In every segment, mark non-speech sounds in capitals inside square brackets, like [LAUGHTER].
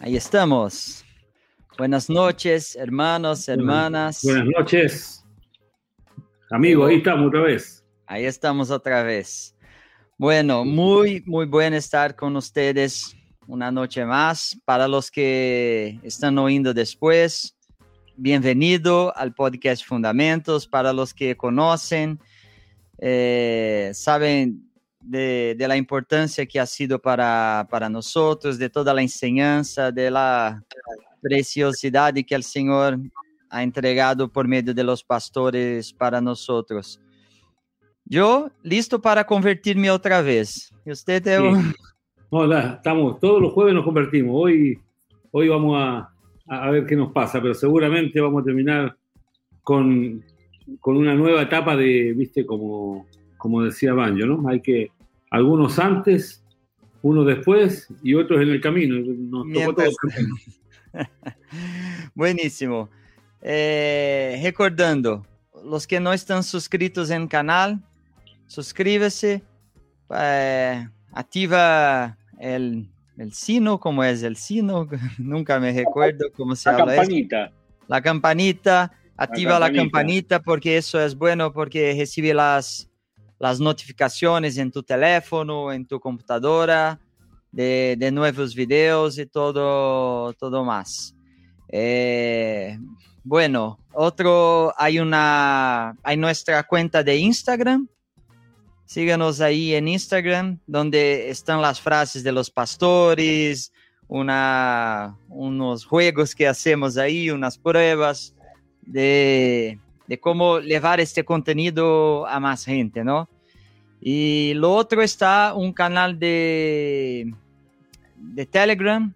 Ahí estamos. Buenas noches, hermanos, hermanas. Buenas noches. Amigo, ahí estamos otra vez. Ahí estamos otra vez. Bueno, muy, muy bueno estar con ustedes una noche más. Para los que están oyendo después, bienvenido al podcast Fundamentos. Para los que conocen, eh, saben de, de, la importancia que ha sido para, para nosotros, de toda la enseñanza, de la preciosidad que el Señor ha entregado por medio de los pastores para nosotros. Yo listo para convertirme otra vez. ¿Y usted, Teo? [LAUGHS] Sí. Hola, estamos, todos los jueves nos convertimos. Hoy, hoy vamos a, a, ver qué nos pasa, pero seguramente vamos a terminar con, con una nueva etapa de, viste, como, como decía Banjo, ¿no? Hay que, algunos antes, unos después y otros en el camino. Nos tocó todo el camino. [LAUGHS] Buenísimo. Eh, recordando, los que no están suscritos en canal, suscríbase, eh, activa el, el, sino, ¿cómo es el sino? [LAUGHS] Nunca me recuerdo cómo se la habla. Campanita. Eso. La campanita. Activa la campanita. la campanita porque eso es bueno porque recibe las, las notificaciones en tu teléfono, en tu computadora, de, de nuevos videos y todo, todo más. Eh, bueno, otro, hay una, hay nuestra cuenta de Instagram. Síganos ahí en Instagram, donde están las frases de los pastores, una, unos juegos que hacemos ahí, unas pruebas de, de cómo llevar este contenido a más gente, ¿no? Y lo otro está un canal de, de Telegram,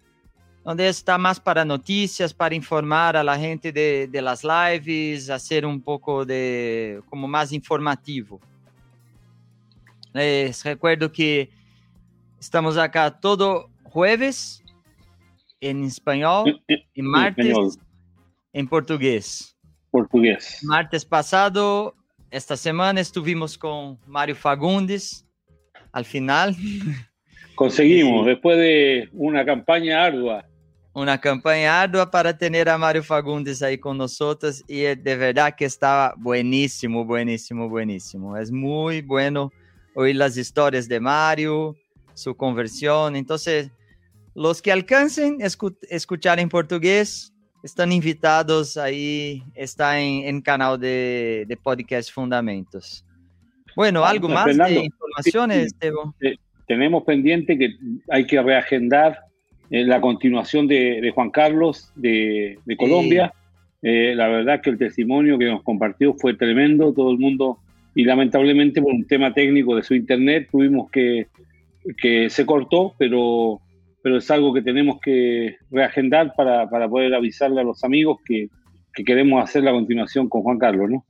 donde está más para noticias, para informar a la gente de, de, las lives, hacer un poco de, como más informativo. Les recuerdo que estamos acá todo jueves en español y martes español. en portugués. Portugués. Martes pasado, esta semana estuvimos con Mario Fagundes al final. [LAUGHS] Conseguimos, después de una campaña ardua. Una campaña ardua para tener a Mario Fagundes ahí con nosotros y de verdad que estaba buenísimo, buenísimo, buenísimo. Es muy bueno oír las historias de Mario, su conversión. Entonces, los que alcancen escu escuchar en portugués están invitados ahí, está en, en canal de, de, podcast Fundamentos. Bueno, ¿algo más Fernando, de informaciones, sí, sí. Tenemos pendiente que hay que reagendar eh, la continuación de, de, Juan Carlos de, de Colombia. Sí. Eh, la verdad que el testimonio que nos compartió fue tremendo, todo el mundo, y lamentablemente por un tema técnico de su internet tuvimos que, que se cortó, pero pero es algo que tenemos que reagendar para, para poder avisarle a los amigos que, que, queremos hacer la continuación con Juan Carlos, ¿no?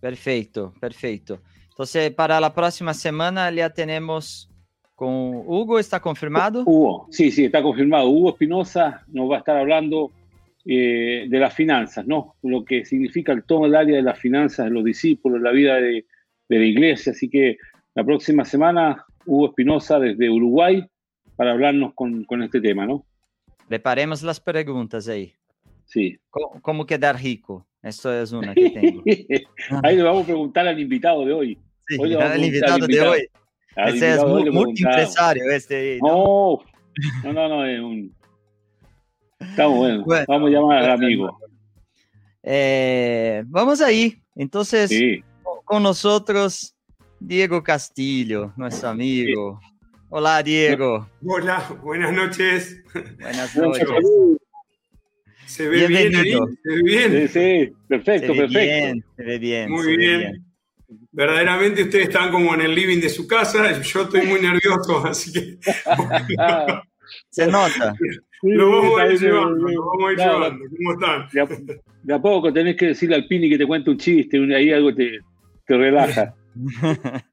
Perfecto, perfecto. Entonces, para la próxima semana ya tenemos con Hugo, ¿está confirmado? Hugo, sí, sí, está confirmado. Hugo Espinosa nos va a estar hablando eh, de las finanzas, ¿no? Lo que significa todo el área de las finanzas, los discípulos, la vida de, de la iglesia. Así que la próxima semana, Hugo Espinosa desde Uruguay para hablarnos con, con, este tema, ¿no? Preparemos las preguntas ahí. Sí. ¿Cómo, cómo quedar rico? Esto es una que [LAUGHS] tengo. ahí le vamos a preguntar al invitado de hoy. Sí, hoy al invitado, invitado, de hoy. Al Ese es muy, multiempresario este. ¿no? [LAUGHS] no, no, no, es un... Estamos bueno. bueno vamos a llamar al amigo. Eh, vamos ahí. Entonces, sí. con nosotros, Diego Castillo, nuestro amigo. Sí. Hola, Diego. Hola, buenas noches. Buenas noches. ¿Se ve Bienvenido. bien ahí? ¿Se ve bien? Sí, sí, perfecto, se ve perfecto. Bien, se ve bien. Muy ve bien. bien. Verdaderamente ustedes están como en el living de su casa, yo estoy muy nervioso, así que... [LAUGHS] se nota. Lo vamos a ir llevando, lo vamos a ir Claro. llevando. ¿Cómo están? De a, de a poco tenés que decirle al Pini que te cuente un chiste, un- ahí algo te, te relaja. [LAUGHS]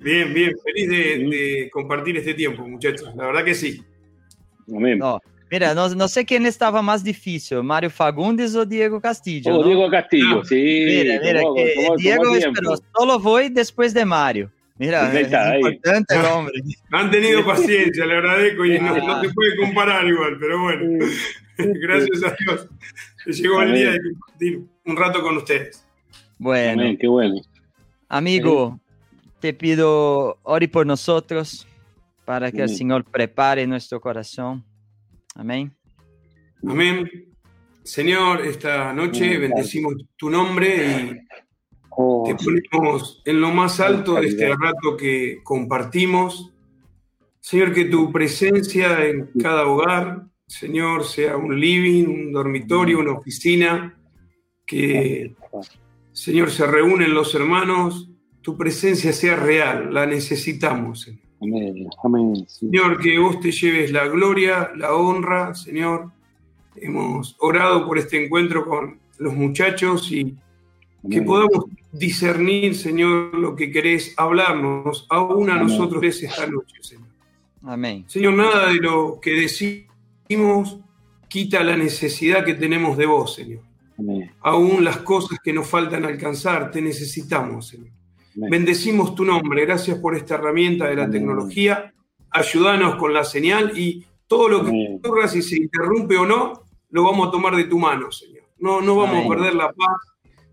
Bien, bien, feliz de, de compartir este tiempo, muchachos. La verdad que sí. Amén. No, Mira, no, no, sé quién estaba más difícil, Mario Fagundes o Diego Castillo. O ¿no? Diego Castillo, sí. Mira, mira, tomó, que tomó, Diego tomó esperó, solo voy después de Mario. Mira, ahí está, es importante el hombre. Han tenido paciencia, le agradezco, y no, no, se puede comparar igual, pero bueno, [LAUGHS] gracias a Dios. Llegó el día de compartir un rato con ustedes. Bueno, Amén, qué bueno. Amigo, te pido, ore por nosotros para que el Señor prepare nuestro corazón. Amén. Amén. Señor, esta noche bendecimos tu nombre y Oh, te ponemos en lo más alto de este rato que compartimos. Señor, que tu presencia en cada hogar, Señor, sea un living, un dormitorio, una oficina, que, Señor, se reúnen los hermanos, tu presencia sea real, la necesitamos, Señor. Amén, amén. sí. Señor, que vos te lleves la gloria, la honra, Señor. Hemos orado por este encuentro con los muchachos y que podamos discernir, Señor, lo que querés hablarnos, aún a Amén. nosotros esta noche, Señor. Amén. Señor, nada de lo que decimos quita la necesidad que tenemos de vos, Señor. Amén. Aún las cosas que nos faltan alcanzar, te necesitamos, Señor. Amén. Bendecimos tu nombre. Gracias por esta herramienta de la tecnología. Ayúdanos con la señal y todo lo que ocurra, si se interrumpe o no, lo vamos a tomar de tu mano, Señor. No, no vamos a perder la paz.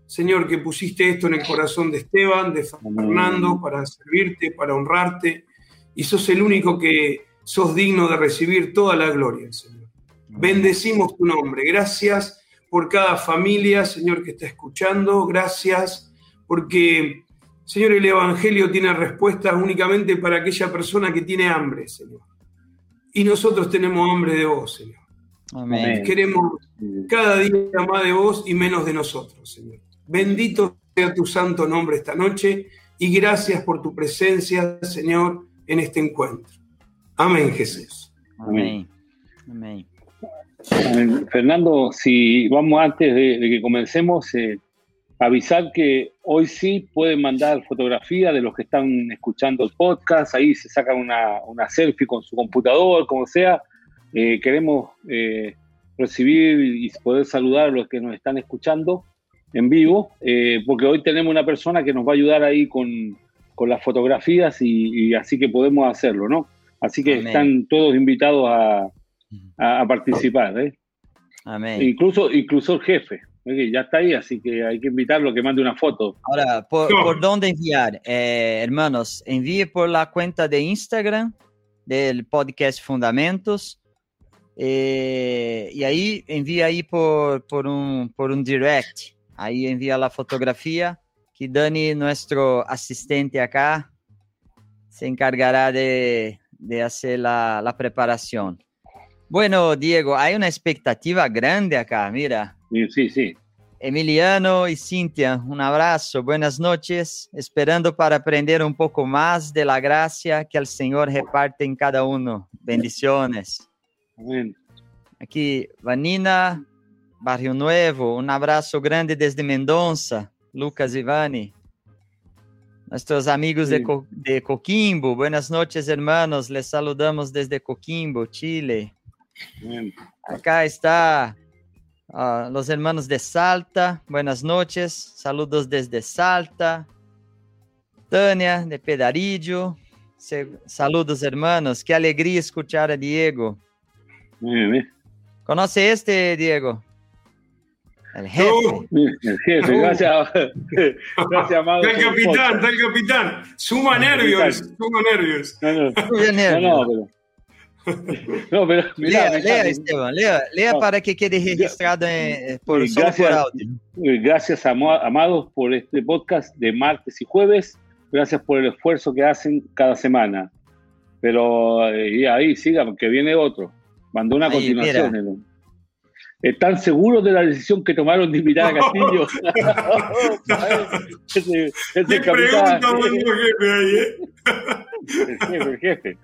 Señor, que pusiste esto en el corazón de Esteban, de Fernando, para servirte, para honrarte. Y sos el único que sos digno de recibir toda la gloria, Señor. Bendecimos tu nombre. Gracias por cada familia, Señor, que está escuchando. Gracias porque, Señor, el Evangelio tiene respuestas únicamente para aquella persona que tiene hambre, Señor. Y nosotros tenemos hambre de vos, Señor. Amén. Queremos cada día más de vos y menos de nosotros, Señor. Bendito sea tu santo nombre esta noche y gracias por tu presencia, Señor, en este encuentro. Amén, Jesús. Amén. Amén. Amén. Fernando, si vamos antes de, de que comencemos, eh, avisar que hoy sí pueden mandar fotografía de los que están escuchando el podcast, ahí se sacan una, una selfie con su computador, como sea. Eh, queremos eh, recibir y poder saludar a los que nos están escuchando en vivo, eh, porque hoy tenemos una persona que nos va a ayudar ahí con, con las fotografías y, y así que podemos hacerlo, ¿no? Así que Amén. están todos invitados a, a, a participar, ¿eh? Amén. Incluso, incluso el jefe, ¿eh? ya está ahí, así que hay que invitarlo a que mande una foto. Ahora, ¿por, No. por dónde enviar? Eh, hermanos, envíe por la cuenta de Instagram del podcast Fundamentos. y ahí envía ahí por, por, un, por un direct. Ahí envía la fotografía que Dani, nuestro asistente acá, se encargará de, de hacer la, la preparación. Bueno, Diego, hay una expectativa grande acá, mira. Sí, sí, sí. Emiliano y Cintia, un abrazo, buenas noches, esperando para aprender un poco más de la gracia que el Señor reparte en cada uno. Bendiciones. Amén. Aquí, Vanina, Barrio Nuevo, un abrazo grande desde Mendoza, Lucas y Vani. Nuestros amigos de. Co- de Coquimbo, buenas noches hermanos, les saludamos desde Coquimbo, Chile. Amén. Acá está ah, los hermanos de Salta. Buenas noches. Saludos desde Salta. Tania de Pedarillo. Se- saludos hermanos. Qué alegría escuchar a Diego. Amén, amén. ¿Conoce este, Diego? El jefe. El jefe, Uh. gracias, [LAUGHS] gracias, [LAUGHS] amado. Está el capitán, está el capitán. Suma nervios, suma nervios. No, no, no, pero. [LAUGHS] No, pero mirá, Lea, lea, Esteban, lea, lea No. para que quede registrado en- por, Sí, solo por gracias. audio. Eh, Gracias, amados, por este podcast de martes y jueves. Gracias por el esfuerzo que hacen cada semana. Pero eh, y ahí siga, porque viene otro. Mandó una Ahí, continuación. ¿Están seguros de la decisión que tomaron de invitar a Castillo? [LAUGHS] ese, ese ¿Qué capitán, el jefe eh? el jefe, el jefe.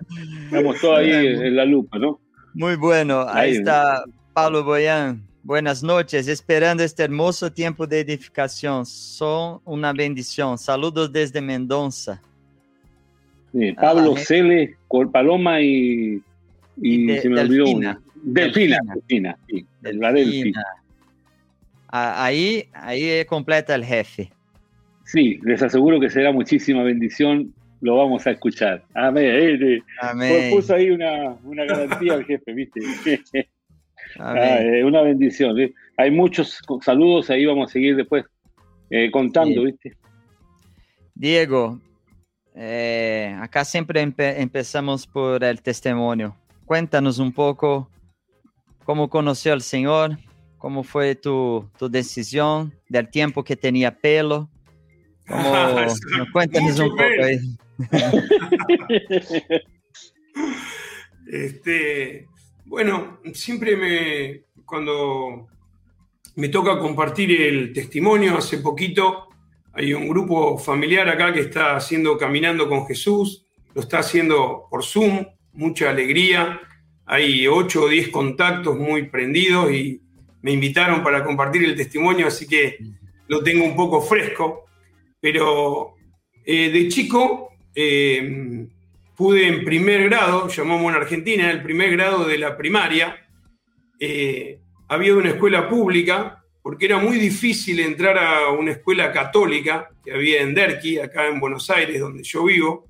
Estamos todos ahí en, la lupa, ¿no? Muy bueno, ahí Ahí. está Pablo Boyan. Buenas noches, esperando este hermoso tiempo de edificación. Son una bendición. Saludos desde Mendoza. Sí, Pablo eh. Cele, Col Paloma y, y Y de- se me olvidó Delfina. Delfina, Delfina, sí, la Delfina. Ahí, ahí completa el jefe. Sí, les aseguro que será muchísima bendición. Lo vamos a escuchar. Amén. Eh, eh, Amén. Puso ahí una, una garantía al jefe, ¿viste? [LAUGHS] Ah, eh, una bendición. Hay muchos saludos, ahí vamos a seguir después contando, ¿viste? Diego, acá siempre empezamos por el testimonio. Cuéntanos un poco cómo conoció al Señor, cómo fue tu, tu decisión del tiempo que tenía pelo. cuéntanos [LAUGHS] un poco ahí. [LAUGHS] este, bueno, siempre me, cuando me toca compartir el testimonio, hace poquito hay un grupo familiar acá que está haciendo Caminando con Jesús, lo está haciendo por Zoom, mucha alegría, hay 8 o 10 contactos muy prendidos y me invitaron para compartir el testimonio, así que lo tengo un poco fresco, pero eh, de chico eh, pude en primer grado, llamamos en Argentina, el primer grado de la primaria, eh, había una escuela pública, porque era muy difícil entrar a una escuela católica que había en Derqui, acá en Buenos Aires, donde yo vivo,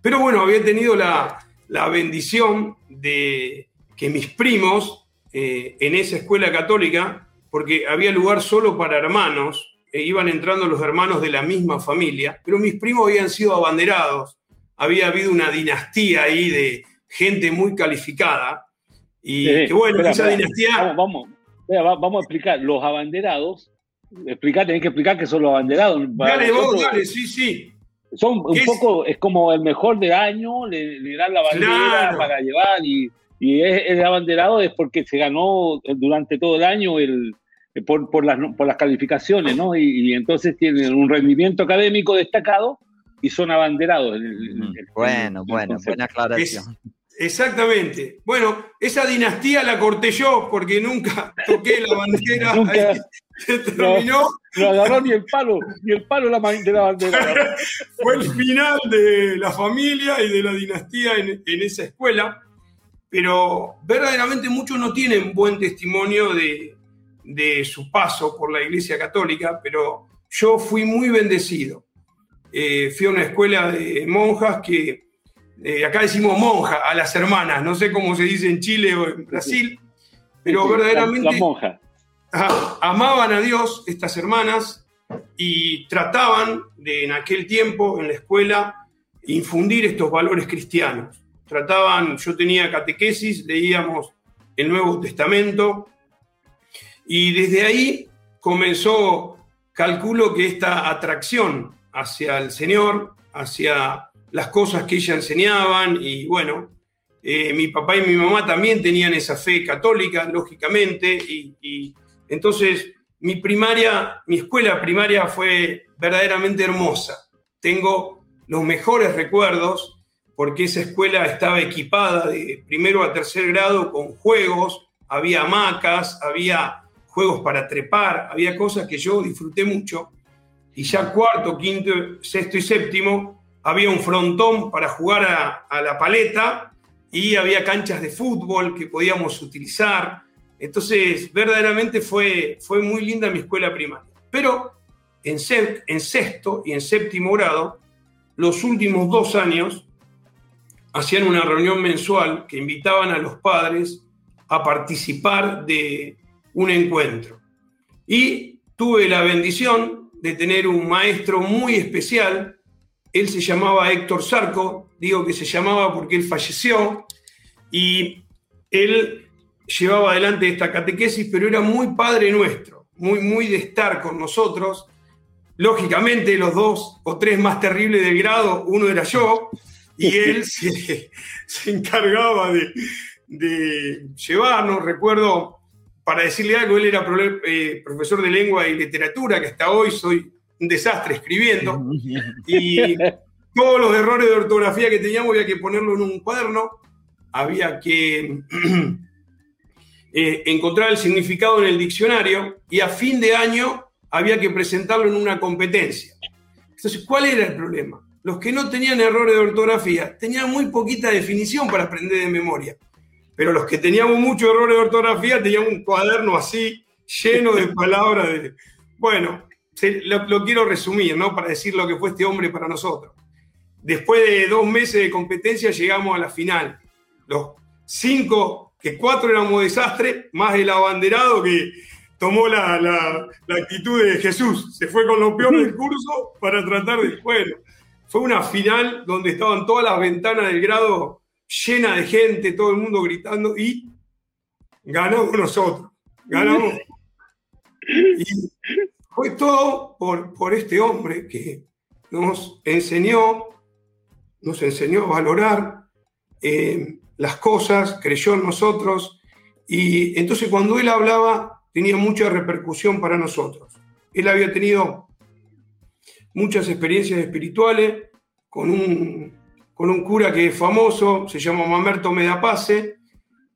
pero bueno, había tenido la, la bendición de que mis primos eh, en esa escuela católica, porque había lugar solo para hermanos, e iban entrando los hermanos de la misma familia, pero mis primos habían sido abanderados, había habido una dinastía ahí de gente muy calificada, y que bueno, esa dinastía... Vamos, vamos, a explicar, los abanderados, explicar, tenés que explicar que son los abanderados. Dale vos, dale, sí, sí. Son un poco, es como el mejor del año, le, dan la bandera para llevar y y es, el abanderado es porque se ganó durante todo el año el, por, por, las, por las calificaciones, ¿no? Y, entonces tienen un rendimiento académico destacado y son abanderados. bueno, bueno, buena aclaración. exactamente. Bueno, esa dinastía la corté yo porque nunca toqué la bandera. [LAUGHS] nunca, terminó. No, agarró ni el palo, ni el palo de la bandera. [LAUGHS] Fue el final de la familia y de la dinastía en, en esa escuela pero verdaderamente muchos no tienen buen testimonio de, su paso por la Iglesia Católica, pero yo fui muy bendecido. Eh, fui a una escuela de monjas que, eh, acá decimos monja, a las hermanas, no sé cómo se dice en Chile o en Brasil, pero verdaderamente amaban a Dios estas hermanas y trataban de en aquel tiempo en la escuela infundir estos valores cristianos. Trataban, yo tenía catequesis, leíamos el Nuevo Testamento y desde ahí comenzó, calculo que esta atracción hacia el Señor, hacia las cosas que ella enseñaban y bueno, eh, mi papá y mi mamá también tenían esa fe católica, lógicamente, y, y entonces mi primaria, mi escuela primaria fue verdaderamente hermosa. Tengo los mejores recuerdos porque esa escuela estaba equipada de primero a tercer grado con juegos, había hamacas, había juegos para trepar, había cosas que yo disfruté mucho. Y ya cuarto, quinto, sexto y séptimo, había un frontón para jugar a, a la paleta y había canchas de fútbol que podíamos utilizar. Entonces, verdaderamente fue, fue muy linda mi escuela primaria. Pero en, sexto y en séptimo grado, los últimos dos años, hacían una reunión mensual que invitaban a los padres a participar de un encuentro. Y tuve la bendición de tener un maestro muy especial. Él se llamaba Héctor Sarco, digo que se llamaba porque él falleció, y él llevaba adelante esta catequesis, pero era muy padre nuestro, muy, muy de estar con nosotros. Lógicamente, los dos o tres más terribles del grado, uno era yo, y [LAUGHS] él se, encargaba de, llevarnos. Recuerdo, para decirle algo, él era eh, profesor de lengua y literatura, que hasta hoy soy un desastre escribiendo, [LAUGHS] y todos los errores de ortografía que teníamos había que ponerlo en un cuaderno, había que [CLEARS THROAT] eh, encontrar el significado en el diccionario y a fin de año había que presentarlo en una competencia. Entonces, ¿cuál era el problema? los que no tenían errores de ortografía tenían muy poquita definición para aprender de memoria. pero los que teníamos muchos errores de ortografía teníamos un cuaderno así, lleno de palabras. Bueno, lo, lo, quiero resumir, ¿no? Para decir lo que fue este hombre para nosotros. Después de dos meses de competencia llegamos a la final. Los cinco, que cuatro éramos desastre, más el abanderado que tomó la, la, la actitud de Jesús. Se fue con lo peor del curso para tratar de... Bueno, fue una final donde estaban todas las ventanas del grado llena de gente, todo el mundo gritando y ganamos nosotros, ganamos. Y fue todo por, por este hombre que nos enseñó, nos enseñó a valorar eh, las cosas, creyó en nosotros y entonces cuando él hablaba tenía mucha repercusión para nosotros. Él había tenido muchas experiencias espirituales con un con un cura que es famoso, se llama Mamerto Medapace,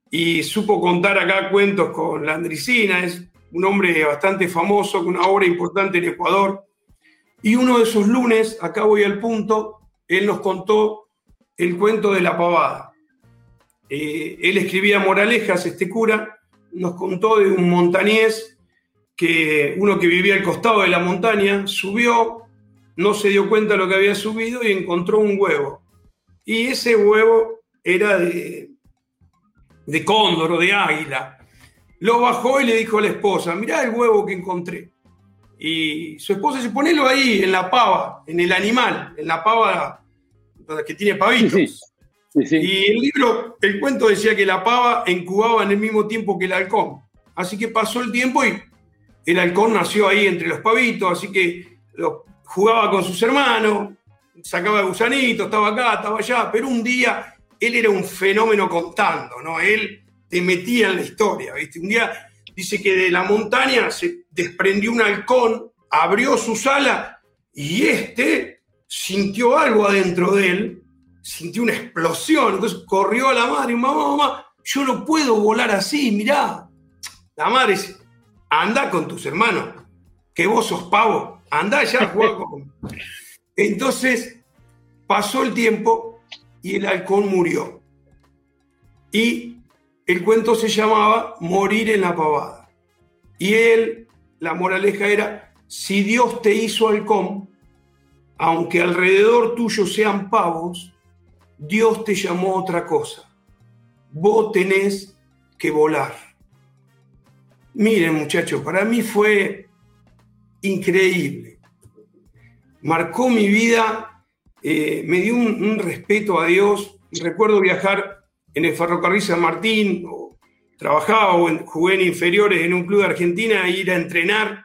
y supo contar acá cuentos con la Andricina, es un hombre bastante famoso, con una obra importante en Ecuador. Y uno de esos lunes, acá voy al punto, él nos contó el cuento de la pavada. Eh, él escribía moralejas, este cura, nos contó de un montañés, que uno que vivía al costado de la montaña, subió, no se dio cuenta de lo que había subido y encontró un huevo y ese huevo era de, cóndor o de águila. Lo bajó y le dijo a la esposa, mirá el huevo que encontré. Y su esposa dice, ponelo ahí, en la pava, en el animal, en la pava que tiene pavitos. Y el libro, el cuento decía que la pava incubaba en el mismo tiempo que el halcón. Así que pasó el tiempo y el halcón nació ahí entre los pavitos, así que lo, jugaba con sus hermanos, sacaba gusanito, estaba acá, estaba allá, pero un día él era un fenómeno contando, ¿no? Él te metía en la historia, ¿viste? Un día dice que de la montaña se desprendió un halcón, abrió su sala y este sintió algo adentro de él, sintió una explosión, entonces corrió a la madre, mamá, mamá, yo no puedo volar así, mirá. La madre dice, anda con tus hermanos, que vos sos pavo, anda ya [LAUGHS] a jugar con... Entonces pasó el tiempo y el halcón murió. Y el cuento se llamaba Morir en la pavada. Y él, la moraleja era, si Dios te hizo halcón, aunque alrededor tuyo sean pavos, Dios te llamó otra cosa. Vos tenés que volar. Miren muchachos, para mí fue increíble marcó mi vida, eh, me dio un, respeto a Dios. Recuerdo viajar en el ferrocarril San Martín, trabajaba o jugué en inferiores en un club de Argentina e ir a entrenar,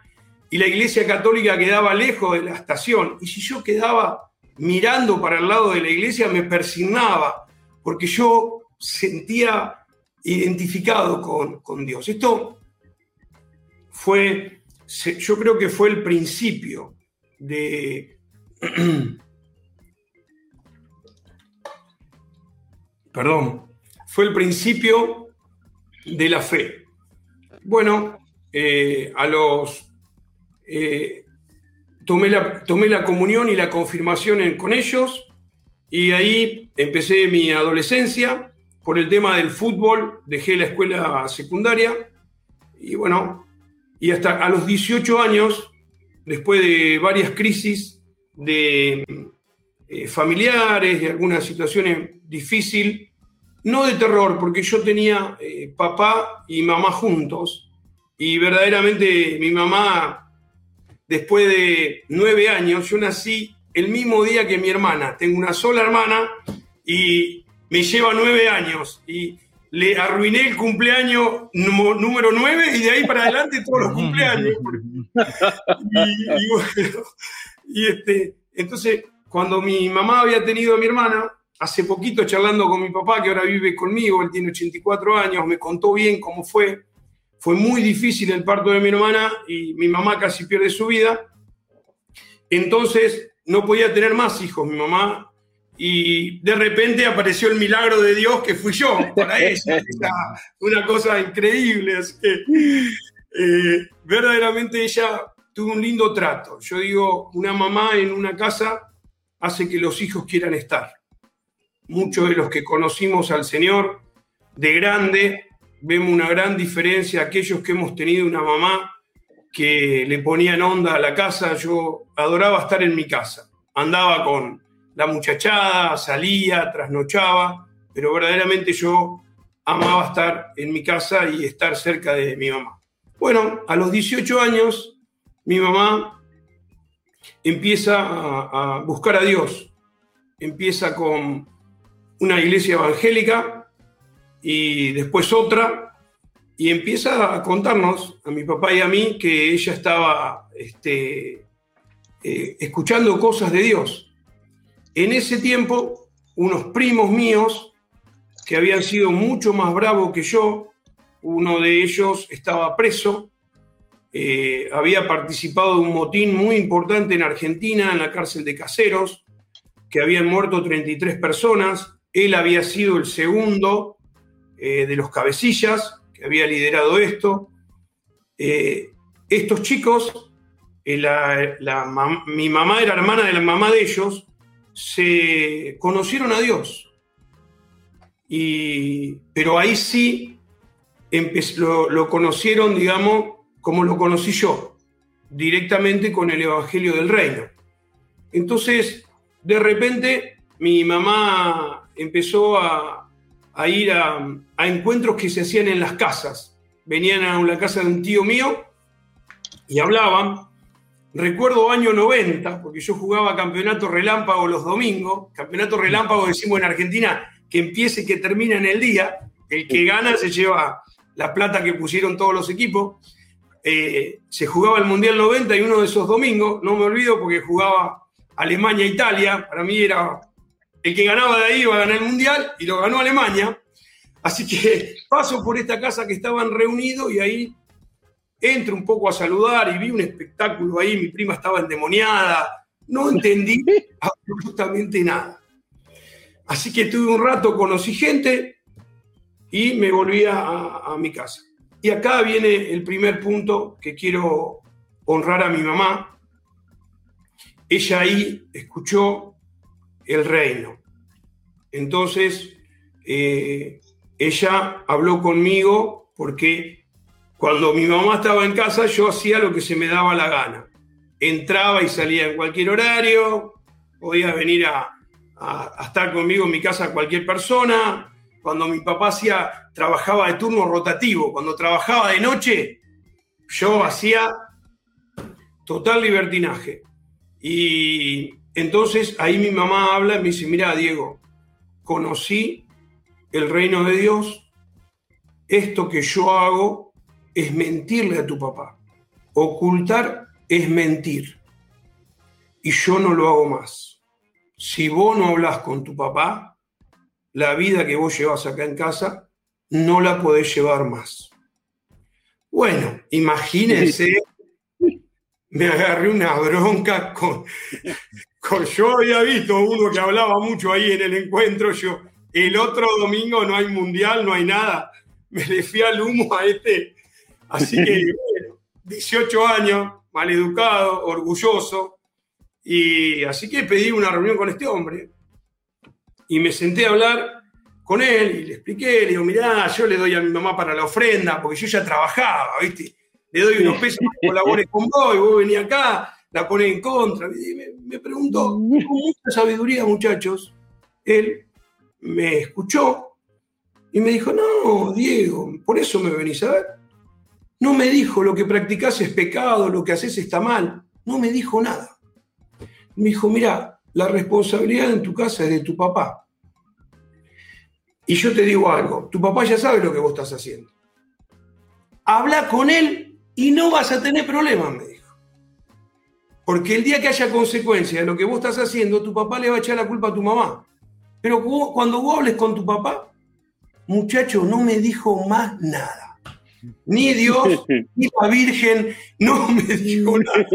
y la iglesia católica quedaba lejos de la estación. Y si yo quedaba mirando para el lado de la iglesia, me persignaba, porque yo sentía identificado con, con Dios. Esto fue, yo creo que fue el principio de... [CLEARS THROAT] Perdón, fue el principio de la fe. Bueno, eh, a los... Eh, tomé, la, tomé la comunión y la confirmación con ellos y ahí empecé mi adolescencia. Por el tema del fútbol dejé la escuela secundaria y bueno, y hasta a los 18 años después de varias crisis de eh, familiares, de algunas situaciones difíciles, no de terror, porque yo tenía eh, papá y mamá juntos, y verdaderamente mi mamá, después de nueve años, yo nací el mismo día que mi hermana, tengo una sola hermana y me lleva nueve años, y le arruiné el cumpleaños número 9 y de ahí para adelante todos los cumpleaños. Y, este, entonces, cuando mi mamá había tenido a mi hermana, hace poquito charlando con mi papá, que ahora vive conmigo, él tiene 84 años, me contó bien cómo fue. Fue muy difícil el parto de mi hermana y mi mamá casi pierde su vida. Entonces, no podía tener más hijos. Mi mamá y de repente apareció el milagro de Dios que fui yo para ella. una cosa increíble. Así que eh, verdaderamente ella tuvo un lindo trato. Yo digo, una mamá en una casa hace que los hijos quieran estar. Muchos de los que conocimos al Señor de grande vemos una gran diferencia, aquellos que hemos tenido una mamá que le ponían onda a la casa, yo adoraba estar en mi casa, andaba con la muchachada, salía, trasnochaba, pero verdaderamente yo amaba estar en mi casa y estar cerca de mi mamá. Bueno, a los 18 años, mi mamá empieza a, a buscar a Dios, empieza con una iglesia evangélica y después otra, y empieza a contarnos a mi papá y a mí que ella estaba este, eh, escuchando cosas de Dios. En ese tiempo, unos primos míos, que habían sido mucho más bravos que yo, uno de ellos estaba preso, eh, había participado de un motín muy importante en Argentina, en la cárcel de Caseros, que habían muerto 33 personas, él había sido el segundo eh, de los cabecillas que había liderado esto. Eh, estos chicos, eh, mi mamá era hermana de la mamá de ellos, se conocieron a Dios. pero ahí sí lo conocieron, digamos, como lo conocí yo, directamente con el Evangelio del Reino. Entonces, de repente, mi mamá empezó a, ir a, encuentros que se hacían en las casas. Venían a la casa de un tío mío y hablaban. Recuerdo año 90, porque yo jugaba campeonato relámpago los domingos. Campeonato relámpago decimos en Argentina que empiece y que termina en el día. El que gana se lleva la plata que pusieron todos los equipos. Eh, se jugaba el Mundial 90 y uno de esos domingos, no me olvido porque jugaba Alemania-Italia, para mí era el que ganaba de ahí iba a ganar el Mundial y lo ganó Alemania. Así que [LAUGHS] paso por esta casa que estaban reunidos y ahí entro un poco a saludar y vi un espectáculo ahí, mi prima estaba endemoniada, no entendí [LAUGHS] absolutamente nada. Así que estuve un rato, conocí gente y me volví a, a mi casa. Y acá viene el primer punto que quiero honrar a mi mamá. Ella ahí escuchó el reino. Entonces, eh, ella habló conmigo porque cuando mi mamá estaba en casa yo hacía lo que se me daba la gana. Entraba y salía en cualquier horario, podía venir a, estar conmigo en mi casa cualquier persona. Cuando mi papá hacía, trabajaba de turno rotativo, cuando trabajaba de noche, yo hacía total libertinaje. Y entonces ahí mi mamá habla y me dice, mira Diego, conocí el reino de Dios, esto que yo hago es mentirle a tu papá. Ocultar es mentir. Y yo no lo hago más. Si vos no hablas con tu papá, la vida que vos llevas acá en casa no la podés llevar más. Bueno, imagínense, me agarré una bronca con, yo había visto uno que hablaba mucho ahí en el encuentro, yo, el otro domingo no hay mundial, no hay nada, me le fui al humo a este, así que [LAUGHS] 18 años, maleducado, orgulloso, y así que pedí una reunión con este hombre, y me senté a hablar con él, y le expliqué, le digo, mirá, yo le doy a mi mamá para la ofrenda, porque yo ya trabajaba, ¿viste? Le doy unos pesos para que colabores con vos, y vos venís acá, la pone en contra. me, preguntó, [LAUGHS] con mucha sabiduría, muchachos, él me escuchó y me dijo, no, Diego, por eso me venís a ver. No me dijo lo que practicás es pecado, lo que haces está mal. No me dijo nada. Me dijo, mira, la responsabilidad en tu casa es de tu papá. Y yo te digo algo, tu papá ya sabe lo que vos estás haciendo. Habla con él y no vas a tener problemas, me dijo. Porque el día que haya consecuencia de lo que vos estás haciendo, tu papá le va a echar la culpa a tu mamá. Pero cuando vos hables con tu papá, muchacho, no me dijo más nada. Ni Dios, [LAUGHS] ni la Virgen, no me dijo nada.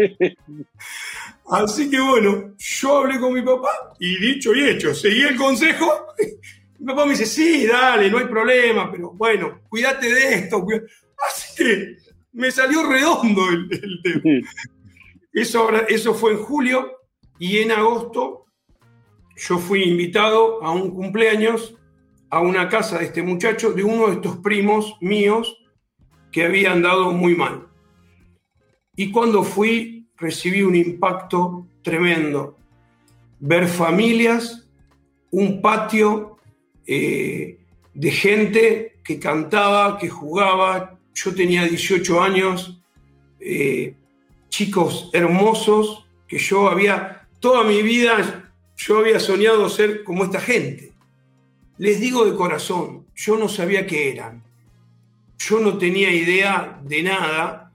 Así que bueno, yo hablé con mi papá y dicho y hecho, seguí el consejo. [LAUGHS] Mi papá me dice, sí, dale, no hay problema, pero bueno, cuídate de esto. Así que me salió redondo el, el tema. [LAUGHS] Eso, eso fue en julio y en agosto yo fui invitado a un cumpleaños a una casa de este muchacho, de uno de estos primos míos que había andado muy mal. Y cuando fui, recibí un impacto tremendo. Ver familias, un patio eh, de gente que cantaba, que jugaba. Yo tenía 18 años, eh, chicos hermosos, que yo había, toda mi vida, yo había soñado ser como esta gente. Les digo de corazón, yo no sabía qué eran. Yo no tenía idea de nada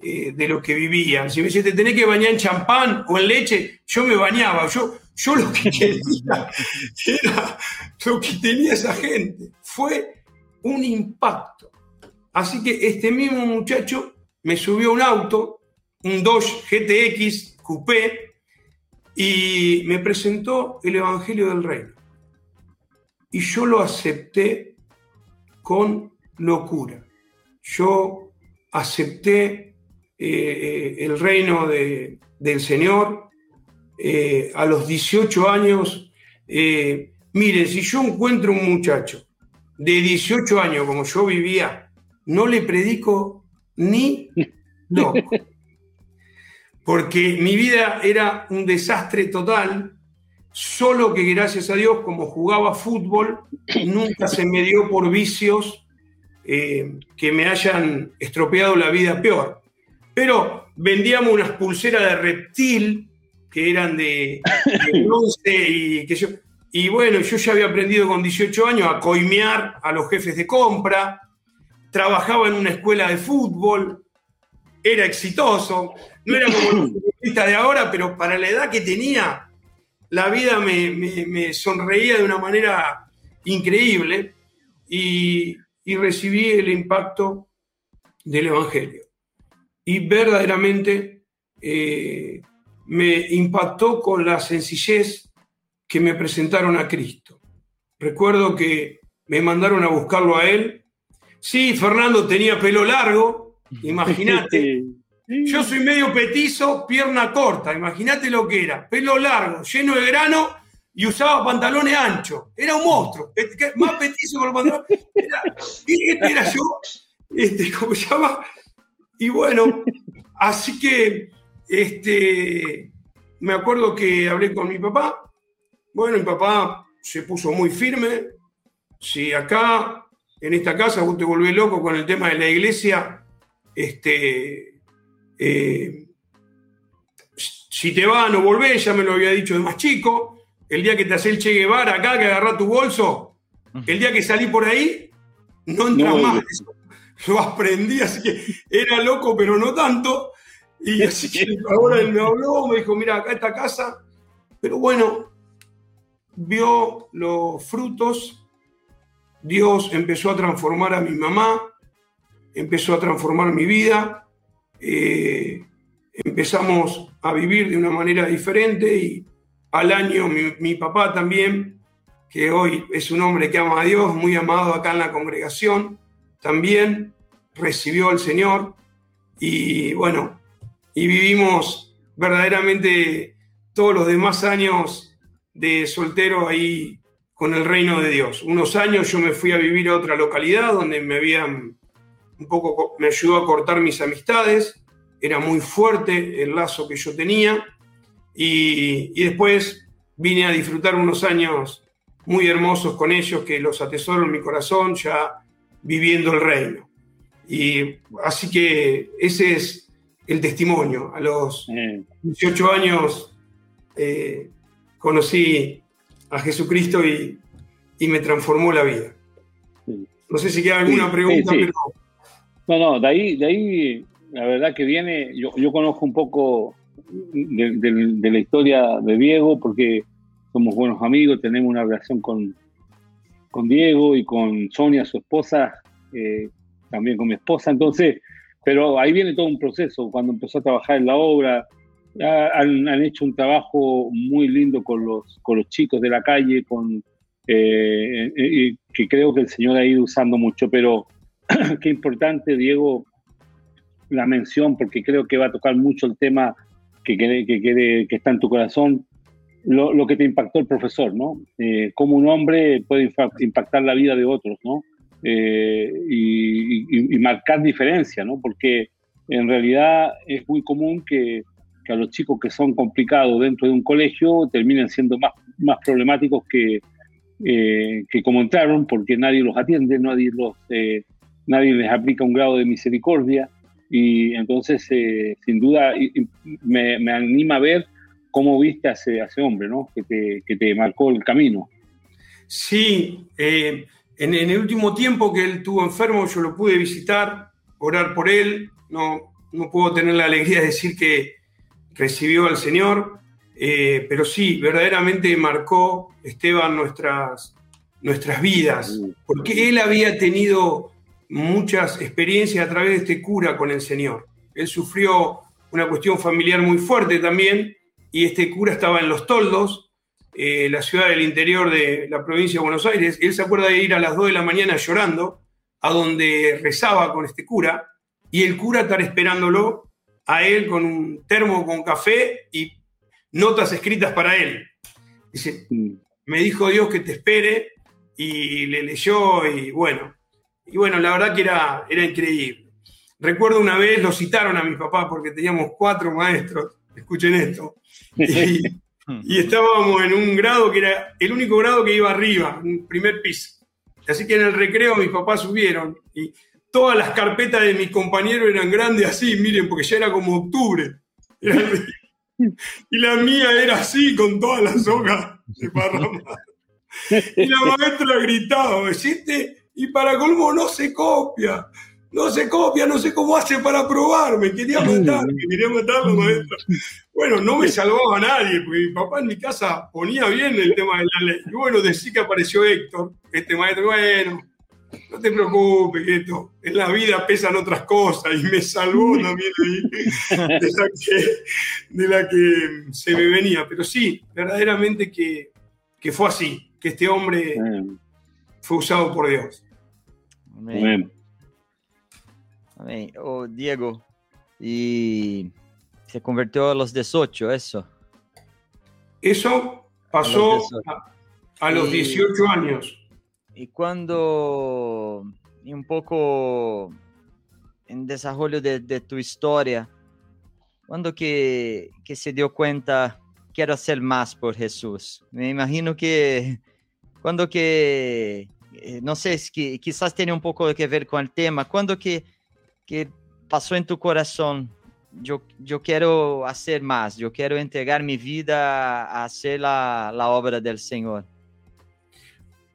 eh, de lo que vivían. Si me decían, te tenés que bañar en champán o en leche, yo me bañaba. Yo, yo lo que [LAUGHS] quería era lo que tenía esa gente. Fue un impacto. Así que este mismo muchacho me subió a un auto, un Dodge GTX Coupé, y me presentó el Evangelio del Reino. Y yo lo acepté con locura. Yo acepté eh, eh, el reino del Señor eh, a los 18 años. miren, si yo encuentro un muchacho de 18 años como yo vivía, no le predico ni loco. [LAUGHS] Porque mi vida era un desastre total, solo que gracias a Dios, como jugaba fútbol, nunca se me dio por vicios eh, que me hayan estropeado la vida peor. Pero vendíamos unas pulseras de reptil que eran de, bronce y yo, y bueno, yo ya había aprendido con 18 años a coimear a los jefes de compra, trabajaba en una escuela de fútbol, era exitoso, no era como los futbolistas de ahora, pero para la edad que tenía, la vida me, sonreía de una manera increíble y, recibí el impacto del Evangelio. Y verdaderamente eh, me impactó con la sencillez que me presentaron a Cristo. Recuerdo que me mandaron a buscarlo a él. Sí, Fernando tenía pelo largo, imagínate. [LAUGHS] Yo soy medio petizo, pierna corta, imagínate lo que era. Pelo largo, lleno de grano y usaba pantalones anchos. Era un monstruo, más petizo con los pantalones. Era, este era yo, este, [LAUGHS] ¿cómo se llama? Y bueno, así que este, me acuerdo que hablé con mi papá bueno, mi papá se puso muy firme. Si acá, en esta casa, vos te volvés loco con el tema de la iglesia, este, eh, si te va, no volvés, ya me lo había dicho de más chico. El día que te hace el Che Guevara acá, que agarrá tu bolso, el día que salí por ahí, no entras más. [LAUGHS] Lo aprendí, así que era loco, pero no tanto. Y [LAUGHS] así que ahora él me habló, me dijo, mira, acá esta casa. Pero bueno, vio los frutos, Dios empezó a transformar a mi mamá, empezó a transformar mi vida, eh, empezamos a vivir de una manera diferente y al año mi, papá también, que hoy es un hombre que ama a Dios, muy amado acá en la congregación, también recibió al Señor y bueno, y vivimos verdaderamente todos los demás años de soltero ahí con el reino de Dios. Unos años yo me fui a vivir a otra localidad donde me habían un poco, me ayudó a cortar mis amistades, era muy fuerte el lazo que yo tenía y, y después vine a disfrutar unos años muy hermosos con ellos que los atesoro en mi corazón ya viviendo el reino. Y así que ese es el testimonio. A los 18 años eh, conocí a Jesucristo y, me transformó la vida. No sé si queda alguna pregunta, pero... No, no, de ahí, de ahí la verdad que viene, yo, conozco un poco de, la historia de Diego porque somos buenos amigos, tenemos una relación con, con Diego y con Sonia, su esposa, eh, también con mi esposa, entonces, pero ahí viene todo un proceso, cuando empezó a trabajar en la obra, han, han, hecho un trabajo muy lindo con los, con los chicos de la calle, con, eh, eh, que creo que el Señor ha ido usando mucho, pero [CLEARS THROAT] qué importante, Diego, la mención, porque creo que va a tocar mucho el tema que, que, que, que está en tu corazón. lo, que te impactó el profesor, ¿no? Eh, cómo un hombre puede impactar la vida de otros, ¿no? Eh, y, marcar diferencia, ¿no? Porque en realidad es muy común que, a los chicos que son complicados dentro de un colegio terminen siendo más, más problemáticos que, eh, que como entraron, porque nadie los atiende, nadie, los, nadie les aplica un grado de misericordia. Y entonces, sin duda, me, me anima a ver cómo viste a ese, hombre, ¿no? Que te, que te, marcó el camino. Sí, eh, en, el último tiempo que él estuvo enfermo, yo lo pude visitar, orar por él. No, no puedo tener la alegría de decir que recibió al Señor, eh, pero sí, verdaderamente marcó Esteban nuestras, nuestras vidas, porque él había tenido muchas experiencias a través de este cura con el Señor. Él sufrió una cuestión familiar muy fuerte también, y este cura estaba en Los Toldos, eh, la ciudad del interior de la provincia de Buenos Aires. Él se acuerda de ir a las 2 de la mañana llorando a donde rezaba con este cura y el cura estar esperándolo a él con un termo con café y notas escritas para él. Dice, me dijo Dios que te espere y le leyó y bueno, y bueno, la verdad que era, era increíble. Recuerdo una vez, lo citaron a mi papá porque teníamos cuatro maestros, escuchen esto, Y, estábamos en un grado que era el único grado que iba arriba, un primer piso. Así que en el recreo mis papás subieron y todas las carpetas de mis compañeros eran grandes así, miren, porque ya era como octubre. y la mía era así, con todas las hojas de Y la maestra gritaba, ¿viste? Y para colmo no se copia no se copia, no sé cómo hace para probarme, quería matar, quería matarlo, maestra. Bueno, no me salvaba a nadie, porque mi papá en mi casa ponía bien el tema de la ley. Y bueno, decí que apareció Héctor, este maestro, bueno, no te preocupes, esto, en la vida pesan otras cosas y me salvó también ahí de la que, se me venía. Pero sí, verdaderamente que, fue así, que este hombre fue usado por Dios. Amén. O Diego, y se convirtió a los 18, eso. Eso pasó a los, 18 años. Y cuando, y un poco en desarrollo de, tu historia, cuando que, que, se dio cuenta, quiero hacer más por Jesús. Me imagino que cuando que, eh, no sé, que quizás tiene un poco que ver con el tema, cuando que que pasó en tu corazón? Yo, yo quiero hacer más, yo quiero entregar mi vida a hacer la, la obra del Señor.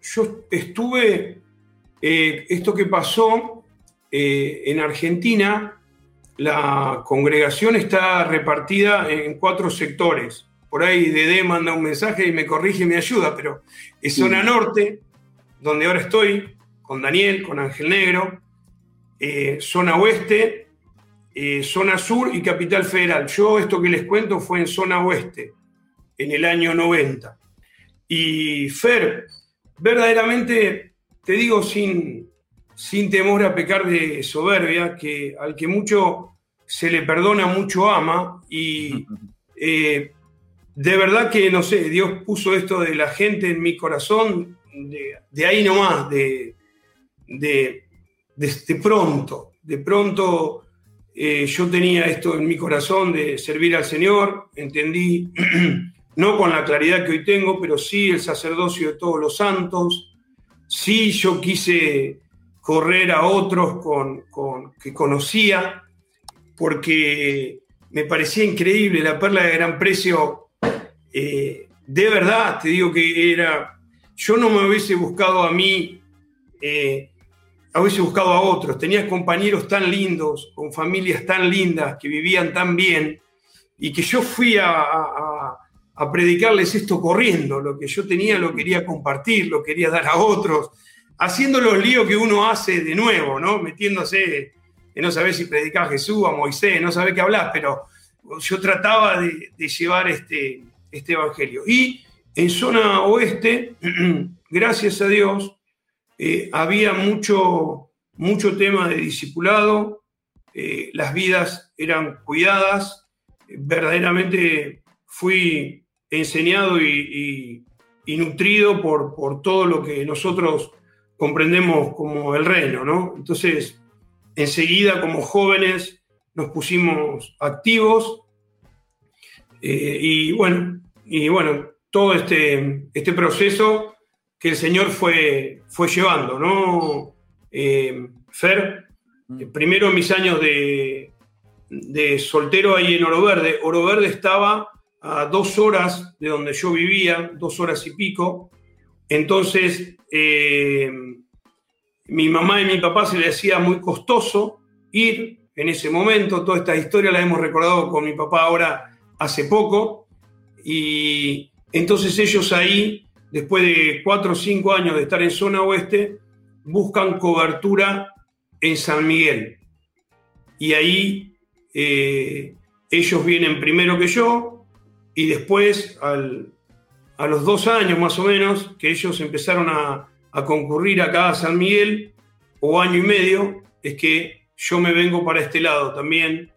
Yo estuve, eh, esto que pasó eh, en Argentina, la congregación está repartida en cuatro sectores. Por ahí Dede manda un mensaje y me corrige y me ayuda, pero es zona norte, donde ahora estoy, con Daniel, con Ángel Negro, eh, zona oeste, eh, zona sur y capital federal. Yo esto que les cuento fue en zona oeste, en el año 90. Y Fer, verdaderamente, te digo sin, sin temor a pecar de soberbia, que al que mucho se le perdona, mucho ama, y [LAUGHS] eh, de verdad que, no sé, Dios puso esto de la gente en mi corazón, de, ahí nomás, de, de de, pronto, de pronto eh, yo tenía esto en mi corazón de servir al Señor, entendí, [CLEARS THROAT] no con la claridad que hoy tengo, pero sí el sacerdocio de todos los santos, sí yo quise correr a otros con, que conocía, porque me parecía increíble la perla de gran precio. Eh, de verdad, te digo que era, yo no me hubiese buscado a mí eh, hubiese buscado a otros. Tenía compañeros tan lindos, con familias tan lindas, que vivían tan bien, y que yo fui a, predicarles esto corriendo. Lo que yo tenía lo quería compartir, lo quería dar a otros, haciendo los líos que uno hace de nuevo, ¿no? Metiéndose en no saber si predicaba a Jesús, a Moisés, no saber qué hablar, pero yo trataba de, llevar este, este evangelio. Y en zona oeste, [CLEARS THROAT] gracias a Dios, eh, había mucho, mucho tema de discipulado, eh, las vidas eran cuidadas, verdaderamente fui enseñado y, nutrido por, por, todo lo que nosotros comprendemos como el reino, ¿no? Entonces, enseguida como jóvenes nos pusimos activos eh, y bueno, y bueno, todo este, este proceso que el Señor fue, fue llevando, ¿no? Eh, Fer, mm. primero mis años de, de soltero ahí en Oro Verde. Oro Verde estaba a dos horas de donde yo vivía, dos horas y pico. Entonces, eh, mi mamá y mi papá se le hacía muy costoso ir en ese momento. Toda esta historia la hemos recordado con mi papá ahora hace poco. Y entonces ellos ahí, después de cuatro o cinco años de estar en zona oeste, buscan cobertura en San Miguel. Y ahí eh, ellos vienen primero que yo y después, a los dos años más o menos, que ellos empezaron a, concurrir acá a San Miguel, o año y medio, es que yo me vengo para este lado también.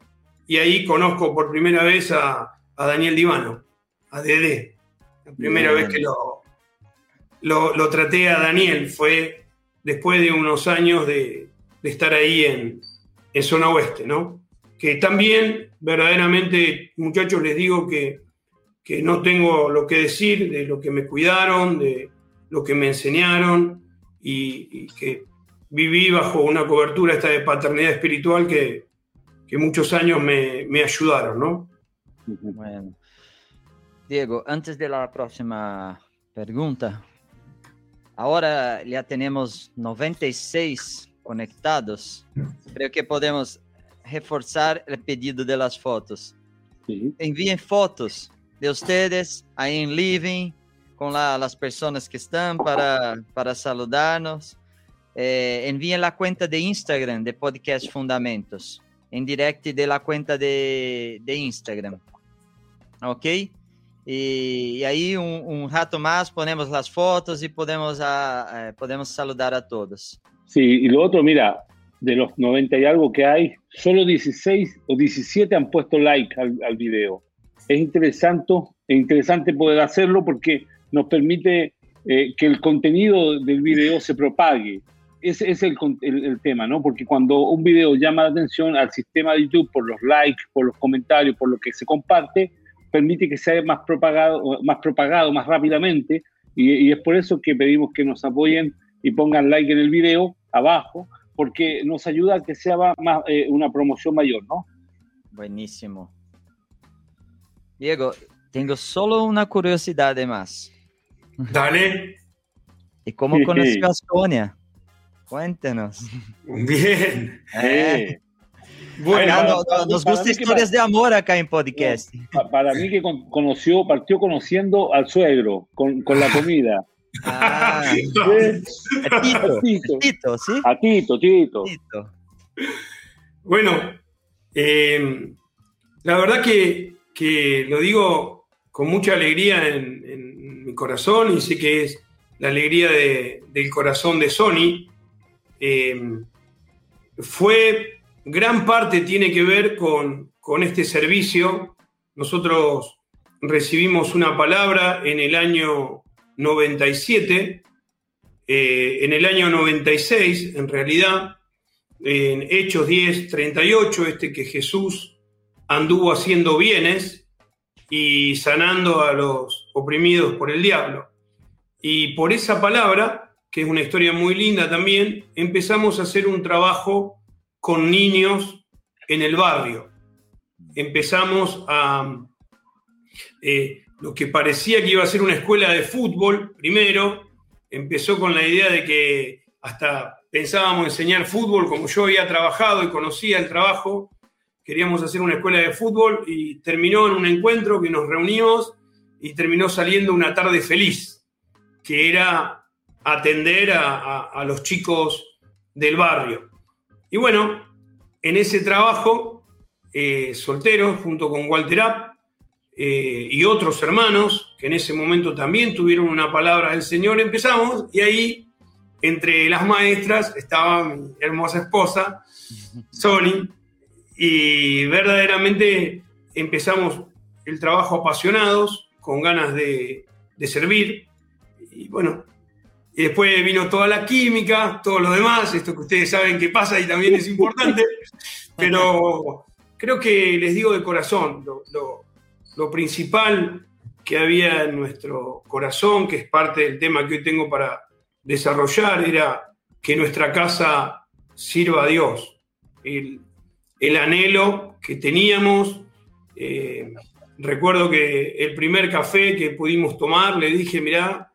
Y ahí conozco por primera vez a, Daniel Divano, a Dede. La primera vez que lo, lo, traté a Daniel fue después de unos años de, estar ahí en, en zona oeste, ¿no? que también verdaderamente, muchachos, les digo que, no tengo lo que decir de lo que me cuidaron, de lo que me enseñaron y, que viví bajo una cobertura esta de paternidad espiritual que, muchos años me, me, ayudaron, ¿no? Bueno. Diego, antes de la próxima pregunta, ahora ya tenemos 96 conectados. Creo que podemos reforzar el pedido de las fotos. Sí. Envíen fotos de ustedes ahí en Living con la, las personas que están para, para saludarnos. Eh, envíen la cuenta de Instagram de Podcast Fundamentos, en direct de la cuenta de, de Instagram. ¿Ok? Y, y ahí un, un, rato más ponemos las fotos y podemos, a, a, podemos saludar a todos. Sí, y lo otro, mira, de los 90 y algo que hay, solo 16 o 17 han puesto like al, al video. Es interesante, es interesante poder hacerlo porque nos permite eh, que el contenido del video se propague. Ese es el, el, tema, ¿no? Porque cuando un video llama la atención al sistema de YouTube por los likes, por los comentarios, por lo que se comparte, permite que sea más propagado, más propagado más rápidamente. Y, y es por eso que pedimos que nos apoyen y pongan like en el video abajo porque nos ayuda a que sea más, eh, una promoción mayor, ¿no? Buenísimo. Diego, tengo solo una curiosidad más. Dale. ¿Y cómo [LAUGHS] conoció a Sonia? Cuéntenos. [LAUGHS] Bien. Eh. Bueno, nos gustan historias de amor acá en podcast. Para mí que conoció, partió conociendo al suegro con, con la comida. Ah, [LAUGHS] a Tito, Tito, ¿sí? A Tito, Tito. Bueno, eh, la verdad que, que, lo digo con mucha alegría en, mi corazón y sé que es la alegría del corazón de Sony. Eh, fue gran parte tiene que ver con, con este servicio. Nosotros recibimos una palabra en el año 97, eh, en el año 96, en realidad, en Hechos 10, 38, este que Jesús anduvo haciendo bienes y sanando a los oprimidos por el diablo. Y por esa palabra, que es una historia muy linda también, empezamos a hacer un trabajo con niños en el barrio. Empezamos a eh, lo que parecía que iba a ser una escuela de fútbol, primero, empezó con la idea de que hasta pensábamos enseñar fútbol, como yo había trabajado y conocía el trabajo, queríamos hacer una escuela de fútbol y terminó en un encuentro que nos reunimos y terminó saliendo una tarde feliz, que era atender a, los chicos del barrio. Y bueno, en ese trabajo, eh, soltero, junto con Walter App, eh, y otros hermanos que en ese momento también tuvieron una palabra del Señor, empezamos y ahí entre las maestras estaba mi hermosa esposa, Sony, y verdaderamente empezamos el trabajo apasionados con ganas de, de servir. Y bueno, y después vino toda la química, todo lo demás, esto que ustedes saben que pasa y también es importante, [LAUGHS] pero creo que les digo de corazón, lo, lo, principal que había en nuestro corazón, que es parte del tema que hoy tengo para desarrollar, era que nuestra casa sirva a Dios. El, el anhelo que teníamos, eh, recuerdo que el primer café que pudimos tomar, le dije, mirá,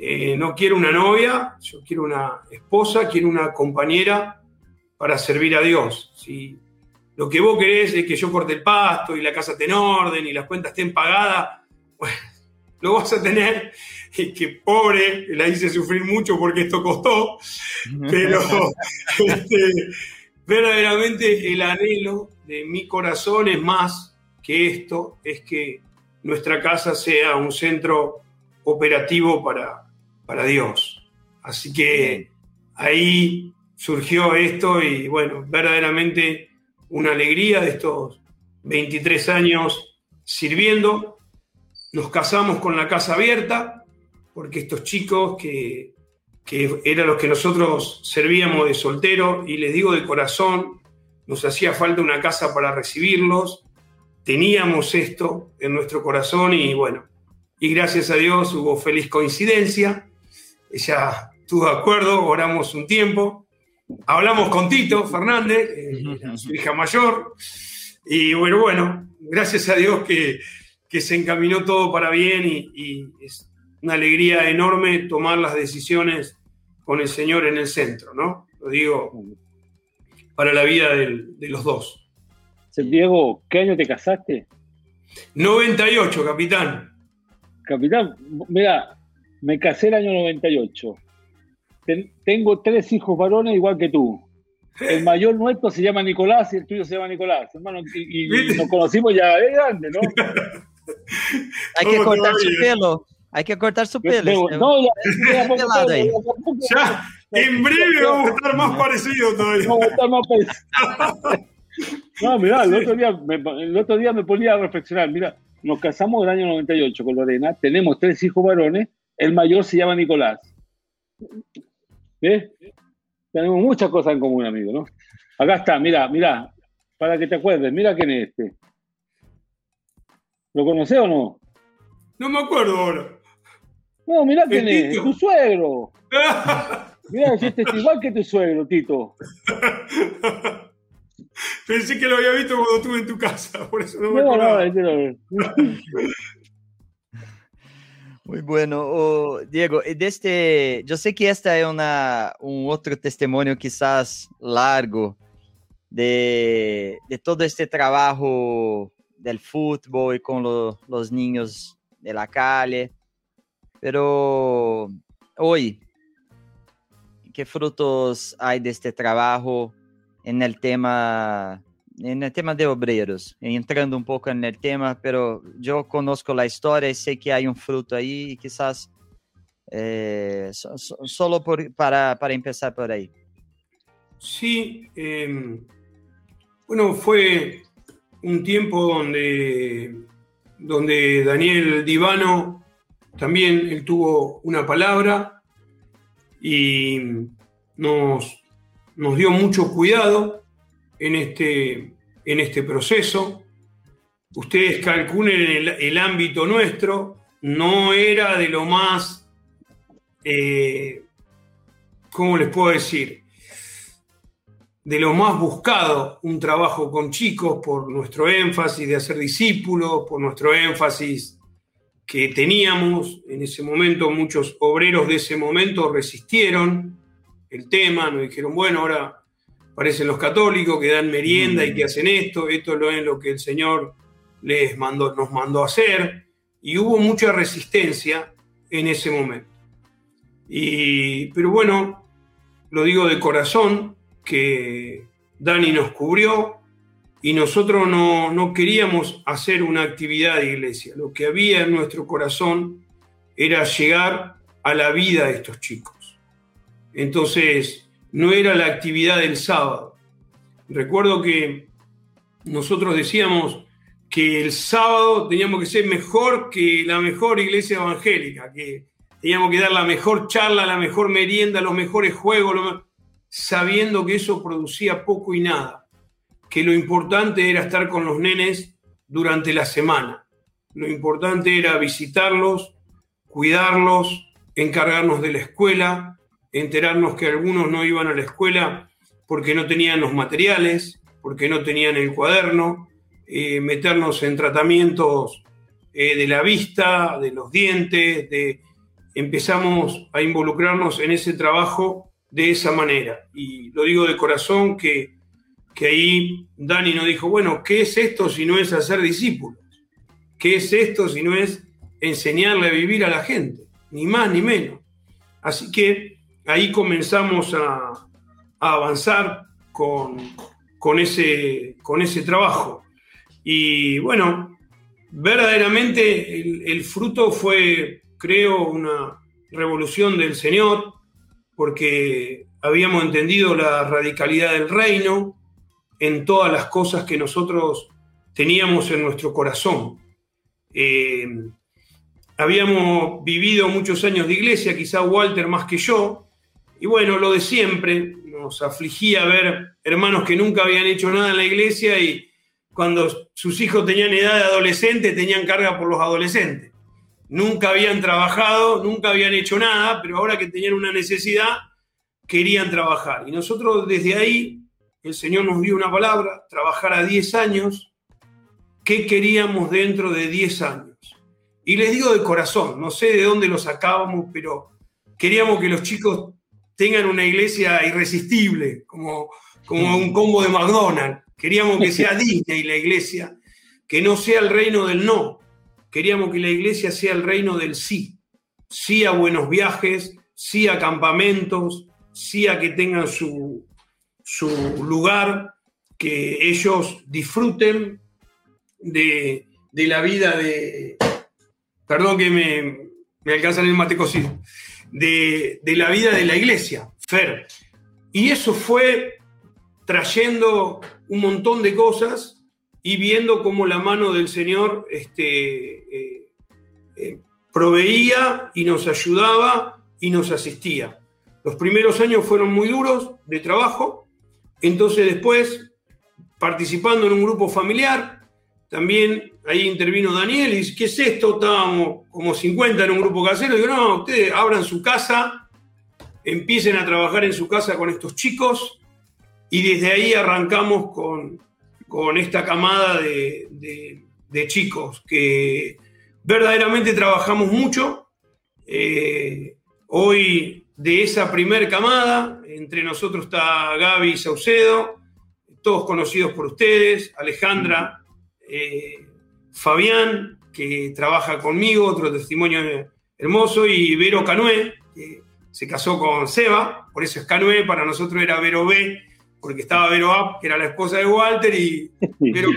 eh, no quiero una novia, yo quiero una esposa, quiero una compañera para servir a Dios. Si lo que vos querés es que yo corte el pasto y la casa esté en orden y las cuentas estén pagadas, bueno, [LAUGHS] lo vas a tener. Y que pobre, la hice sufrir mucho porque esto costó, pero [LAUGHS] este, verdaderamente el anhelo de mi corazón es más que esto, es que nuestra casa sea un centro operativo para, para Dios. Así que ahí surgió esto y bueno, verdaderamente una alegría de estos 23 años sirviendo. Nos casamos con la casa abierta porque estos chicos que, que eran los que nosotros servíamos de soltero y les digo de corazón, nos hacía falta una casa para recibirlos, teníamos esto en nuestro corazón y bueno, y gracias a Dios hubo feliz coincidencia ella estuvo de acuerdo, oramos un tiempo, hablamos con Tito Fernández, eh, su hija mayor, y bueno, bueno, gracias a Dios que, se encaminó todo para bien y, es una alegría enorme tomar las decisiones con el Señor en el centro, ¿no? Lo digo para la vida de los dos. Diego, ¿qué año te casaste? 98, capitán. Capitán, mira, me casé el año 98. tengo tres hijos varones igual que tú. El mayor nuestro se llama Nicolás y el tuyo se llama Nicolás, hermano. Y, nos conocimos ya de grande, ¿no? Hay que cortar su pelo. Hay que cortar su pelo. No, ya, ya, en breve vamos a estar más parecidos todavía. Vamos a estar más parecidos. No, mirá, el otro, día me, el otro día me ponía a reflexionar. Mira, nos casamos el año 98 con Lorena, tenemos tres hijos varones el mayor se llama Nicolás. ¿Ves? Tenemos muchas cosas en común, amigo, ¿no? Acá está, mira, mira, para que te acuerdes, mira quién es este. ¿Lo conoces o no? No me acuerdo ahora. No, mira quién es, tu suegro. [LAUGHS] mira, este es igual que tu suegro, Tito. Pensé que lo había visto cuando estuve en tu casa, por eso no me acuerdo. No, no, [LAUGHS] Muy bueno. Diego, desde, yo sé que este es una, un otro testimonio quizás largo de, de todo este trabajo del fútbol y con lo, los niños de la calle, pero hoy, ¿qué frutos hay de este trabajo en el tema en el tema de obreros, entrando un poco en el tema, pero yo conozco la historia y sé que hay un fruto ahí y quizás eh, solo para, para, empezar por ahí. Sí, em, bueno, fue un tiempo donde, donde Daniel Divano también él tuvo una palabra y nos, nos dio mucho cuidado en este, en este proceso. Ustedes calculen el, ámbito nuestro, no era de lo más, eh, ¿cómo les puedo decir? De lo más buscado un trabajo con chicos por nuestro énfasis de hacer discípulos, por nuestro énfasis que teníamos. En ese momento muchos obreros de ese momento resistieron el tema, nos dijeron, bueno, ahora parecen los católicos que dan merienda y que mm. hacen esto, esto lo es lo que el Señor les mandó, nos mandó a hacer, y hubo mucha resistencia en ese momento. Y, pero bueno, lo digo de corazón, que Dani nos cubrió y nosotros no, no queríamos hacer una actividad de iglesia, lo que había en nuestro corazón era llegar a la vida de estos chicos. Entonces, no era la actividad del sábado. Recuerdo que nosotros decíamos que el sábado teníamos que ser mejor que la mejor iglesia evangélica, que teníamos que dar la mejor charla, la mejor merienda, los mejores juegos, sabiendo que eso producía poco y nada, que lo importante era estar con los nenes durante la semana, lo importante era visitarlos, cuidarlos, encargarnos de la escuela, enterarnos que algunos no iban a la escuela porque no tenían los materiales, porque no tenían el cuaderno, eh, meternos en tratamientos eh, de la vista, de los dientes, de, empezamos a involucrarnos en ese trabajo de esa manera. Y lo digo de corazón que, que ahí Dani nos dijo, bueno, ¿qué es esto si no es hacer discípulos? ¿Qué es esto si no es enseñarle a vivir a la gente? Ni más ni menos. Así que ahí comenzamos a, avanzar con, ese trabajo. Y bueno, verdaderamente el, fruto fue, creo, una revolución del Señor, porque habíamos entendido la radicalidad del reino en todas las cosas que nosotros teníamos en nuestro corazón. Eh, habíamos vivido muchos años de iglesia, quizá Walter más que yo, y bueno, lo de siempre, nos afligía ver hermanos que nunca habían hecho nada en la iglesia y cuando sus hijos tenían edad de adolescente tenían carga por los adolescentes. Nunca habían trabajado, nunca habían hecho nada, pero ahora que tenían una necesidad, querían trabajar. Y nosotros desde ahí, el Señor nos dio una palabra, trabajar a 10 años, ¿qué queríamos dentro de 10 años? Y les digo de corazón, no sé de dónde lo sacábamos, pero queríamos que los chicos tengan una iglesia irresistible, como, como un combo de McDonald's. Queríamos que sea [LAUGHS] Disney la iglesia, que no sea el reino del no. Queríamos que la iglesia sea el reino del sí. Sí a buenos viajes, sí a campamentos, sí a que tengan su, su lugar, que ellos disfruten de, de la vida de... Perdón que me, me alcanza el mate cocido de, la vida de la iglesia, Fer. Y eso fue trayendo un montón de cosas y viendo cómo la mano del Señor este, eh, eh, proveía y nos ayudaba y nos asistía. Los primeros años fueron muy duros de trabajo, entonces después, participando en un grupo familiar, también ahí intervino Daniel y dice, ¿qué es esto? Estábamos como 50 en un grupo casero. Digo, no, ustedes abran su casa, empiecen a trabajar en su casa con estos chicos y desde ahí arrancamos con, esta camada de, chicos que verdaderamente trabajamos mucho. Eh, hoy de esa primer camada, entre nosotros está Gaby Saucedo, todos conocidos por ustedes, Alejandra eh, Fabián, que trabaja conmigo, otro testimonio hermoso, y Vero Canué, que se casó con Seba, por eso es Canué, para nosotros era Vero B, porque estaba Vero A, que era la esposa de Walter, y Vero,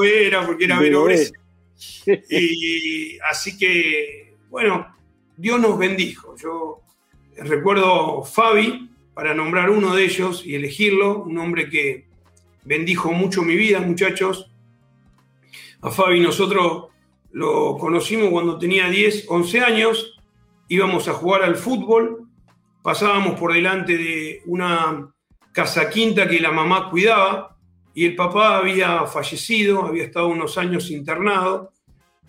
B era porque era Vero B. [LAUGHS] Y así que, bueno, Dios nos bendijo. Yo recuerdo Fabi, para nombrar uno de ellos y elegirlo, un hombre que bendijo mucho mi vida, muchachos, a Fabi nosotros lo conocimos cuando tenía 10, 11 años, íbamos a jugar al fútbol, pasábamos por delante de una casa quinta que la mamá cuidaba y el papá había fallecido, había estado unos años internado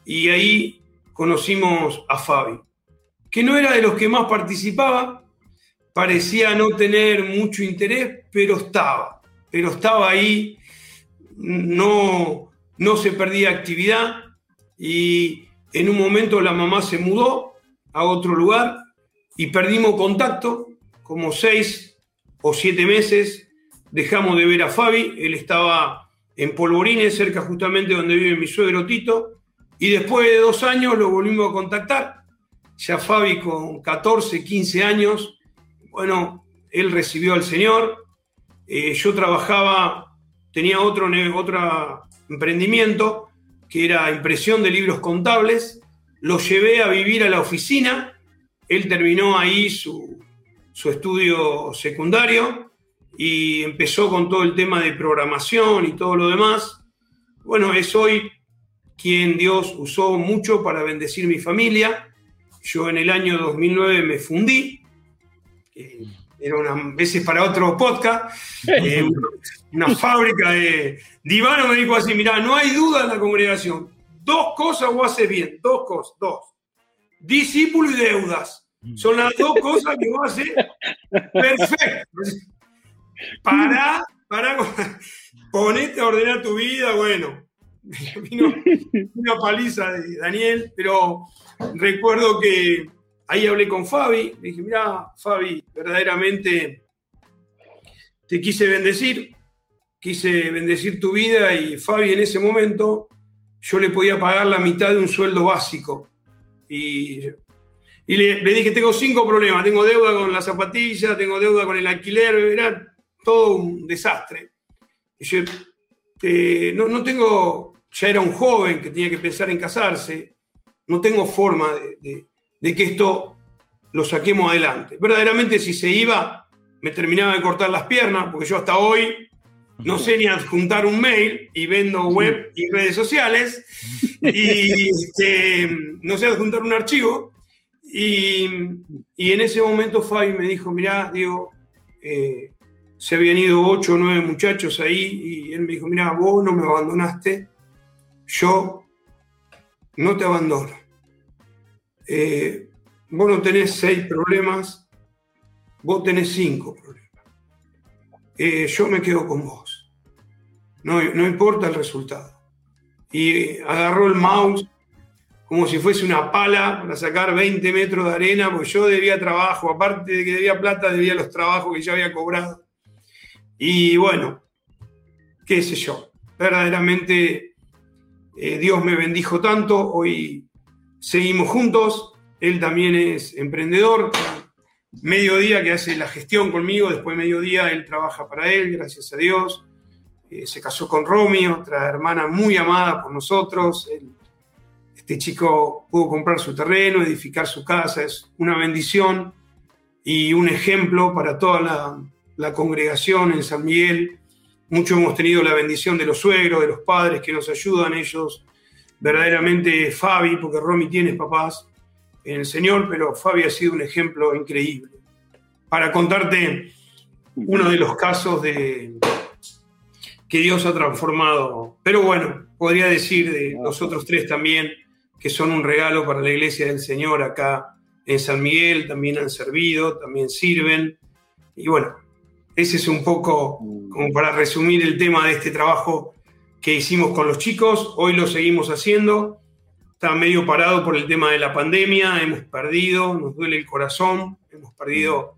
y ahí conocimos a Fabi, que no era de los que más participaba, parecía no tener mucho interés, pero estaba, pero estaba ahí, no, no se perdía actividad y en un momento la mamá se mudó a otro lugar y perdimos contacto, como seis o siete meses dejamos de ver a Fabi, él estaba en Polvorines, cerca justamente donde vive mi suegro Tito, y después de dos años lo volvimos a contactar, ya Fabi con 14, 15 años, bueno, él recibió al Señor, eh, yo trabajaba, tenía otro, otra emprendimiento, que era impresión de libros contables, lo llevé a vivir a la oficina, él terminó ahí su, estudio secundario y empezó con todo el tema de programación y todo lo demás. Bueno, es hoy quien Dios usó mucho para bendecir mi familia. Yo en el año 2009 me fundí, era una veces para otro podcast, eh, una, fábrica de divano me dijo así, mira, no hay duda en la congregación, dos cosas vos haces bien, dos cosas, dos, discípulo y deudas, son las dos cosas que vos haces perfecto. Para, para, ponete a ordenar tu vida, bueno, [LAUGHS] vino una paliza de Daniel, pero recuerdo que ahí hablé con Fabi, le dije, mira, Fabi, verdaderamente te quise bendecir, quise bendecir tu vida y Fabi en ese momento yo le podía pagar la mitad de un sueldo básico. Y, le, dije, tengo cinco problemas, tengo deuda con la zapatilla, tengo deuda con el alquiler, era todo un desastre. Y yo, no, no tengo ya era un joven que tenía que pensar en casarse, no tengo forma de, que esto lo saquemos adelante. Verdaderamente si se iba, me terminaba de cortar las piernas, porque yo hasta hoy no sé ni adjuntar un mail y vendo web y redes sociales, y este, no sé adjuntar un archivo. Y, en ese momento Fabi me dijo, mirá, digo, eh, se habían ido ocho o nueve muchachos ahí, y él me dijo, mirá, vos no me abandonaste, yo no te abandono. Eh, vos no tenés seis problemas, vos tenés cinco problemas. Eh, yo me quedo con vos. No, no importa el resultado. Y agarró el mouse como si fuese una pala para sacar 20 metros de arena, porque yo debía trabajo, aparte de que debía plata, debía los trabajos que ya había cobrado. Y bueno, qué sé yo, verdaderamente eh, Dios me bendijo tanto, hoy seguimos juntos, él también es emprendedor, mediodía que hace la gestión conmigo, después de mediodía él trabaja para él, gracias a Dios, eh, se casó con Romy, otra hermana muy amada por nosotros, este chico pudo comprar su terreno, edificar su casa, es una bendición y un ejemplo para toda la, la congregación en San Miguel. Muchos hemos tenido la bendición de los suegros, de los padres que nos ayudan ellos. Verdaderamente Fabi, porque Romy tiene papás en el Señor, pero Fabi ha sido un ejemplo increíble. Para contarte uno de los casos de que Dios ha transformado. Pero bueno, podría decir de los otros tres también, que son un regalo para la iglesia del Señor acá en San Miguel, también han servido, también sirven. Y bueno, ese es un poco como para resumir el tema de este trabajo que hicimos con los chicos. Hoy lo seguimos haciendo. Está medio parado por el tema de la pandemia. Hemos perdido, nos duele el corazón. Hemos perdido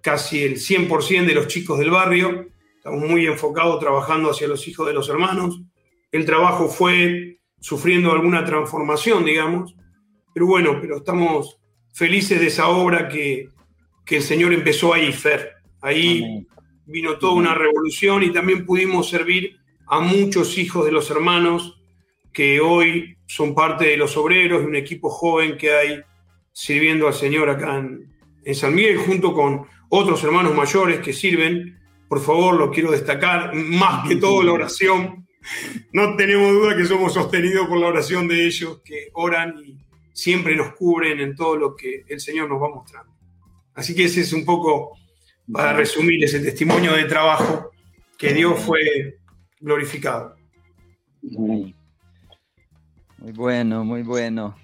casi el 100% de los chicos del barrio. Estamos muy enfocados trabajando hacia los hijos de los hermanos. El trabajo fue sufriendo alguna transformación, digamos. Pero bueno, pero estamos felices de esa obra que, que el Señor empezó ahí, Fer. Ahí vino toda una revolución y también pudimos servir a muchos hijos de los hermanos que hoy son parte de los obreros y un equipo joven que hay sirviendo al Señor acá en, San Miguel, junto con otros hermanos mayores que sirven. Por favor, lo quiero destacar, más que todo la oración. No tenemos duda que somos sostenidos por la oración de ellos, que oran y siempre nos cubren en todo lo que el Señor nos va mostrando. Así que ese es un poco para resumir ese testimonio de trabajo, que Dios fue glorificado. Muy bueno, muy bueno.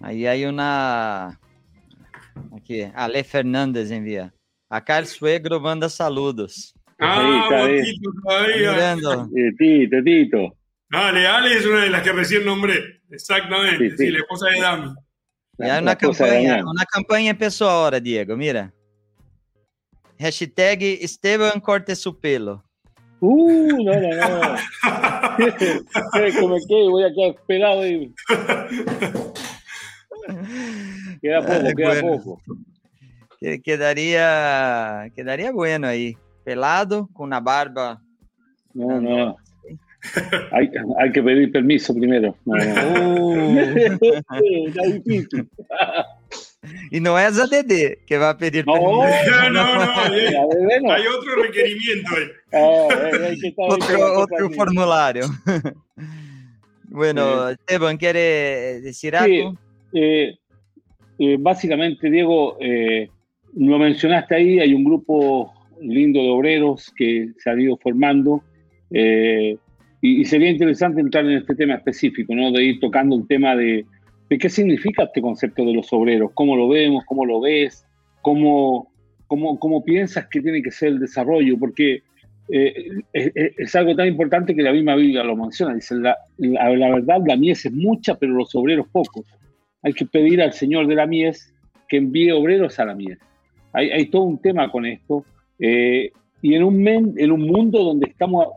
Ahí hay una. Aquí, Ale Fernández envía. Acá el suegro manda saludos. Ah, Tito todavía. Tito, Tito. Dale, Ale es una de las que recién nombré. Exactamente, sí, la esposa de Dami. Y hay una campaña, una campaña empezó ahora, Diego, mira. Hashtag Esteban corte su pelo. Uh, no, no, no. [LAUGHS] Como que voy a quedar pelado ahí. Queda poco, queda poco. Quedaría, quedaría bueno ahí. Pelado, con una barba. No, no. Hay, hay, que pedir permiso primero. No, no. Uh. [LAUGHS] [LAUGHS] Y no es ADD que va a pedir no, [LAUGHS] No, no, no. Hay, otro requerimiento ahí. [LAUGHS] Ah, otro, otro formulario. Bueno, Esteban, ¿quiere decir algo? Eh, eh, básicamente, Diego, lo mencionaste ahí, hay un grupo lindo de obreros que se han ido formando y, sería interesante entrar en este tema específico, ¿no? de ir tocando el tema de, de qué significa este concepto de los obreros, cómo lo vemos, cómo lo ves, cómo, cómo, cómo piensas que tiene que ser el desarrollo, porque eh, es, algo tan importante que la misma Biblia lo menciona. Dice, la, la, verdad, la mies es mucha, pero los obreros pocos. Hay que pedir al Señor de la mies que envíe obreros a la mies. Hay, hay todo un tema con esto. Eh, y en un, en un mundo donde estamos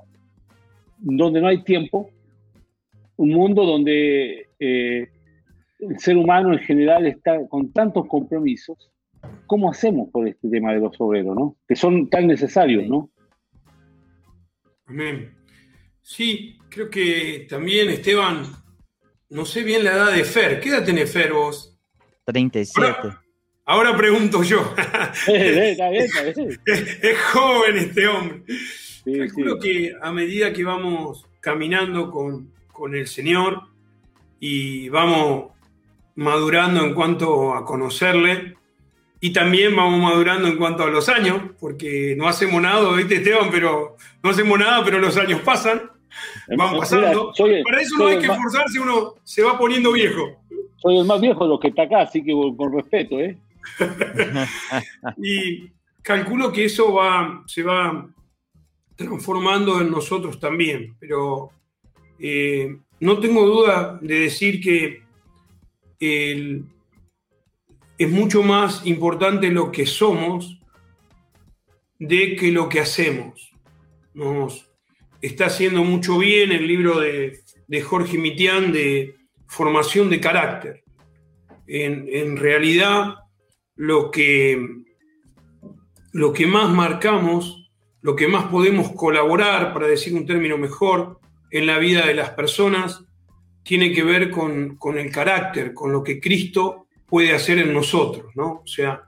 donde no hay tiempo, un mundo donde eh, el ser humano en general está con tantos compromisos, ¿cómo hacemos por este tema de los obreros, no? Que son tan necesarios, ¿no? Amén. Sí, creo que también, Esteban, no sé bien la edad de Fer. ¿Qué edad tiene Fer vos? 37. Ahora, pregunto yo. es, joven este hombre. Calculo que a medida que vamos caminando con, el Señor y vamos madurando en cuanto a conocerle, y también vamos madurando en cuanto a los años, porque no hacemos nada, ¿viste, Esteban? Pero no hacemos nada, pero los años pasan, van pasando. Para eso no hay que esforzarse, uno se va poniendo viejo. Soy el más viejo de los que está acá, así que con respeto, ¿eh? [LAUGHS] y calculo que eso va, se va transformando en nosotros también. Pero eh, no tengo duda de decir que es mucho más importante lo que somos de que lo que hacemos. Nos está haciendo mucho bien el libro de, Jorge Mitián de formación de carácter. En, en realidad, lo que, lo que más marcamos lo que más podemos colaborar, para decir un término mejor, en la vida de las personas, tiene que ver con, el carácter, con lo que Cristo puede hacer en nosotros, ¿no? O sea,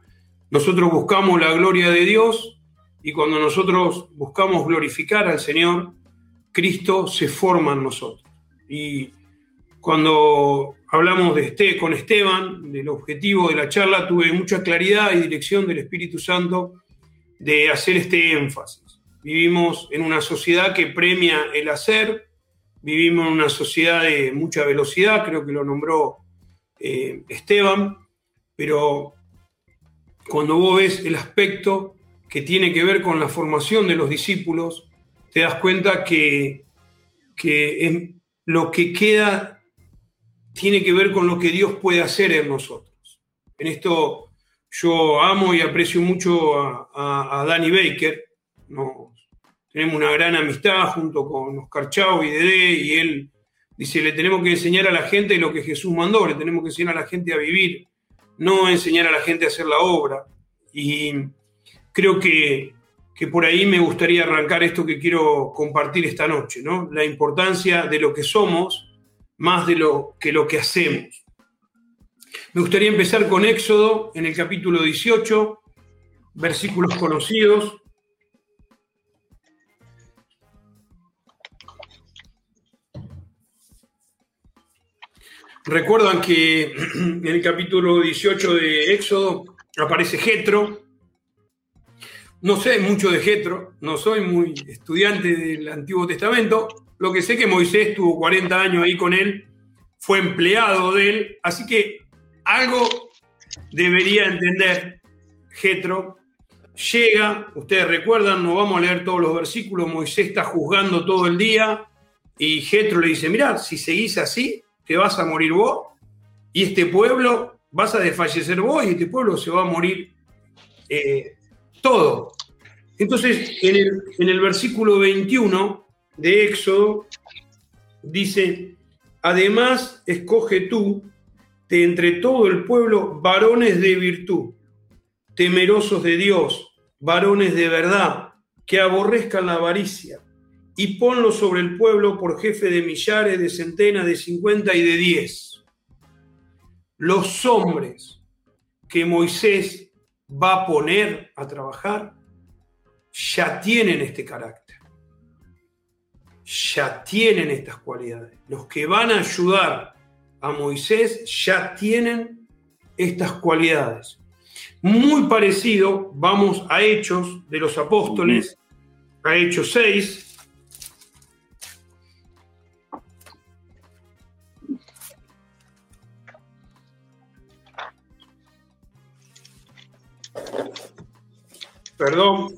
nosotros buscamos la gloria de Dios y cuando nosotros buscamos glorificar al Señor, Cristo se forma en nosotros. Y cuando hablamos de este, con Esteban, del objetivo de la charla, tuve mucha claridad y dirección del Espíritu Santo de hacer este énfasis. Vivimos en una sociedad que premia el hacer, vivimos en una sociedad de mucha velocidad, creo que lo nombró eh, Esteban, pero cuando vos ves el aspecto que tiene que ver con la formación de los discípulos, te das cuenta que, que lo que queda tiene que ver con lo que Dios puede hacer en nosotros. En esto yo amo y aprecio mucho a, a Danny Baker, no, tenemos una gran amistad junto con Oscar Chau y Dede, y él dice, le tenemos que enseñar a la gente lo que Jesús mandó, le tenemos que enseñar a la gente a vivir, no enseñar a la gente a hacer la obra. Y creo que, que por ahí me gustaría arrancar esto que quiero compartir esta noche, ¿no? La importancia de lo que somos más de lo que lo que hacemos. Me gustaría empezar con Éxodo en el capítulo 18, versículos conocidos. Recuerdan que [CLEARS THROAT] en el capítulo 18 de Éxodo aparece Jetro. No sé mucho de Jetro, no soy muy estudiante del Antiguo Testamento. Lo que sé que Moisés tuvo 40 años ahí con él, fue empleado de él, así que algo debería entender Jetro. Llega, ustedes recuerdan, no vamos a leer todos los versículos, Moisés está juzgando todo el día y Jetro le dice, mira, si seguís así, te vas a morir vos y este pueblo vas a desfallecer vos y este pueblo se va a morir eh, todo. Entonces, en el, en el versículo 21 de Éxodo dice, además escoge tú de entre todo el pueblo varones de virtud, temerosos de Dios, varones de verdad, que aborrezcan la avaricia y ponlo sobre el pueblo por jefe de millares, de centenas, de cincuenta y de diez. Los hombres que Moisés va a poner a trabajar ya tienen este carácter. ya tienen estas cualidades. Los que van a ayudar a Moisés ya tienen estas cualidades. Muy parecido, vamos a Hechos de los Apóstoles, a Hechos 6. Perdón.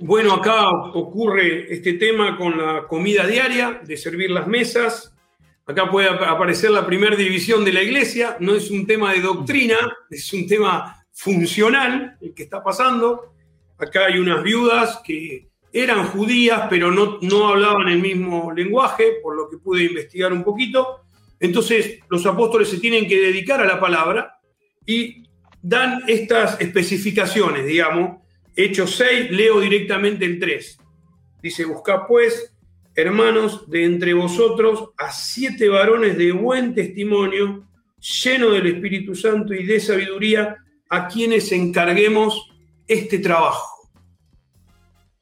Bueno, acá ocurre este tema con la comida diaria, de servir las mesas. Acá puede aparecer la primera división de la iglesia. No es un tema de doctrina, es un tema funcional el que está pasando. Acá hay unas viudas que eran judías, pero no, no hablaban el mismo lenguaje, por lo que pude investigar un poquito. Entonces, los apóstoles se tienen que dedicar a la palabra y dan estas especificaciones, digamos. Hechos 6, leo directamente el 3. Dice, busca pues, hermanos, de entre vosotros a siete varones de buen testimonio, llenos del Espíritu Santo y de sabiduría, a quienes encarguemos este trabajo.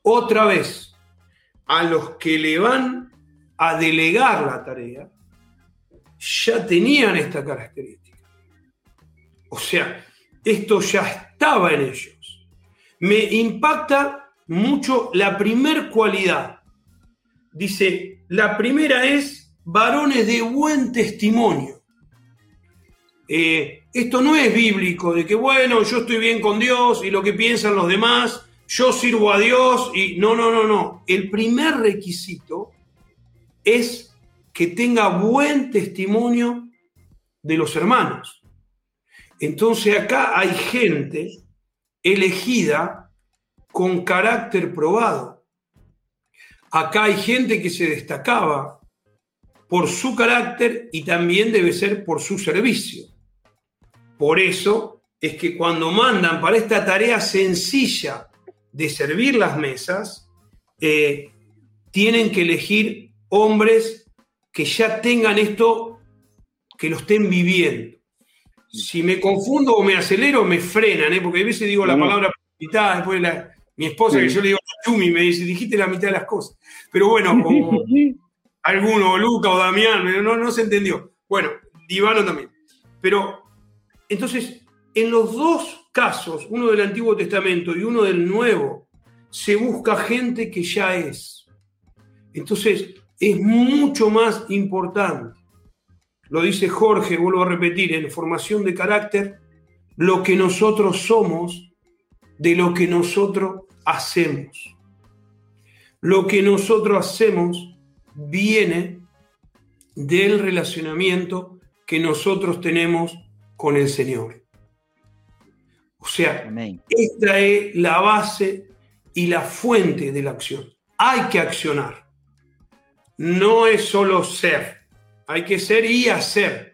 Otra vez, a los que le van a delegar la tarea, ya tenían esta característica. O sea, esto ya estaba en ellos. Me impacta mucho la primer cualidad. Dice, la primera es varones de buen testimonio. Eh, esto no es bíblico, de que bueno, yo estoy bien con Dios y lo que piensan los demás, yo sirvo a Dios y no, no, no, no. El primer requisito es que tenga buen testimonio de los hermanos. Entonces acá hay gente elegida con carácter probado. Acá hay gente que se destacaba por su carácter y también debe ser por su servicio. Por eso es que cuando mandan para esta tarea sencilla de servir las mesas, eh, tienen que elegir hombres que ya tengan esto, que lo estén viviendo. Si me confundo o me acelero, me frenan, ¿eh? porque a veces digo la palabra mitad, después mi esposa, que yo le digo Chumi, me dice, dijiste la mitad de las cosas. Pero bueno, como [LAUGHS] alguno, Luca o Damián, no, no se entendió. Bueno, Divano también. Pero, entonces, en los dos casos, uno del Antiguo Testamento y uno del Nuevo, se busca gente que ya es. Entonces, es mucho más importante. Lo dice Jorge, vuelvo a repetir, en formación de carácter, lo que nosotros somos de lo que nosotros hacemos. Lo que nosotros hacemos viene del relacionamiento que nosotros tenemos con el Señor. O sea, esta es la base y la fuente de la acción. Hay que accionar no es solo ser, hay que ser y hacer.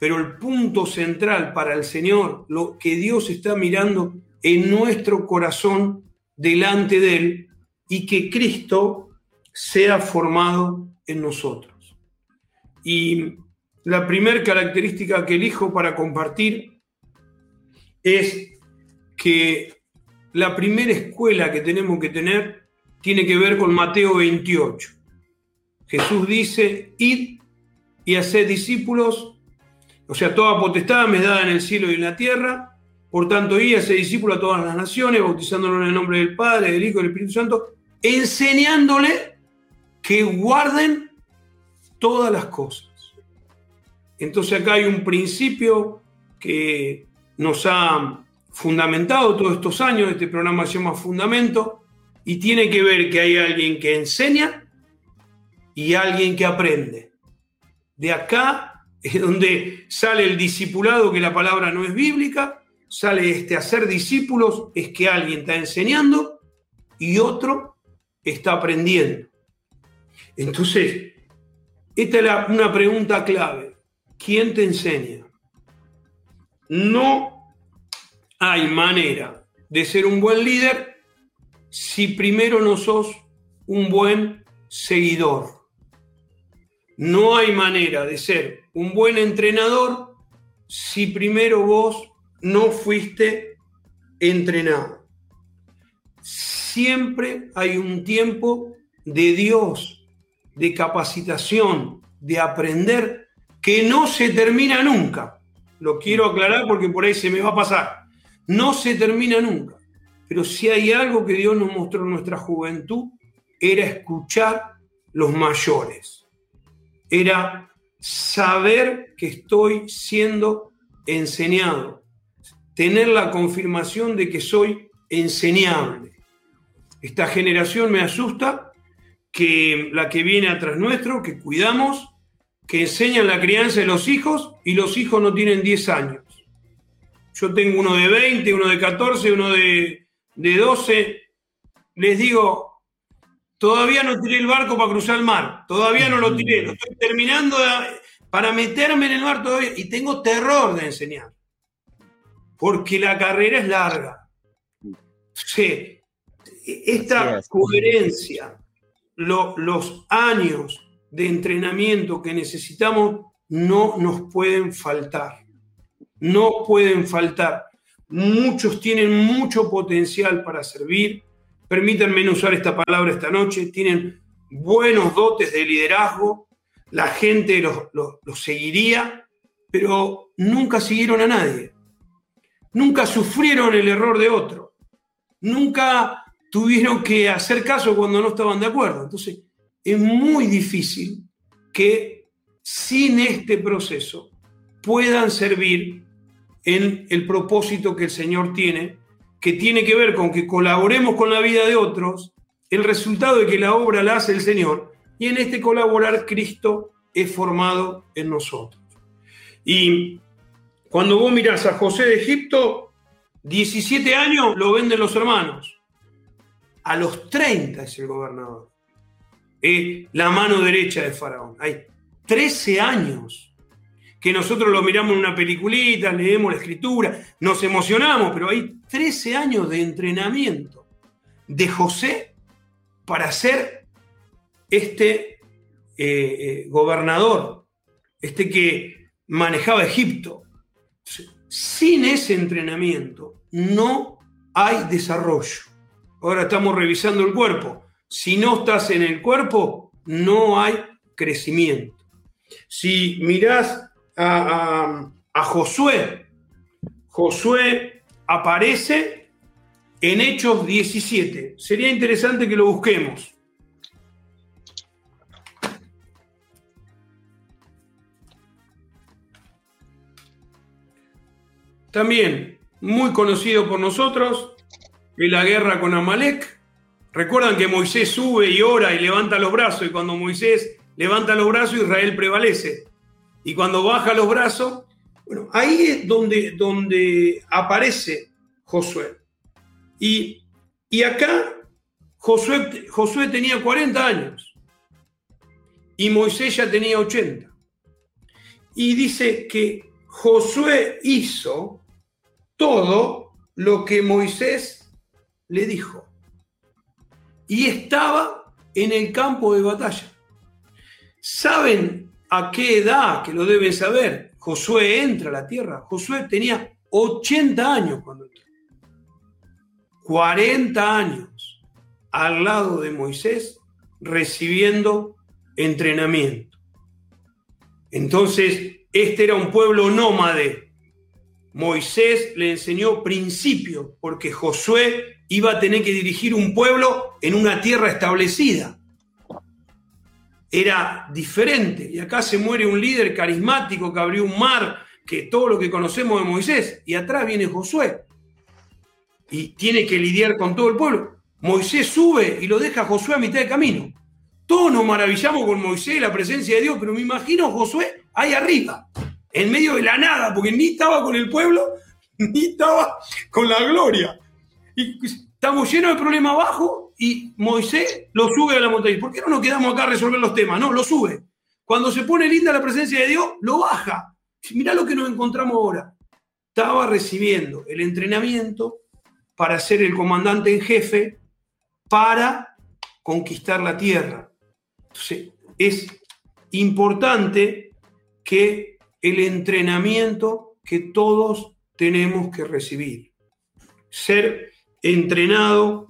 Pero el punto central para el Señor, lo que Dios está mirando en nuestro corazón delante de Él y que Cristo sea formado en nosotros. Y la primera característica que elijo para compartir es que la primera escuela que tenemos que tener tiene que ver con Mateo 28. Jesús dice, id y haced discípulos, o sea, toda potestad me dada en el cielo y en la tierra, por tanto, id y haced discípulos a todas las naciones, bautizándolos en el nombre del Padre, del Hijo y del Espíritu Santo, enseñándole que guarden todas las cosas. Entonces acá hay un principio que nos ha fundamentado todos estos años, este programa se llama Fundamento, y tiene que ver que hay alguien que enseña y alguien que aprende. De acá es donde sale el discipulado, que la palabra no es bíblica, sale este hacer discípulos, es que alguien está enseñando y otro está aprendiendo. Entonces, esta es una pregunta clave. ¿Quién te enseña? No hay manera de ser un buen líder si primero no sos un buen seguidor. No hay manera de ser un buen entrenador si primero vos no fuiste entrenado. siempre hay un tiempo de Dios, de capacitación, de aprender, que no se termina nunca. Lo quiero aclarar porque por ahí se me va a pasar. No se termina nunca. Pero si hay algo que Dios nos mostró en nuestra juventud, era escuchar los mayores. Era saber que estoy siendo enseñado. Tener la confirmación de que soy enseñable. Esta generación me asusta, que la que viene atrás nuestro, que cuidamos, que enseñan la crianza de los hijos y los hijos no tienen 10 años. Yo tengo uno de 20, uno de 14, uno de, de 12. Les digo, todavía no tiré el barco para cruzar el mar, todavía no lo tiré, lo estoy terminando para meterme en el mar todavía y tengo terror de enseñar, porque la carrera es larga. Sí, esta coherencia, los años de entrenamiento que necesitamos no nos pueden faltar. No pueden faltar. Muchos tienen mucho potencial para servir. Permítanme usar esta palabra esta noche. Tienen buenos dotes de liderazgo. La gente los seguiría, pero nunca siguieron a nadie. Nunca sufrieron el error de otro. Nunca tuvieron que hacer caso cuando no estaban de acuerdo. Entonces, es muy difícil que sin este proceso puedan servir en el propósito que el Señor tiene, que tiene que ver con que colaboremos con la vida de otros, el resultado de que la obra la hace el Señor, y en este colaborar Cristo es formado en nosotros. Y cuando vos mirás a José de Egipto, 17 años lo venden los hermanos a los 30 es el gobernador. Es la mano derecha de Faraón. Hay 13 años que nosotros lo miramos en una peliculita, leemos la escritura, nos emocionamos, pero hay 13 años de entrenamiento de José para ser este eh, eh, gobernador, este que manejaba Egipto. Sin ese entrenamiento no hay desarrollo. Ahora estamos revisando el cuerpo. Si no estás en el cuerpo, no hay crecimiento. Si mirás a, Josué, Josué aparece en Hechos 17. Sería interesante que lo busquemos. También muy conocido por nosotros, en la guerra con Amalek. Recuerdan que Moisés sube y ora y levanta los brazos, y cuando Moisés levanta los brazos, Israel prevalece. Y cuando baja los brazos, bueno, ahí es donde, donde aparece Josué. Y, y acá Josué, Josué tenía 40 años y Moisés ya tenía 80. Y dice que Josué hizo todo lo que Moisés le dijo. Y estaba en el campo de batalla. ¿Saben a qué edad, que lo deben saber, Josué entra a la tierra? Josué tenía 80 años cuando entró. 40 años al lado de Moisés recibiendo entrenamiento. Entonces, este era un pueblo nómade. Moisés le enseñó principio, porque Josué iba a tener que dirigir un pueblo en una tierra establecida. Era diferente. Y acá se muere un líder carismático que abrió un mar, que todo lo que conocemos de Moisés. Y atrás viene Josué. Y tiene que lidiar con todo el pueblo. Moisés sube y lo deja a Josué a mitad de camino. Todos nos maravillamos con Moisés y la presencia de Dios, pero me imagino Josué ahí arriba, en medio de la nada, porque ni estaba con el pueblo, [LAUGHS] ni estaba con la gloria. Y estamos llenos de problemas abajo y Moisés lo sube a la montaña. ¿Por qué no nos quedamos acá a resolver los temas? No, lo sube. Cuando se pone linda la presencia de Dios, lo baja. Mirá lo que nos encontramos ahora. Estaba recibiendo el entrenamiento para ser el comandante en jefe para conquistar la tierra. Entonces, es importante que el entrenamiento que todos tenemos que recibir. Ser entrenado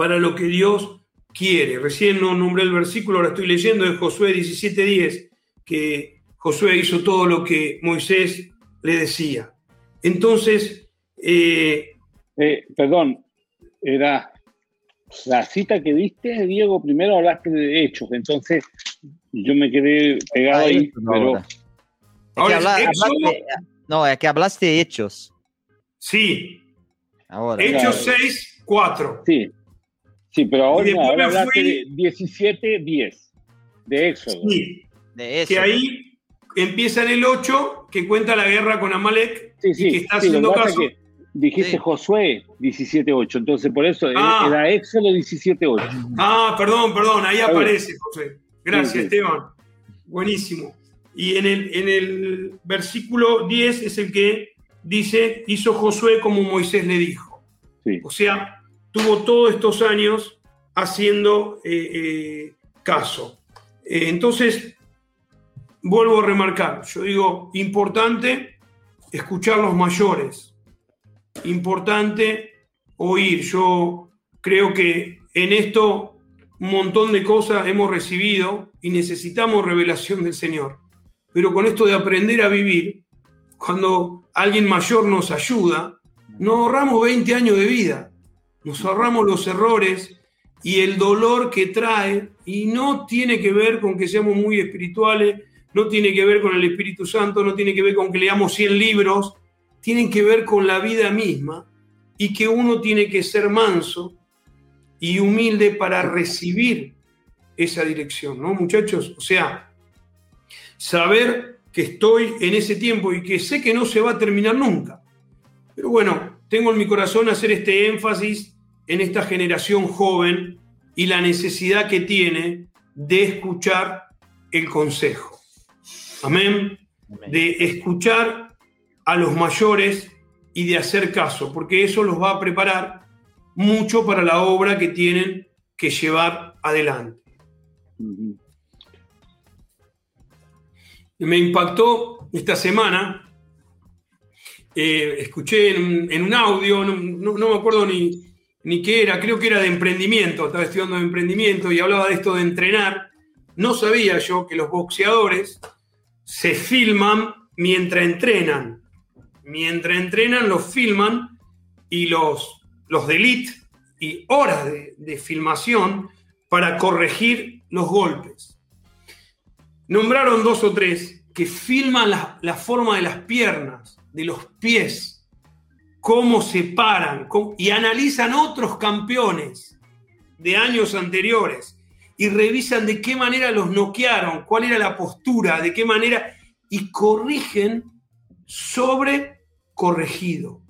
para lo que Dios quiere. Recién no nombré el versículo, ahora estoy leyendo de Josué 17:10, que Josué hizo todo lo que Moisés le decía. Entonces, eh, eh, perdón, era la cita que diste, Diego, primero hablaste de hechos, entonces yo me quedé pegado ahí, pero... no, es que hablaste de hechos. Sí. Ahora. Hechos 6, 4. Sí. Sí, pero ahora, ahora hablaste de 17, 10, de Éxodo. Sí. De eso. Que ahí empieza en el 8, que cuenta la guerra con Amalek, sí, sí, y que está haciendo caso. dijiste Josué 17.8, entonces por eso ah. era Éxodo 17.8. Ah, perdón, perdón, ahí aparece, José. Gracias, Esteban. Buenísimo. Y en el, en el versículo 10 es el que dice, hizo Josué como Moisés le dijo. O sea, tuvo todos estos años haciendo eh, eh, caso. Eh, entonces, vuelvo a remarcar, yo digo, importante escuchar los mayores, importante oír. Yo creo que en esto un montón de cosas hemos recibido y necesitamos revelación del Señor. Pero con esto de aprender a vivir, cuando alguien mayor nos ayuda, nos ahorramos 20 años de vida, nos ahorramos los errores y el dolor que trae, y no tiene que ver con que seamos muy espirituales, no tiene que ver con el Espíritu Santo, no tiene que ver con que leamos 100 libros, tienen que ver con la vida misma y que uno tiene que ser manso y humilde para recibir esa dirección, ¿no, muchachos? O sea, saber que estoy en ese tiempo y que sé que no se va a terminar nunca. Pero bueno, tengo en mi corazón hacer este énfasis en esta generación joven y la necesidad que tiene de escuchar el consejo. Amén. De escuchar a los mayores y de hacer caso, porque eso los va a preparar mucho para la obra que tienen que llevar adelante. Me impactó esta semana, eh, escuché en, un audio, no, me acuerdo ni, ni qué era, creo que era de emprendimiento, estaba estudiando de emprendimiento y hablaba de esto de entrenar. No sabía yo que los boxeadores se filman mientras entrenan. Mientras entrenan los filman y los, los de y horas de, filmación para corregir los golpes. Nombraron dos o tres que filman la, forma de las piernas, de los pies, cómo se paran y analizan otros campeones de años anteriores y revisan de qué manera los noquearon, cuál era la postura, de qué manera, y corrigen sobre corregido.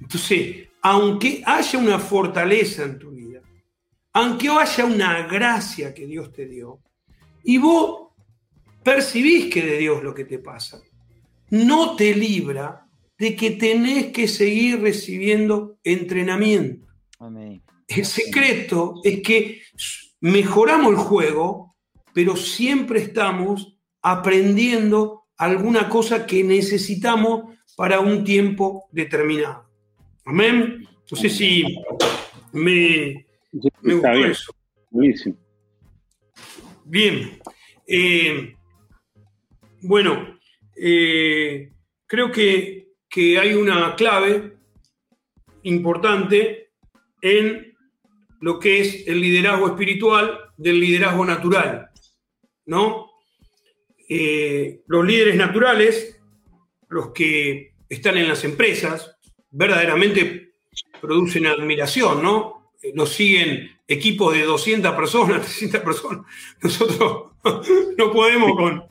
Entonces, aunque haya una fortaleza en tu vida, aunque haya una gracia que Dios te dio, y vos percibís que de Dios lo que te pasa, no te libra de que tenés que seguir recibiendo entrenamiento. El secreto es que mejoramos el juego, pero siempre estamos aprendiendo alguna cosa que necesitamos para un tiempo determinado. Amén. No sé si me, me gustó eso. Bien. Eh, bueno, eh, creo que, que hay una clave importante en lo que es el liderazgo espiritual del liderazgo natural, ¿no? Eh, los líderes naturales, los que están en las empresas, verdaderamente producen admiración, ¿no? Eh, nos siguen equipos de 200 personas, [LAUGHS] 300 personas. Nosotros [LAUGHS] no podemos con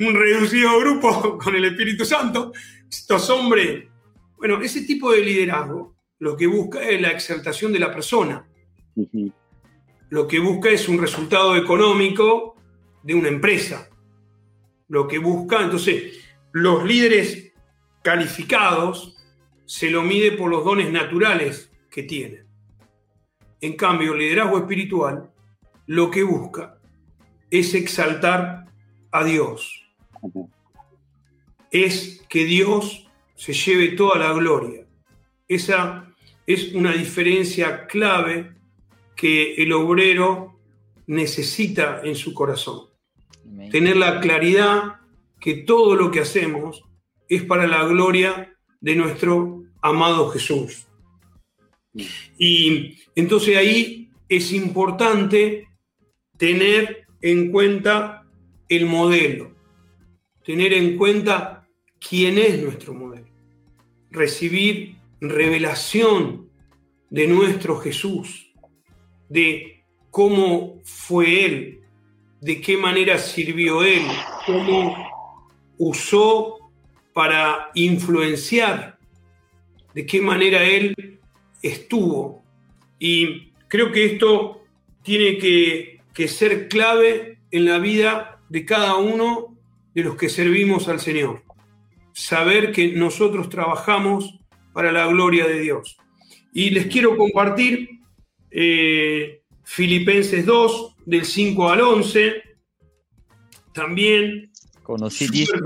un reducido grupo, [LAUGHS] con el Espíritu Santo. Estos hombres, bueno, ese tipo de liderazgo lo que busca es la exaltación de la persona lo que busca es un resultado económico de una empresa. Lo que busca, entonces, los líderes calificados se lo mide por los dones naturales que tienen. En cambio, el liderazgo espiritual lo que busca es exaltar a Dios. Es que Dios se lleve toda la gloria. Esa es una diferencia clave que el obrero necesita en su corazón. Tener la claridad que todo lo que hacemos es para la gloria de nuestro amado Jesús. Y entonces ahí es importante tener en cuenta el modelo, tener en cuenta quién es nuestro modelo, recibir revelación de nuestro Jesús, de cómo fue Él, de qué manera sirvió Él, cómo usó para influenciar, de qué manera Él estuvo. Y creo que esto tiene que, que ser clave en la vida de cada uno de los que servimos al Señor. Saber que nosotros trabajamos para la gloria de Dios. Y les quiero compartir eh, Filipenses 2, del 5 al 11, también conocido,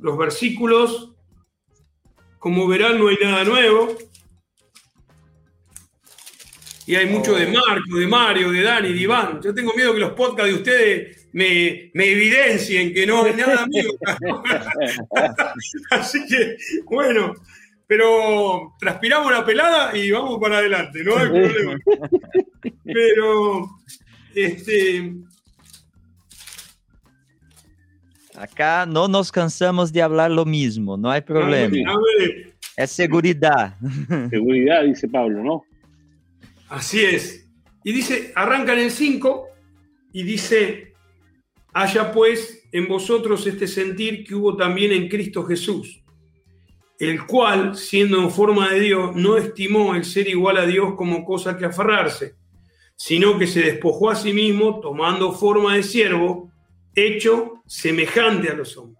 los versículos, como verán no hay nada nuevo, y hay mucho de oh. Marco, de Mario, de Dani, de Iván. Yo tengo miedo que los podcasts de ustedes me, me evidencien que no hay nada mío. [LAUGHS] Así que, bueno, pero transpiramos la pelada y vamos para adelante, no hay problema. Pero, este... Acá no nos cansamos de hablar lo mismo, no hay problema. Es seguridad. Seguridad, dice Pablo, ¿no? Así es. Y dice, arranca en el 5 y dice, haya pues en vosotros este sentir que hubo también en Cristo Jesús el cual, siendo en forma de Dios, no estimó el ser igual a Dios como cosa que aferrarse, sino que se despojó a sí mismo, tomando forma de siervo, hecho semejante a los hombres.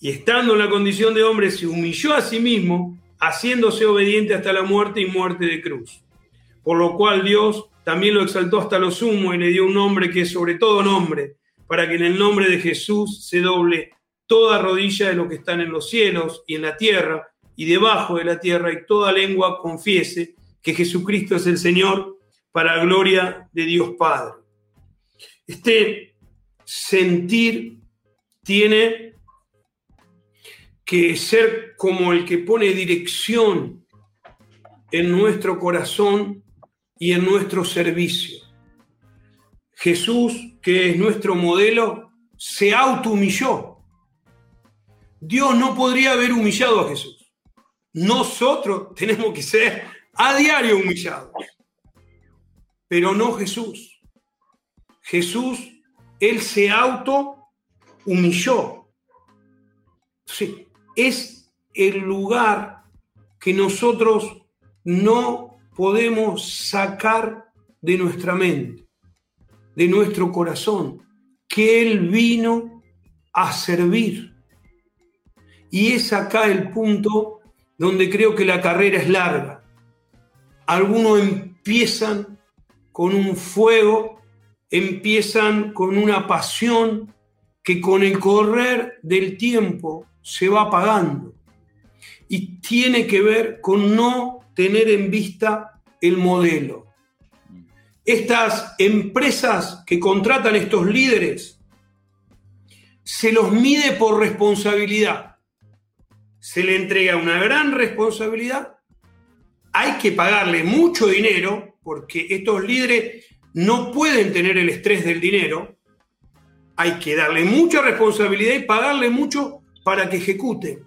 Y estando en la condición de hombre, se humilló a sí mismo, haciéndose obediente hasta la muerte y muerte de cruz. Por lo cual Dios también lo exaltó hasta lo sumo y le dio un nombre que es sobre todo nombre, para que en el nombre de Jesús se doble toda rodilla de lo que están en los cielos y en la tierra y debajo de la tierra, y toda lengua confiese que Jesucristo es el Señor para gloria de Dios Padre. Este sentir tiene que ser como el que pone dirección en nuestro corazón y en nuestro servicio. Jesús, que es nuestro modelo, se auto-humilló. Dios no podría haber humillado a Jesús. Nosotros tenemos que ser a diario humillados, pero no Jesús. Jesús, Él se auto humilló. Es el lugar que nosotros no podemos sacar de nuestra mente, de nuestro corazón, que Él vino a servir. Y es acá el punto donde creo que la carrera es larga. Algunos empiezan con un fuego, empiezan con una pasión que con el correr del tiempo se va apagando. Y tiene que ver con no tener en vista el modelo. Estas empresas que contratan estos líderes se los mide por responsabilidad. Se le entrega una gran responsabilidad, hay que pagarle mucho dinero, porque estos líderes no pueden tener el estrés del dinero, hay que darle mucha responsabilidad y pagarle mucho para que ejecute.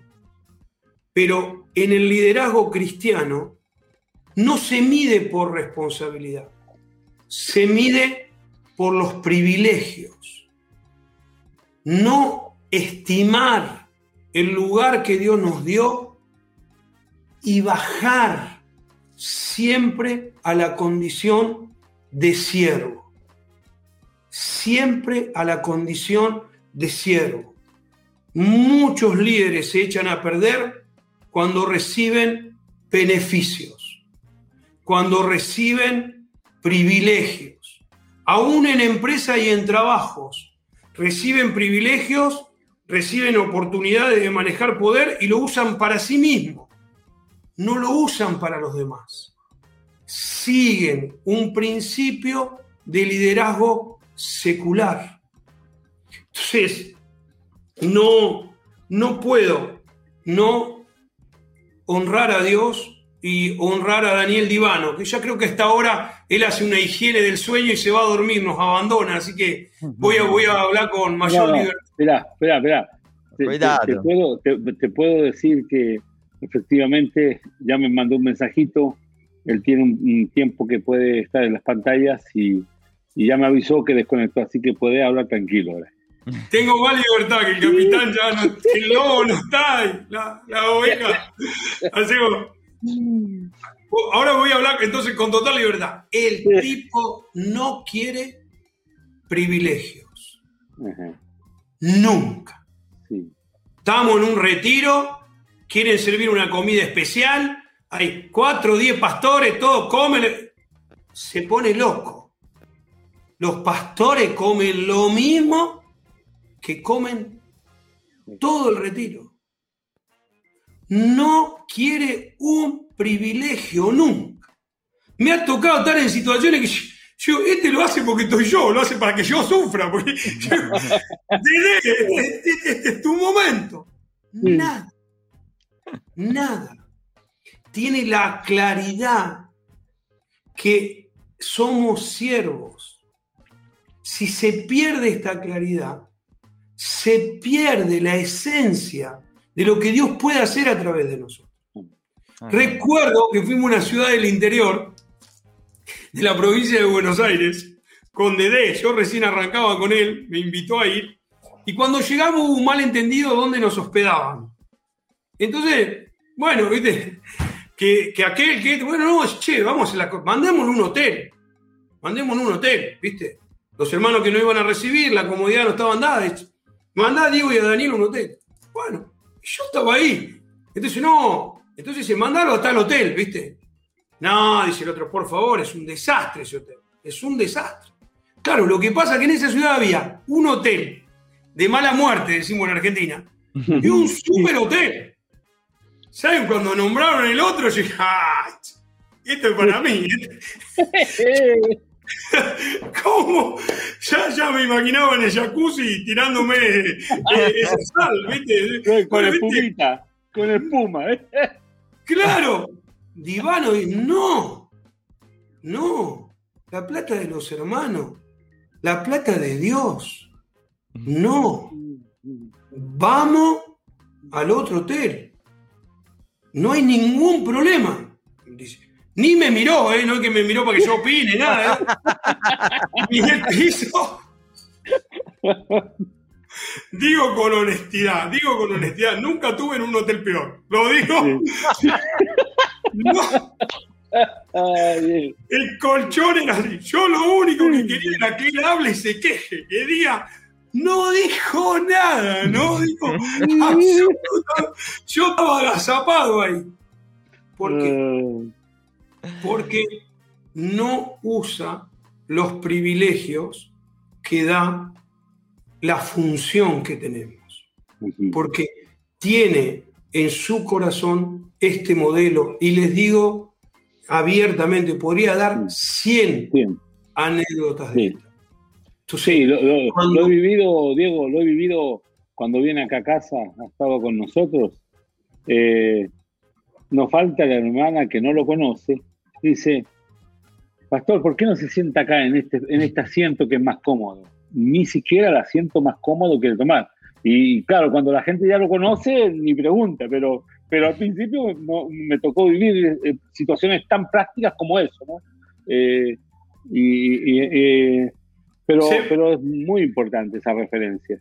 Pero en el liderazgo cristiano no se mide por responsabilidad, se mide por los privilegios. No estimar el lugar que Dios nos dio y bajar siempre a la condición de siervo. Siempre a la condición de siervo. Muchos líderes se echan a perder cuando reciben beneficios, cuando reciben privilegios. Aún en empresa y en trabajos reciben privilegios reciben oportunidades de manejar poder y lo usan para sí mismos, no lo usan para los demás. siguen un principio de liderazgo secular. Entonces, no, no puedo no honrar a Dios y honrar a Daniel Divano, que ya creo que hasta ahora él hace una higiene del sueño y se va a dormir, nos abandona, así que voy a, voy a hablar con mayor libertad. Espera, espera, espera. Te, puedo, te, puedo, decir que efectivamente ya me mandó un mensajito, él tiene un, tiempo que puede estar en las pantallas y, y, ya me avisó que desconectó, así que puede hablar tranquilo ahora. Tengo más libertad que el capitán ya no, el lobo no está ahí, la, la oveja. [LAUGHS] Así que, ahora voy a hablar entonces con total libertad. El tipo no quiere privilegios. Nunca. Estamos en un retiro, quieren servir una comida especial, hay cuatro o diez pastores, todos comen. Se pone loco. Los pastores comen lo mismo que comen todo el retiro. No quiere un privilegio nunca. Me ha tocado estar en situaciones que yo, este lo hace porque estoy yo, lo hace para que yo sufra, porque este, este, es tu momento. Nada, nada. Tiene la claridad que somos siervos. Si se pierde esta claridad, se pierde la esencia de lo que Dios puede hacer a través de nosotros. Recuerdo que fuimos a una ciudad del interior de la provincia de Buenos Aires con Dede, yo recién arrancaba con él, me invitó a ir, y cuando llegamos hubo un malentendido dónde nos hospedaban. Entonces, bueno, viste, que, aquel que, bueno, no, che, vamos la, mandémosle un hotel, mandémosle un hotel, viste. Los hermanos que no iban a recibir, la comodidad no estaban dadas. Mandá a Diego y a Daniel un hotel. Bueno, yo estaba ahí. Entonces, no, entonces se mandaron hasta el hotel, ¿viste? No, dice el otro, por favor, es un desastre ese hotel. Es un desastre. Claro, lo que pasa es que en esa ciudad había un hotel de mala muerte, decimos en Argentina, y un [LAUGHS] super hotel. ¿Saben? Cuando nombraron el otro, yo dije, ¡ah! Esto es para mí. [LAUGHS] ¿Cómo? Ya, ya me imaginaba en el jacuzzi tirándome eh, esa sal, ¿viste? Con espumita, con espuma. ¿eh? Claro, Divano, no, no, la plata de los hermanos, la plata de Dios, no. Vamos al otro hotel. No hay ningún problema. Dice, ni me miró, ¿eh? No es que me miró para que yo opine, nada. ¿eh? [LAUGHS] Ni el piso. Digo con honestidad, digo con honestidad, nunca tuve en un hotel peor. Lo digo. [LAUGHS] no. El colchón era así. Yo lo único que quería era que él hable y se queje, que diga, no dijo nada, no [LAUGHS] dijo Yo estaba agazapado ahí. Porque mm porque no usa los privilegios que da la función que tenemos. Porque tiene en su corazón este modelo y les digo abiertamente, podría dar 100 anécdotas de esto. sí, lo, he vivido, Diego, lo he vivido cuando viene acá a casa, ha estado con nosotros. Eh, nos falta la hermana que no lo conoce, dice, Pastor, ¿por qué no se sienta acá en este, en este asiento que es más cómodo? Ni siquiera el asiento más cómodo que tomar. Y claro, cuando la gente ya lo conoce, ni pregunta, pero, pero al principio me tocó vivir eh, situaciones tan prácticas como eso, ¿no? Eh, y, eh, pero, pero es muy importante esa referencia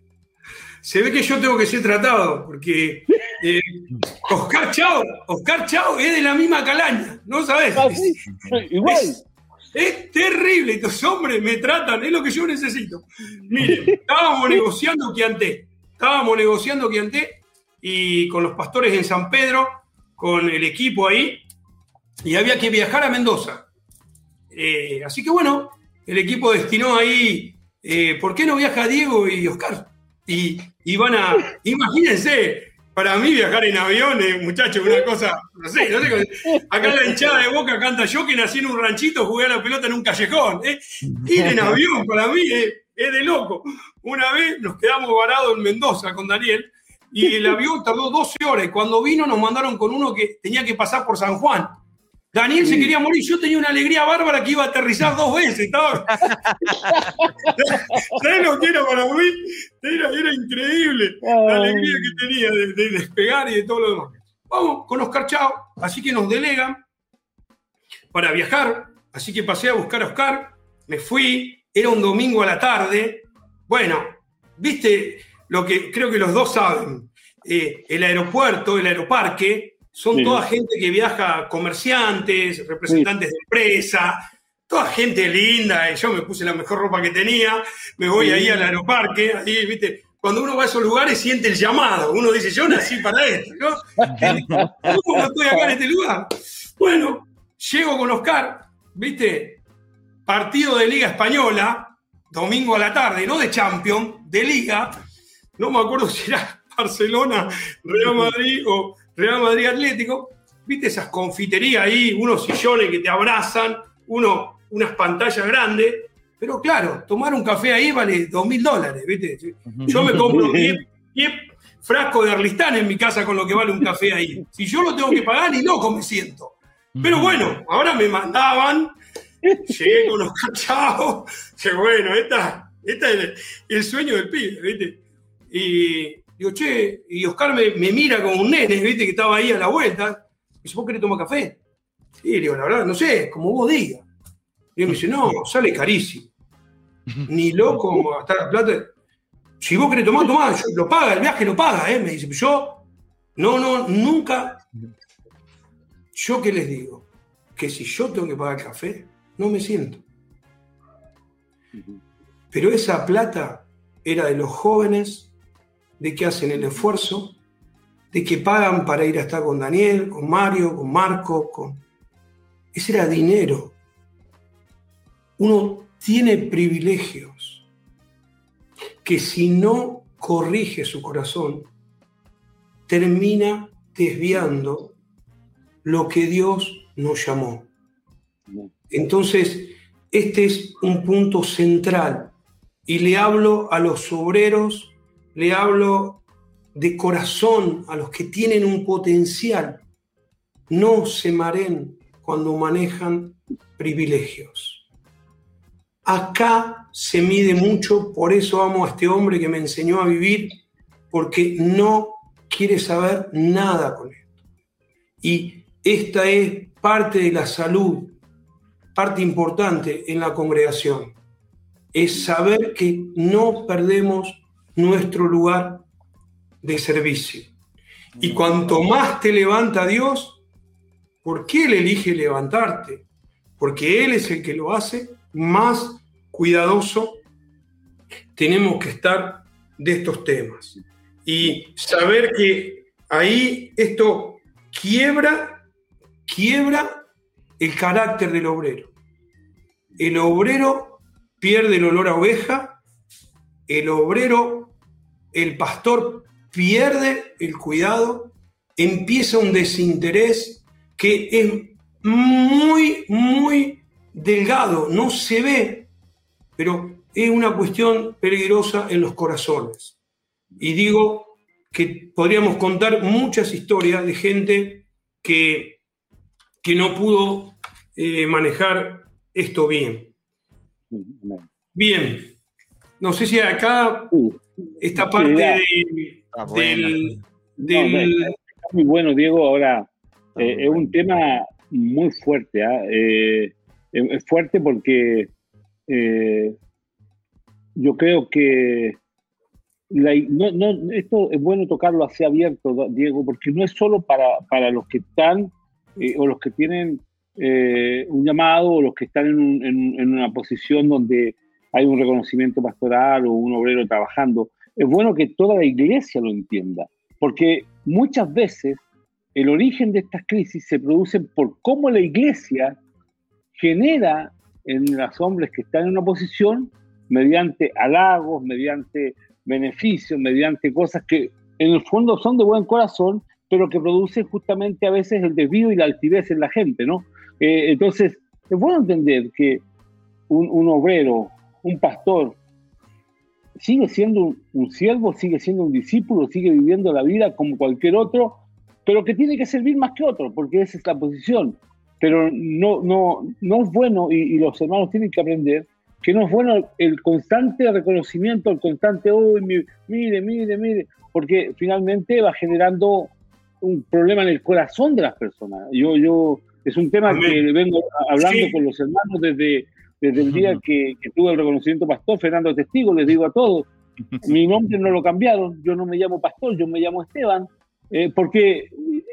se ve que yo tengo que ser tratado, porque eh, [LAUGHS] Oscar Chao, Oscar Chao es de la misma calaña, ¿no sabes? Ah, igual. Es, terrible, estos hombres me tratan, es lo que yo necesito. Miren, estábamos negociando Quianté, estábamos negociando Quianté y con los pastores en San Pedro, con el equipo ahí, y había que viajar a Mendoza. Eh, así que bueno, el equipo destinó ahí, eh, ¿por qué no viaja Diego y Oscar? Y, van a, imagínense, para mí viajar en aviones, muchachos, una cosa, no sé, no sé. Acá la hinchada de Boca canta yo que nací en un ranchito, jugué a la pelota en un callejón. ¿eh? Ir en avión para mí es, de loco. Una vez nos quedamos varados en Mendoza con Daniel y el avión tardó 12 horas cuando vino nos mandaron con uno que tenía que pasar por San Juan. Daniel se quería morir, yo tenía una alegría bárbara que iba a aterrizar dos veces. Estaba... [LAUGHS] ¿Sabes lo que era para mí? Era, increíble la alegría que tenía de, despegar y de todo lo demás. Vamos con Oscar Chao, así que nos delegan para viajar, así que pasé a buscar a Oscar, me fui, era un domingo a la tarde. Bueno, viste lo que creo que los dos saben, eh, el aeropuerto, el aeroparque, son toda gente que viaja, comerciantes, representantes de empresa, toda gente linda. Y yo me puse la mejor ropa que tenía, me voy ahí al aeroparque, ahí, viste. Cuando uno va a esos lugares siente el llamado. Uno dice, yo nací para esto, ¿no? [LAUGHS] ¿Cómo no estoy acá en este lugar? Bueno, llego con Oscar, ¿viste? Partido de Liga Española, domingo a la tarde, no de Champions, de Liga. No me acuerdo si era [LAUGHS] Barcelona, Real Madrid o Real Madrid Atlético, viste esas confiterías ahí, unos sillones que te abrazan, uno, unas pantallas grandes, pero claro, tomar un café ahí vale dos mil dólares, ¿viste? Yo me compro 10 frascos de Arlistán en mi casa con lo que vale un café ahí. Si yo lo tengo que pagar, ni loco me siento. Pero bueno, ahora me mandaban, llegué con los cachados, [LAUGHS] que bueno, esta, esta es el, sueño del pibe, ¿viste? Y, Digo, che, y Oscar me, mira como un nene, ¿viste? Que estaba ahí a la vuelta. Y dice, ¿vos querés tomar café? Y le digo, la verdad, no sé, como vos digas. Y él me dice, no, sale carísimo. [LAUGHS] Ni loco gastar la plata. Si vos querés tomar, tomá, lo paga, el viaje lo paga, ¿eh? Me dice, yo, no, no, nunca. ¿Yo qué les digo? Que si yo tengo que pagar café, no me siento. Pero esa plata era de los jóvenes de que hacen el esfuerzo, de que pagan para ir a estar con Daniel, con Mario, con Marco, con... Ese era dinero. Uno tiene privilegios que si no corrige su corazón, termina desviando lo que Dios nos llamó. Entonces, este es un punto central y le hablo a los obreros le hablo de corazón a los que tienen un potencial. No se maren cuando manejan privilegios. Acá se mide mucho, por eso amo a este hombre que me enseñó a vivir, porque no quiere saber nada con esto. Y esta es parte de la salud, parte importante en la congregación. Es saber que no perdemos nuestro lugar de servicio. Y cuanto más te levanta Dios, ¿por qué Él elige levantarte? Porque Él es el que lo hace, más cuidadoso tenemos que estar de estos temas. Y saber que ahí esto quiebra, quiebra el carácter del obrero. El obrero pierde el olor a oveja, el obrero el pastor pierde el cuidado, empieza un desinterés que es muy, muy delgado, no se ve, pero es una cuestión peligrosa en los corazones. Y digo que podríamos contar muchas historias de gente que, que no pudo eh, manejar esto bien. Bien, no sé si acá esta parte del, muy bueno, Diego. Ahora, eh, es un tema muy fuerte. ¿ah? Eh, es fuerte porque eh, yo creo que no, esto es bueno tocarlo así abierto, Diego, porque no es solo para, para los que están o los que tienen un llamado o los que están en una posición donde hay un reconocimiento pastoral o un obrero trabajando. Es bueno que toda la iglesia lo entienda, porque muchas veces el origen de estas crisis se produce por cómo la iglesia genera en los hombres que están en una posición mediante halagos, mediante beneficios, mediante cosas que en el fondo son de buen corazón, pero que producen justamente a veces el desvío y la altivez en la gente, ¿no? Eh, entonces, es bueno entender que un, obrero, un pastor, sigue siendo un, siervo, sigue siendo un discípulo, sigue viviendo la vida como cualquier otro, pero que tiene que servir más que otro, porque esa es la posición. Pero no, no, no es bueno, y, los hermanos tienen que aprender, que no es bueno el constante reconocimiento, el constante, uy, mire, mire, mire, porque finalmente va generando un problema en el corazón de las personas. Yo, yo, es un tema que vengo hablando con los hermanos desde, desde el día que, tuve el reconocimiento pastor, Fernando Testigo, les digo a todos, [LAUGHS] mi nombre no lo cambiaron, yo no me llamo pastor, yo me llamo Esteban, eh, porque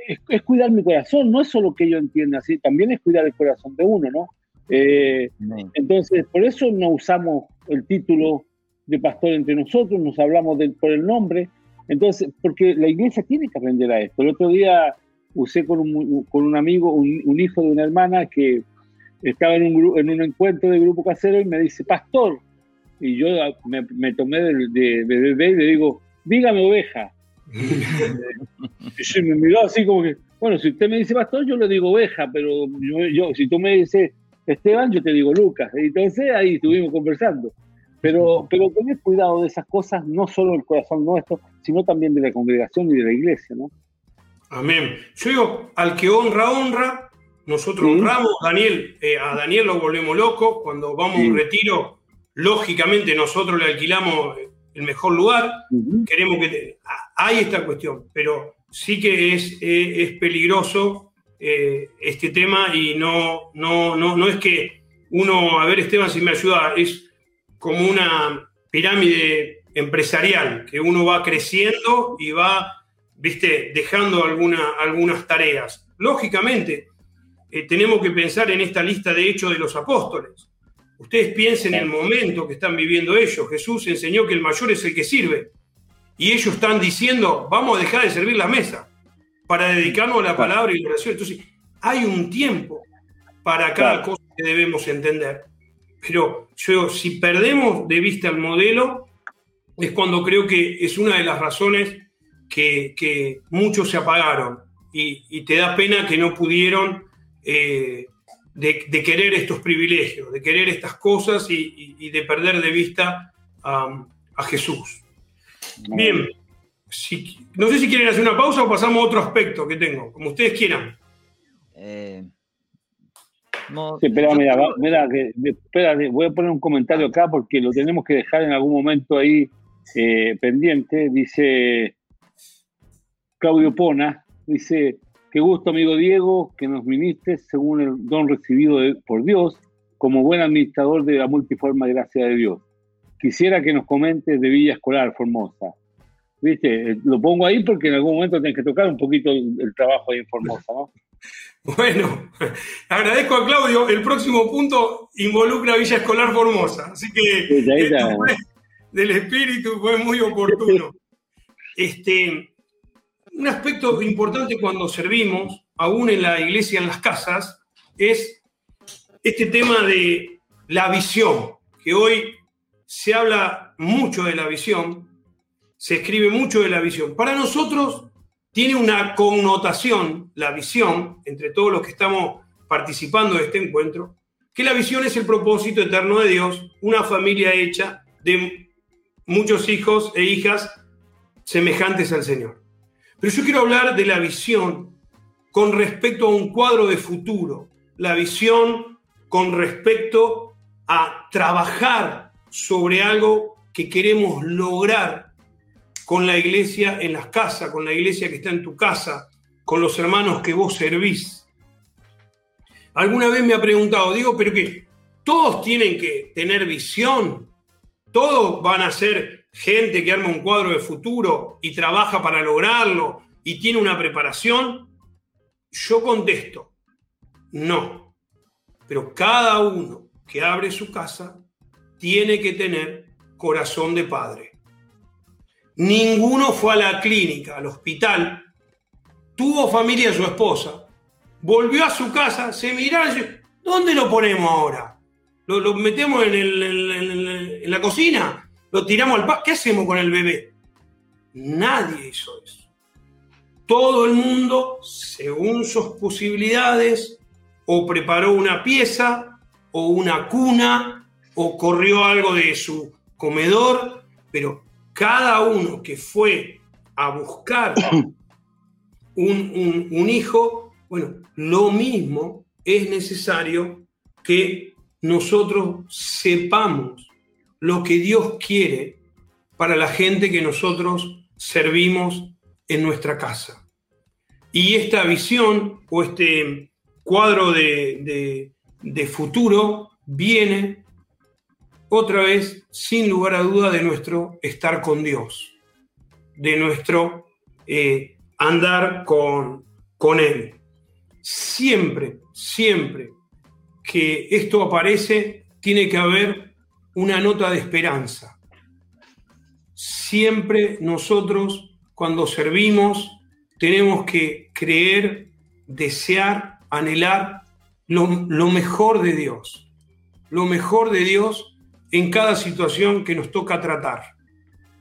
es, cuidar mi corazón, no es solo que yo entienda así, también es cuidar el corazón de uno, ¿no? Eh, entonces, por eso no usamos el título de pastor entre nosotros, nos hablamos por el nombre, entonces, porque la iglesia tiene que aprender a esto. El otro día usé con un, con un amigo, un, hijo de una hermana que estaba en un, en un encuentro de grupo casero y me dice, pastor. Y yo me, tomé de, bebé y le digo, dígame oveja. [LAUGHS] y me miró así como que, bueno, si usted me dice pastor, yo le digo oveja, pero yo, si tú me dices Esteban, yo te digo Lucas. Entonces ahí estuvimos conversando. Pero, pero tener cuidado de esas cosas, no solo el corazón nuestro, sino también de la congregación y de la iglesia, ¿no? Amén. Yo digo, al que honra, honra. Nosotros honramos, Daniel, eh, a Daniel lo volvemos loco. Cuando vamos a un retiro, lógicamente nosotros le alquilamos el mejor lugar. Queremos que... hay esta cuestión, pero sí que es, eh, es peligroso eh, este tema y no, no, no, no es que uno, a ver Esteban si me ayuda, es como una pirámide empresarial, que uno va creciendo y va ¿viste? dejando alguna, algunas tareas. Lógicamente, eh, tenemos que pensar en esta lista de hechos de los apóstoles. Ustedes piensen en el momento que están viviendo ellos. Jesús enseñó que el mayor es el que sirve. Y ellos están diciendo, vamos a dejar de servir la mesa para dedicarnos a la palabra y la oración. Entonces, hay un tiempo para cada cosa que debemos entender. Pero yo, si perdemos de vista el modelo, es cuando creo que es una de las razones que, muchos se apagaron y, te da pena que no pudieron eh, de, querer estos privilegios, de querer estas cosas y, de perder de vista a Jesús. Bien, no sé si quieren hacer una pausa o pasamos a otro aspecto que tengo, como ustedes quieran. Eh, espera, voy a poner un comentario acá porque lo tenemos que dejar en algún momento ahí eh, pendiente. Dice Claudio Pona, dice, qué gusto amigo Diego que nos ministres según el don recibido por Dios como buen administrador de la multiforme gracia de Dios. Quisiera que nos comentes de Villa Escolar, Formosa. Viste, lo pongo ahí porque en algún momento tienes que tocar un poquito el, trabajo ahí en Formosa, ¿no? [LAUGHS] Bueno, [LAUGHS] agradezco a Claudio. El próximo punto involucra a Villa Escolar Formosa. Así que [LAUGHS] del espíritu fue muy oportuno. Este, un aspecto importante cuando servimos, aún en la iglesia, en las casas, es este tema de la visión, que hoy se habla mucho de la visión, se escribe mucho de la visión. Para nosotros tiene una connotación, la visión, entre todos los que estamos participando de este encuentro, que la visión es el propósito eterno de Dios, una familia hecha de muchos hijos e hijas semejantes al Señor. Pero yo quiero hablar de la visión con respecto a un cuadro de futuro, la visión con respecto a trabajar sobre algo que queremos lograr con la iglesia en las casas, con la iglesia que está en tu casa, con los hermanos que vos servís. Alguna vez me ha preguntado, digo, pero que todos tienen que tener visión, todos van a ser gente que arma un cuadro de futuro y trabaja para lograrlo y tiene una preparación? Yo contesto, no. Pero cada uno que abre su casa tiene que tener corazón de padre. Ninguno fue a la clínica, al hospital, tuvo familia su esposa, volvió a su casa, se miraron y ¿dónde lo ponemos ahora? ¿Lo, metemos en, en la cocina? Lo tiramos al ¿Qué hacemos con el bebé? Nadie hizo eso. Todo el mundo, según sus posibilidades, o preparó una pieza, o una cuna, o corrió algo de su comedor, pero cada uno que fue a buscar [COUGHS] un, un hijo, bueno, lo mismo es necesario que nosotros sepamos lo que Dios quiere para la gente que nosotros servimos en nuestra casa. Y esta visión o este cuadro de, futuro viene otra vez, sin lugar a duda, de nuestro estar con Dios, de nuestro eh, andar con, con Él. Siempre, siempre que esto aparece, tiene que haber una nota de esperanza. Siempre nosotros, cuando servimos, tenemos que creer, desear, anhelar lo, mejor de Dios. Lo mejor de Dios en cada situación que nos toca tratar,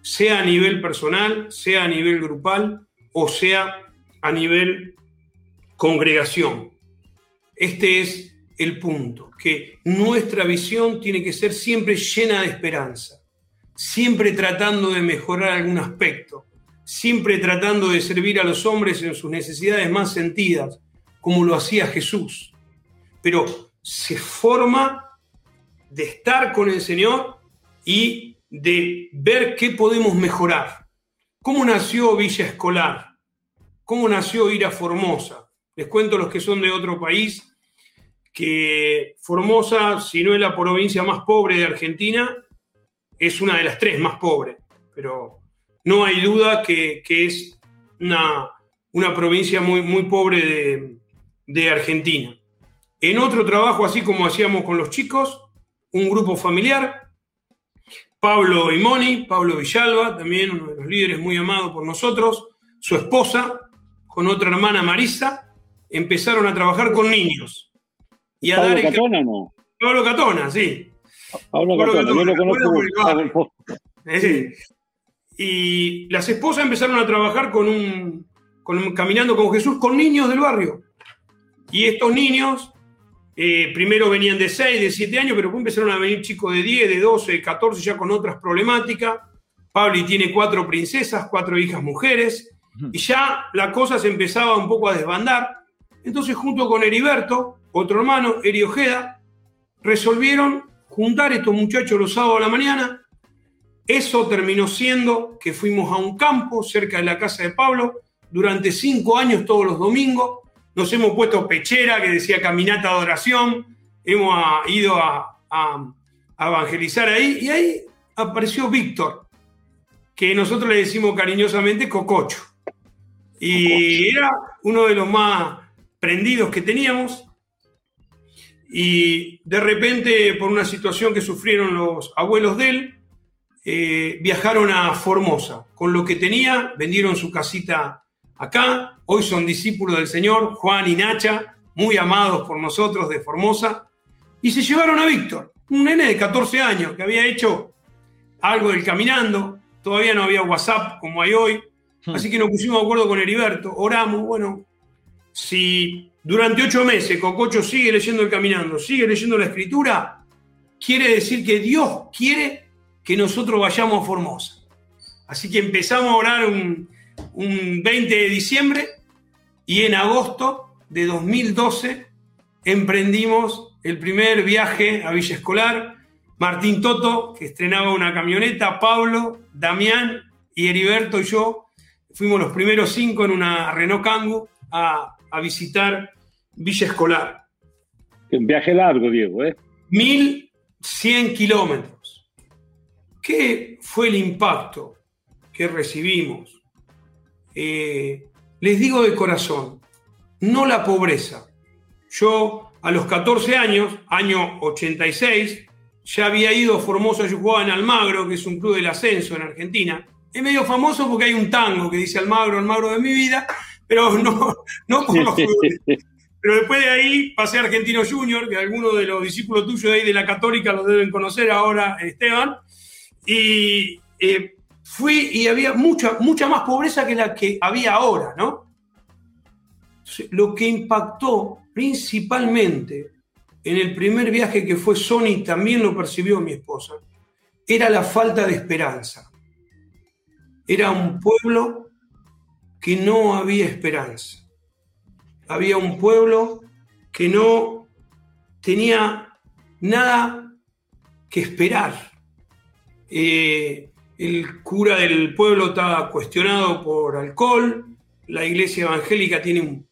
sea a nivel personal, sea a nivel grupal o sea a nivel congregación. Este es el punto, que nuestra visión tiene que ser siempre llena de esperanza, siempre tratando de mejorar algún aspecto, siempre tratando de servir a los hombres en sus necesidades más sentidas, como lo hacía Jesús. Pero se forma de estar con el Señor y de ver qué podemos mejorar. ¿Cómo nació Villa Escolar? ¿Cómo nació Ira Formosa? Les cuento los que son de otro país que Formosa, si no es la provincia más pobre de Argentina, es una de las tres más pobres, pero no hay duda que, es una, una, provincia muy, muy pobre de, de Argentina. En otro trabajo, así como hacíamos con los chicos, un grupo familiar, Pablo Imoni, Pablo Villalba, también uno de los líderes muy amados por nosotros, su esposa, con otra hermana Marisa, empezaron a trabajar con niños y a ¿Pablo Catona no? Pablo Catona, sí. Pablo, Catona, yo lo conozco. Sí. Y las esposas empezaron a trabajar con un, caminando con Jesús con niños del barrio. Y estos niños eh, primero venían de 6, de 7 años, pero después empezaron a venir chicos de 10, de 12, de 14, ya con otras problemáticas. Pablo tiene cuatro princesas, cuatro hijas mujeres, y ya la cosa se empezaba un poco a desbandar. Entonces, junto con Heriberto, otro hermano, Eri Ojeda, resolvieron juntar estos muchachos los sábados a la mañana. Eso terminó siendo que fuimos a un campo cerca de la casa de Pablo durante cinco años todos los domingos. Nos hemos puesto pechera que decía caminata de oración. Hemos ah, ido a, a evangelizar ahí y ahí apareció Víctor, que nosotros le decimos cariñosamente Cococho. Y era uno de los más prendidos que teníamos y de repente, por una situación que sufrieron los abuelos de él, eh, viajaron a Formosa. Con lo que tenía, vendieron su casita acá. Hoy son discípulos del Señor, Juan y Nacha, muy amados por nosotros de Formosa. Y se llevaron a Víctor, un nene de 14 años que había hecho algo del caminando. Todavía no había WhatsApp como hay hoy. Hmm. Así que nos pusimos de acuerdo con Heriberto. Oramos, bueno, si durante ocho meses Cococho sigue leyendo el caminando, sigue leyendo la escritura, quiere decir que Dios quiere que nosotros vayamos a Formosa. Así que empezamos a orar un, 20 de diciembre y en agosto de 2012 emprendimos el primer viaje a Villa Escolar. Martín Toto, que estrenaba una camioneta, Pablo, Damián y Heriberto y yo fuimos los primeros cinco en una Renault Kangoo a a visitar Villa Escolar. Un viaje largo, Diego, ¿eh? 1100 kilómetros. ¿Qué fue el impacto que recibimos? Eh, les digo de corazón, no la pobreza. Yo a los 14 años, año 86, ya había ido a Formosa, yo jugaba en Almagro, que es un club del ascenso en Argentina. Es medio famoso porque hay un tango que dice Almagro, Almagro de mi vida, pero no, no por los [LAUGHS] Pero después de ahí pasé a Argentino Junior, que algunos de los discípulos tuyos de ahí de la Católica lo deben conocer ahora, Esteban. Y eh, fui y había mucha, mucha más pobreza que la que había ahora, ¿no? lo que impactó principalmente en el primer viaje que fue Sony, también lo percibió mi esposa, era la falta de esperanza. Era un pueblo que no había esperanza. Había un pueblo que no tenía nada que esperar. Eh, el cura del pueblo estaba cuestionado por alcohol, la iglesia evangélica tiene un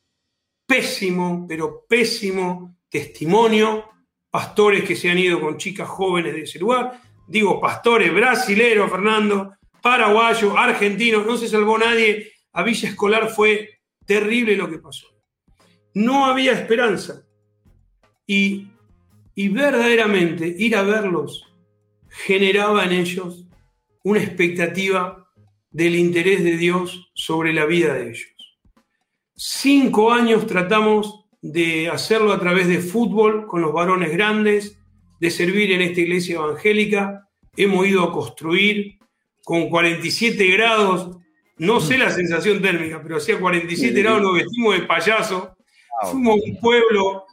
pésimo, pero pésimo testimonio, pastores que se han ido con chicas jóvenes de ese lugar, digo pastores brasileros, Fernando, paraguayos, argentinos, no se salvó nadie, a Villa Escolar fue terrible lo que pasó. No había esperanza y, y verdaderamente ir a verlos generaba en ellos una expectativa del interés de Dios sobre la vida de ellos. Cinco años tratamos de hacerlo a través de fútbol con los varones grandes, de servir en esta iglesia evangélica. Hemos ido a construir con 47 grados, no sé la sensación térmica, pero hacía 47 grados, nos vestimos de payaso. Fuimos un pueblo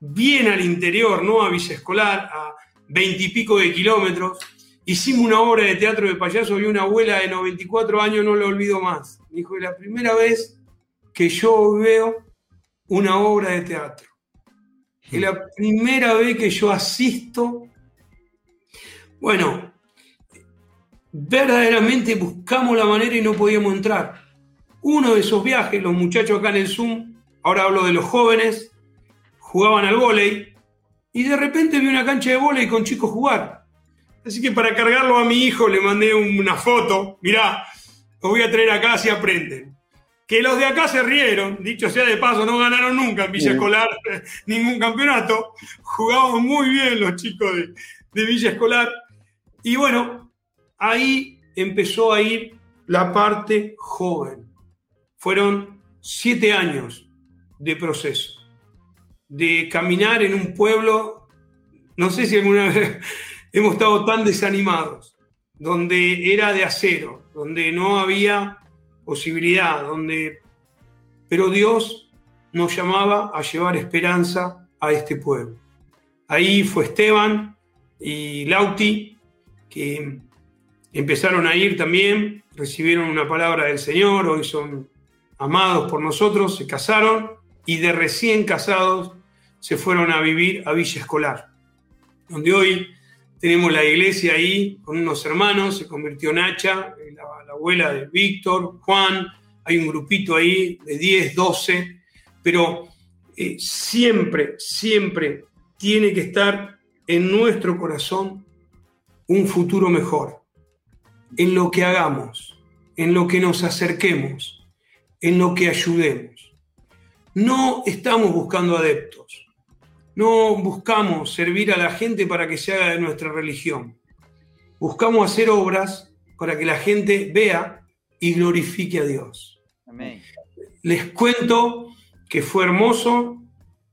bien al interior, no a Villa Escolar, a veintipico de kilómetros. Hicimos una obra de teatro de payaso y una abuela de 94 años no lo olvido más. dijo, la primera vez que yo veo una obra de teatro. Es la primera vez que yo asisto. Bueno, verdaderamente buscamos la manera y no podíamos entrar. Uno de esos viajes, los muchachos acá en el Zoom, ahora hablo de los jóvenes, jugaban al vóley y de repente vi una cancha de vóley con chicos jugar. Así que para cargarlo a mi hijo le mandé una foto. Mirá, lo voy a traer acá si aprenden que los de acá se rieron, dicho sea de paso, no ganaron nunca en Villa Escolar [LAUGHS] ningún campeonato, jugaban muy bien los chicos de, Villa Escolar, y bueno, ahí empezó a ir la parte joven. Fueron siete años de proceso, de caminar en un pueblo, no sé si alguna vez [LAUGHS] hemos estado tan desanimados, donde era de acero, donde no había posibilidad, donde... Pero Dios nos llamaba a llevar esperanza a este pueblo. Ahí fue Esteban y Lauti, que empezaron a ir también, recibieron una palabra del Señor, hoy son amados por nosotros, se casaron y de recién casados se fueron a vivir a Villa Escolar, donde hoy tenemos la iglesia ahí con unos hermanos, se convirtió Nacha, la, la abuela de Víctor, Juan, hay un grupito ahí de 10, 12, pero eh, siempre, siempre tiene que estar en nuestro corazón un futuro mejor, en lo que hagamos, en lo que nos acerquemos, en lo que ayudemos. No estamos buscando adeptos, no buscamos servir a la gente para que se haga de nuestra religión. Buscamos hacer obras para que la gente vea y glorifique a Dios. Les cuento que fue hermoso,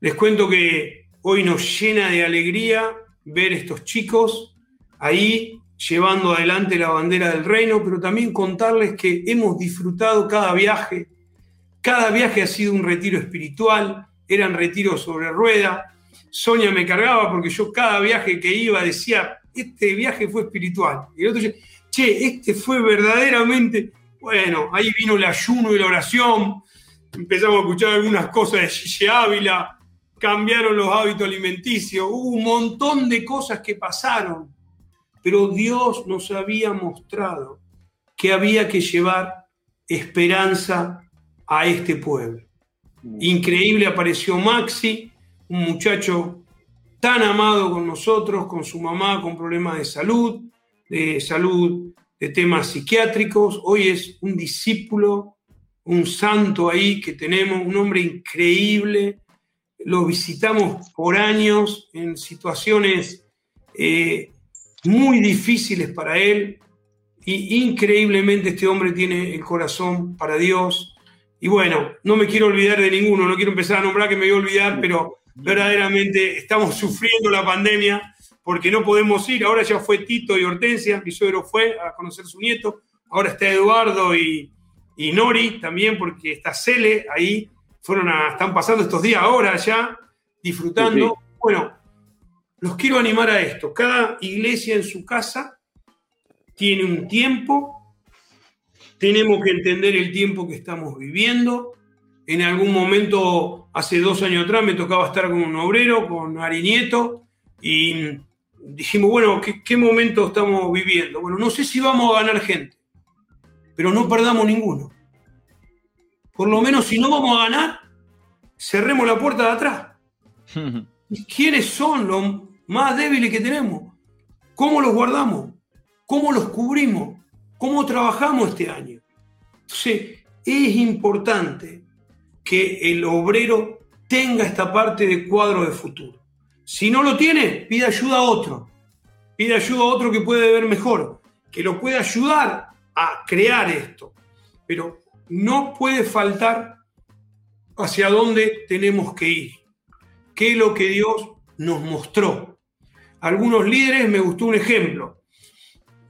les cuento que hoy nos llena de alegría ver estos chicos ahí llevando adelante la bandera del reino, pero también contarles que hemos disfrutado cada viaje. Cada viaje ha sido un retiro espiritual, eran retiros sobre rueda, Sonia me cargaba porque yo cada viaje que iba decía, este viaje fue espiritual. Y el otro decía, che, este fue verdaderamente, bueno, ahí vino el ayuno y la oración, empezamos a escuchar algunas cosas de Gigi Ávila, cambiaron los hábitos alimenticios, hubo un montón de cosas que pasaron, pero Dios nos había mostrado que había que llevar esperanza a este pueblo. Mm. Increíble apareció Maxi, un muchacho tan amado con nosotros, con su mamá con problemas de salud, de salud, de temas psiquiátricos. Hoy es un discípulo, un santo ahí que tenemos, un hombre increíble. Lo visitamos por años en situaciones eh, muy difíciles para él. Y increíblemente este hombre tiene el corazón para Dios. Y bueno, no me quiero olvidar de ninguno, no quiero empezar a nombrar que me voy a olvidar, pero verdaderamente estamos sufriendo la pandemia porque no podemos ir. Ahora ya fue Tito y Hortensia, mi suegro fue a conocer a su nieto. ahora está Eduardo y, y Nori también, porque está Cele ahí, fueron a, están pasando estos días ahora ya, disfrutando. Bueno, los quiero animar a esto. Cada iglesia en su casa tiene un tiempo, tenemos que entender el tiempo que estamos viviendo. En algún momento, hace dos años atrás, me tocaba estar con un obrero, con Ari Nieto, y dijimos, bueno, ¿qué, ¿qué, momento estamos viviendo? Bueno, no sé si vamos a ganar gente, pero no perdamos ninguno. Por lo menos si no vamos a ganar, cerremos la puerta de atrás. [LAUGHS] ¿Quiénes son los más débiles que tenemos? ¿Cómo los guardamos? ¿Cómo los cubrimos? ¿Cómo trabajamos este año? Entonces, es importante que el obrero tenga esta parte de cuadro de futuro. Si no lo tiene, pide ayuda a otro. Pide ayuda a otro que puede ver mejor, que lo puede ayudar a crear esto. Pero no puede faltar hacia dónde tenemos que ir. ¿Qué es lo que Dios nos mostró? Algunos líderes me gustó un ejemplo.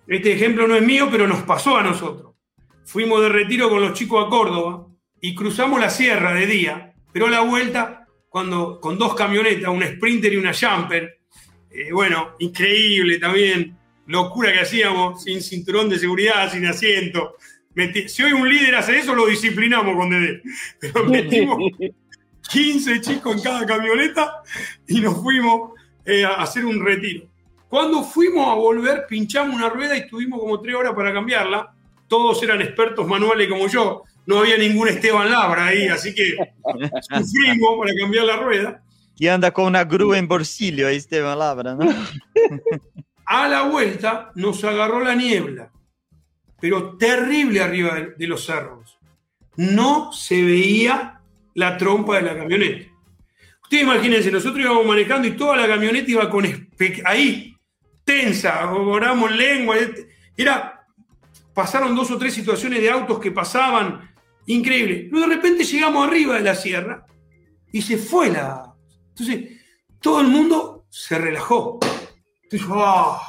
Este ejemplo no es mío, pero nos pasó a nosotros. Fuimos de retiro con los chicos a Córdoba y cruzamos la sierra de día, pero a la vuelta, cuando, con dos camionetas, una Sprinter y una Jumper, eh, bueno, increíble también, locura que hacíamos, sin cinturón de seguridad, sin asiento. si hoy un líder hace eso, lo disciplinamos con Dede. Pero metimos [LAUGHS] 15 chicos en cada camioneta y nos fuimos eh, a hacer un retiro. Cuando fuimos a volver, pinchamos una rueda y estuvimos como tres horas para cambiarla. Todos eran expertos manuales como yo. No había ningún Esteban Labra ahí, así que [LAUGHS] sufrimos para cambiar la rueda. Y anda con una grúa en bolsillo ahí Esteban Labra, ¿no? [LAUGHS] a la vuelta nos agarró la niebla, pero terrible arriba de los cerros. No se veía la trompa de la camioneta. Ustedes imagínense, nosotros íbamos manejando y toda la camioneta iba con ahí, tensa, oramos lengua. Era, pasaron dos o tres situaciones de autos que pasaban, increíble. Luego de repente llegamos arriba de la sierra y se fue la. Entonces, todo el mundo se relajó. Ah",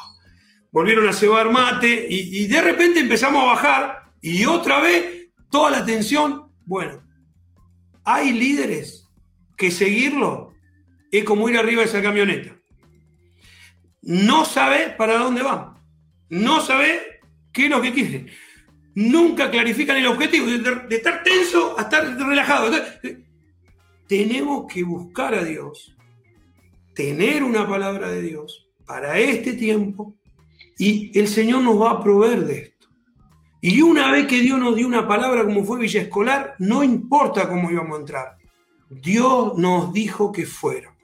volvieron a cebar mate y de repente empezamos a bajar y otra vez toda la tensión. Bueno, hay líderes que seguirlo es como ir arriba de esa camioneta. No sabe para dónde va. No sabe qué es lo que quiere. Nunca clarifican el objetivo, de, estar tenso a estar relajado. tenemos que buscar a Dios, tener una palabra de Dios para este tiempo y el Señor nos va a proveer de esto. Y una vez que Dios nos dio una palabra como fue Villa Escolar, no importa cómo íbamos a entrar. Dios nos dijo que fuéramos.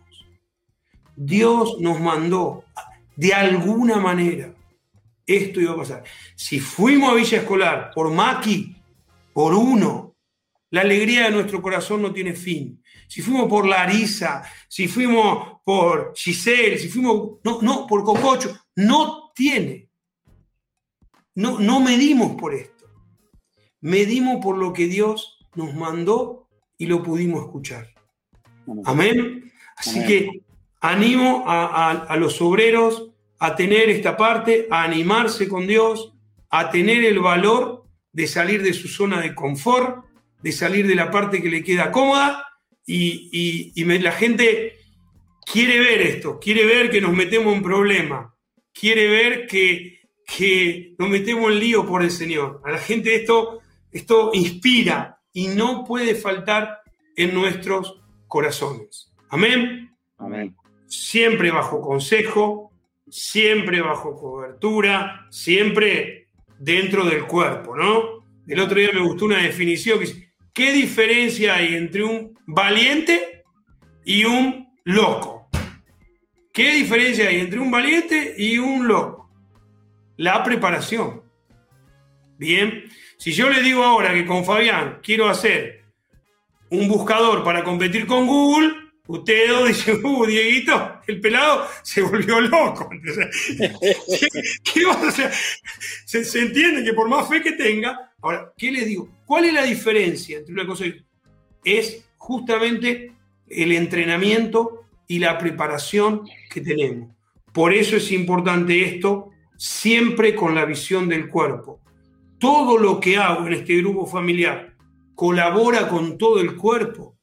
Dios nos mandó de alguna manera. Esto iba a pasar. Si fuimos a Villa Escolar por Maki, por uno, la alegría de nuestro corazón no tiene fin. Si fuimos por Larisa, si fuimos por Giselle, si fuimos, no, no, por Cococho, no tiene. No, no medimos por esto. Medimos por lo que Dios nos mandó y lo pudimos escuchar. Amén. Así que animo a, los obreros a tener esta parte, a animarse con Dios, a tener el valor de salir de su zona de confort, de salir de la parte que le queda cómoda y, la gente quiere ver esto, quiere ver que nos metemos en problema, quiere ver que, que nos metemos en lío por el Señor. A la gente esto, esto inspira y no puede faltar en nuestros corazones. Amén. Amén. Siempre bajo consejo, siempre bajo cobertura, siempre dentro del cuerpo, ¿no? El otro día me gustó una definición que dice, ¿qué diferencia hay entre un valiente y un loco? ¿Qué diferencia hay entre un valiente y un loco? La preparación. Bien, si yo le digo ahora que con Fabián quiero hacer un buscador para competir con Google, usted [LAUGHS] dice, uh, Dieguito, el pelado se volvió loco. [LAUGHS] ¿Qué, a hacer? Se, entiende que por más fe que tenga, ahora, ¿qué les digo? ¿Cuál es la diferencia entre una cosa y otra? Es justamente el entrenamiento y la preparación que tenemos. Por eso es importante esto, siempre con la visión del cuerpo. Todo lo que hago en este grupo familiar colabora con todo el cuerpo,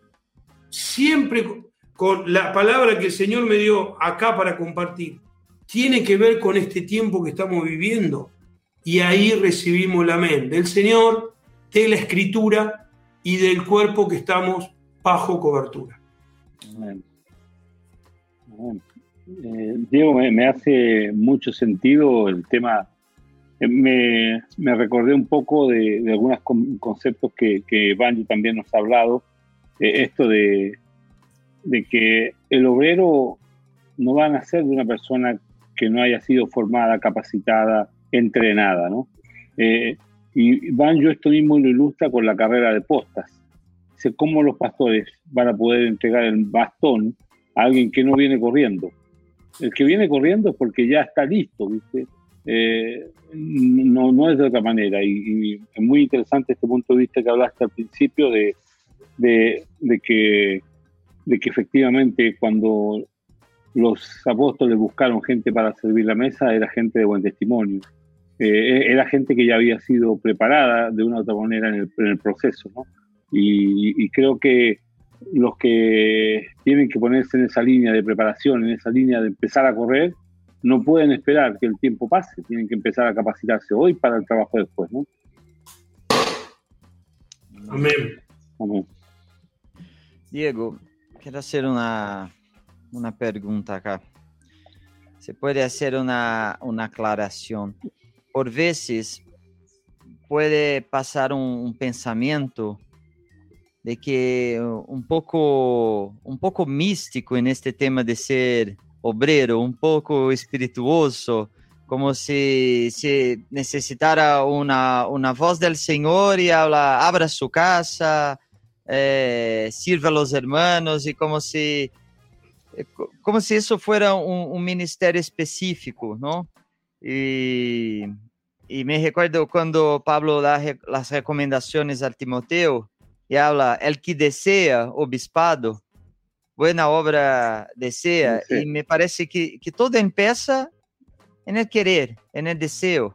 siempre con la palabra que el Señor me dio acá para compartir, tiene que ver con este tiempo que estamos viviendo. Y ahí recibimos la amén del Señor, de la Escritura y del cuerpo que estamos bajo cobertura. Amén. Eh, Diego, me, hace mucho sentido el tema. Eh, me, recordé un poco de, algunos conceptos que, que Banjo también nos ha hablado. Eh, esto de, de que el obrero no va a nacer de una persona que no haya sido formada, capacitada, entrenada, ¿no? y Banjo esto mismo lo ilustra con la carrera de postas. Dice, ¿cómo los pastores van a poder entregar el bastón a alguien que no viene corriendo? el que viene corriendo es porque ya está listo, ¿viste? Eh, no, no es de otra manera. Y, es muy interesante este punto de vista que hablaste al principio de, de, que, de que efectivamente cuando los apóstoles buscaron gente para servir la mesa, era gente de buen testimonio. Eh, era gente que ya había sido preparada de una u otra manera en el, proceso, y, creo que los que tienen que ponerse en esa línea de preparación, en esa línea de empezar a correr, no pueden esperar que el tiempo pase, tienen que empezar a capacitarse hoy para el trabajo después, ¿no? Amén. Amén. Diego, quiero hacer una, una pregunta acá. ¿Se puede hacer una, una aclaración? Por veces puede pasar un, un pensamiento de que un poco, un poco místico en este tema de ser obrero, un poco espirituoso, como si necesitara una, una, voz del Señor y habla, abra su casa, eh, sirva a los hermanos y como si, eh, como si eso fuera un, un específico. Y, y, me recuerdo cuando Pablo da las recomendaciones al Timoteo, y habla, el que desea obispado, buena obra desea, sí. y me parece que, que todo empieza en el querer, en el deseo.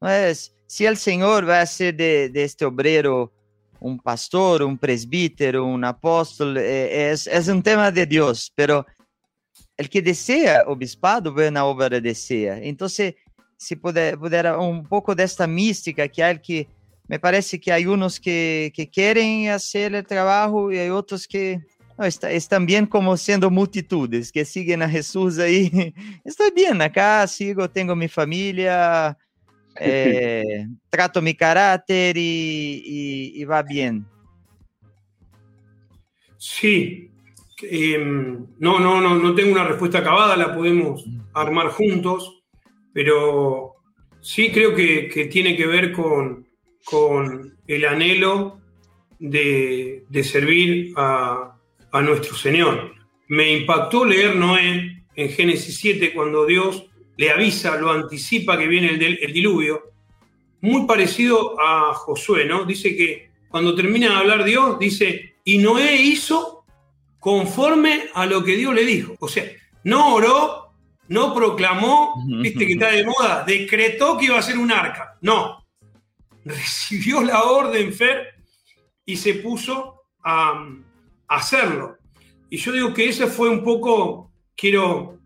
No es, si el Señor va a hacer de, de este obrero un pastor, un presbítero, un apóstol, eh, es, es un tema de Dios, pero el que desea obispado, buena obra desea. Entonces, se puder, puder un poco de esta mística que hay que me parece que hay unos que, que quieren hacer el trabajo y hay otros que no, está, están bien como siendo multitudes, que siguen a Jesús ahí. [LAUGHS] Estoy bien acá, sigo, tengo mi familia, [LAUGHS] eh, trato mi carácter y, y, y, va bien. Sí, eh, no, no, no, no tengo una respuesta acabada, la podemos armar juntos, pero sí creo que, que tiene que ver con, con el anhelo de, servir a, nuestro Señor. Me impactó leer Noé en Génesis 7 cuando Dios le avisa, lo anticipa que viene el, el diluvio, muy parecido a Josué, ¿no? Dice que cuando termina de hablar Dios, dice, y Noé hizo conforme a lo que Dios le dijo. O sea, no oró, no proclamó, viste que está de moda, decretó que iba a ser un arca. No, recibió la orden Fer y se puso a, hacerlo. Y yo digo que ese fue un poco, quiero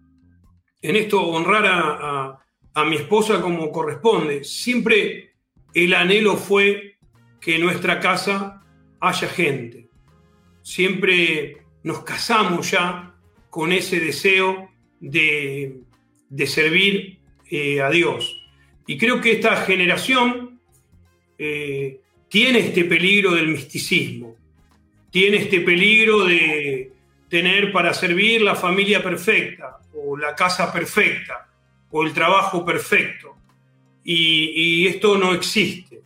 en esto honrar a, a, mi esposa como corresponde. Siempre el anhelo fue que en nuestra casa haya gente. Siempre nos casamos ya con ese deseo de, de servir eh, a Dios. Y creo que esta generación eh, tiene este peligro del misticismo, tiene este peligro de tener para servir la familia perfecta, o la casa perfecta, o el trabajo perfecto. Y, esto no existe.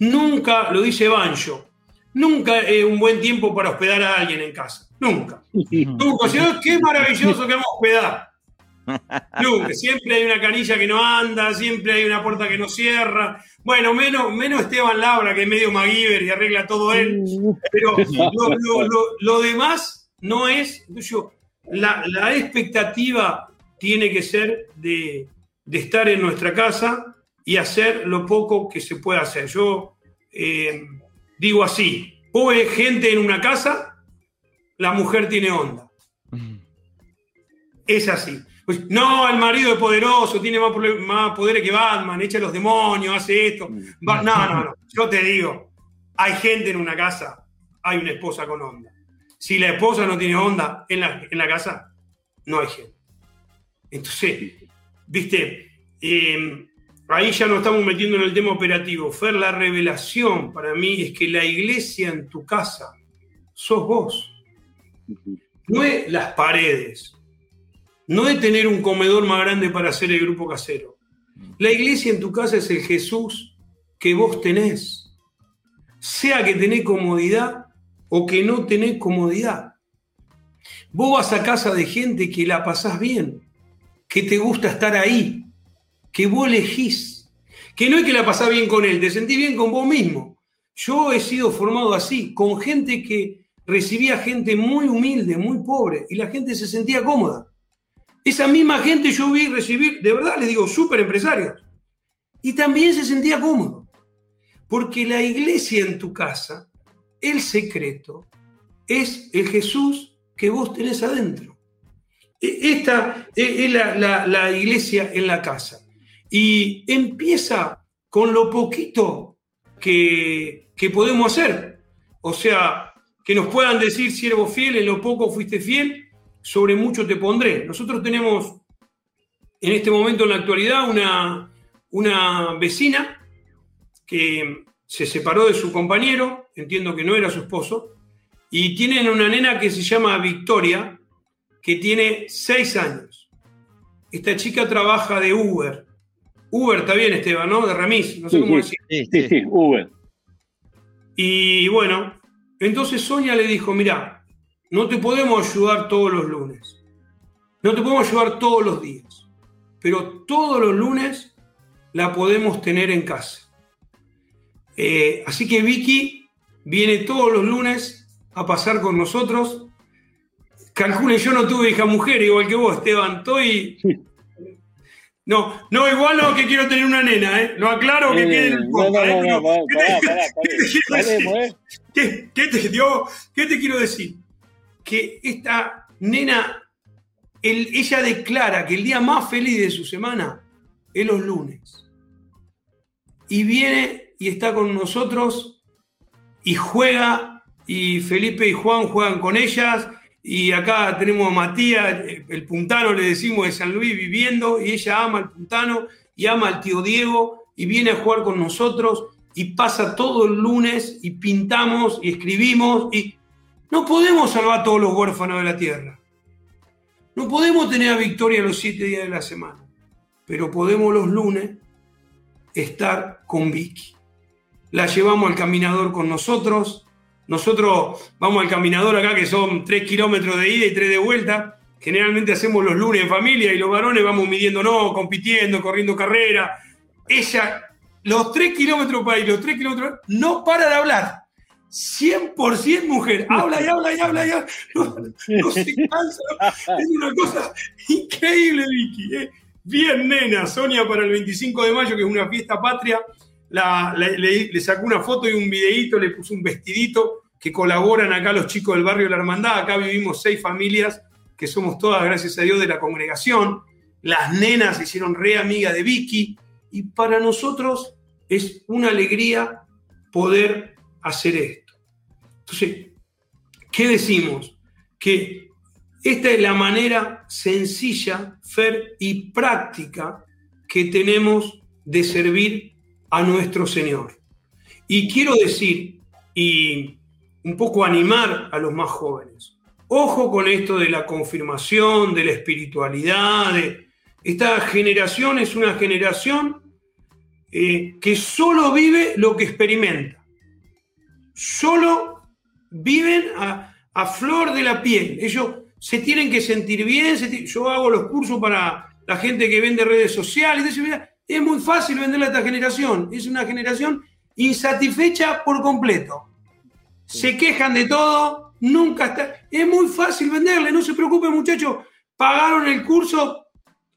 Nunca, lo dice Banjo, nunca es un buen tiempo para hospedar a alguien en casa. Nunca. [LAUGHS] Nunca. Si no, qué maravilloso que vamos a hospedar. Nunca. Siempre hay una canilla que no anda, siempre hay una puerta que no cierra. Bueno, menos, menos Esteban Laura, que es medio MacGyver y arregla todo él. Pero lo, demás no es. la, la, expectativa tiene que ser de, de, estar en nuestra casa y hacer lo poco que se puede hacer. Yo eh, digo así, vos ves gente en una casa, la mujer tiene onda. Es así. Pues, no, el marido es poderoso, tiene más, más poderes que Batman, echa los demonios, hace esto. no, no, no. Yo te digo, hay gente en una casa, hay una esposa con onda. Si la esposa no tiene onda en la, en la casa, no hay gente. Entonces, viste, em, ahí ya nos estamos metiendo en el tema operativo. Fer, la revelación para mí es que la iglesia en tu casa sos vos. No es las paredes, no es tener un comedor más grande para hacer el grupo casero. La iglesia en tu casa es el Jesús que vos tenés. Sea que tenés comodidad o que no tenés comodidad. Vos vas a casa de gente que la pasás bien, que te gusta estar ahí, que vos elegís, que no es que la pasás bien con él, te sentís bien con vos mismo. Yo he sido formado así, con gente que recibía gente muy humilde, muy pobre, y la gente se sentía cómoda. Esa misma gente yo vi recibir, de verdad les digo, súper empresarios. Y también se sentía cómodo. Porque la iglesia en tu casa, el secreto, es el Jesús que vos tenés adentro. E, esta es la, iglesia en la casa. Y empieza con lo poquito que, que podemos hacer. O sea, que nos puedan decir, siervo fiel, en lo poco fuiste fiel, sobre mucho te pondré. Nosotros tenemos en este momento, en la actualidad, una, una vecina que se separó de su compañero, entiendo que no era su esposo, y tienen una nena que se llama Victoria, que tiene seis años. Esta chica trabaja de Uber. Uber está bien, Esteban, ¿no? De remis, no sé cómo decir. Sí, sí, Uber. Y bueno, entonces Sonia le dijo, mira, no te podemos ayudar todos los lunes. No te podemos ayudar todos los días. Pero todos los lunes la podemos tener en casa. Eh, así que Vicky viene todos los lunes a pasar con nosotros. Calculen, yo no tuve hija mujer igual que vos, Esteban. Estoy. No, no, igual no que quiero tener una nena, ¿eh? Lo aclaro que quede en el ¿Qué te quiero decir? Que esta nena, ella declara que el día más feliz de su semana es los lunes. Y viene y está con nosotros y juega, y Felipe y Juan juegan con ellas, y acá tenemos a Matías, el puntano le decimos de San Luis viviendo, y ella ama al puntano y ama al tío Diego, y viene a jugar con nosotros, y pasa todo el lunes, y pintamos, y escribimos, y no podemos salvar a todos los huérfanos de la tierra. No podemos tener a Victoria los siete días de la semana. Pero podemos los lunes estar con Vicky. La llevamos al caminador con nosotros. Nosotros vamos al caminador acá, que son tres kilómetros de ida y tres de vuelta. Generalmente hacemos los lunes en familia y los varones vamos midiéndonos, compitiendo, corriendo carrera. Ella, los tres kilómetros para ir, los tres kilómetros, no para de hablar 100% mujer. Habla y habla y habla y habla. No, se cansa. Es una cosa increíble, Vicky. ¿eh? Bien, nena. Sonia para el 25 de mayo, que es una fiesta patria, le, sacó una foto y un videíto, le puso un vestidito que colaboran acá los chicos del barrio de la Hermandad. Acá vivimos seis familias que somos todas, gracias a Dios, de la congregación. Las nenas se hicieron re amiga de Vicky. Y para nosotros es una alegría poder hacer esto. Entonces, ¿qué decimos? Que esta es la manera sencilla, fer y práctica que tenemos de servir a nuestro Señor. Y quiero decir, y un poco animar a los más jóvenes, ojo con esto de la confirmación, de la espiritualidad, esta generación es una generación eh, que solo vive lo que experimenta. Solo viven a, flor de la piel. Ellos se tienen que sentir bien. yo hago los cursos para la gente que vende redes sociales. es muy fácil venderle a esta generación. Es una generación insatisfecha por completo. Se quejan de todo, nunca está. Es muy fácil venderle, no se preocupe muchachos. Pagaron el curso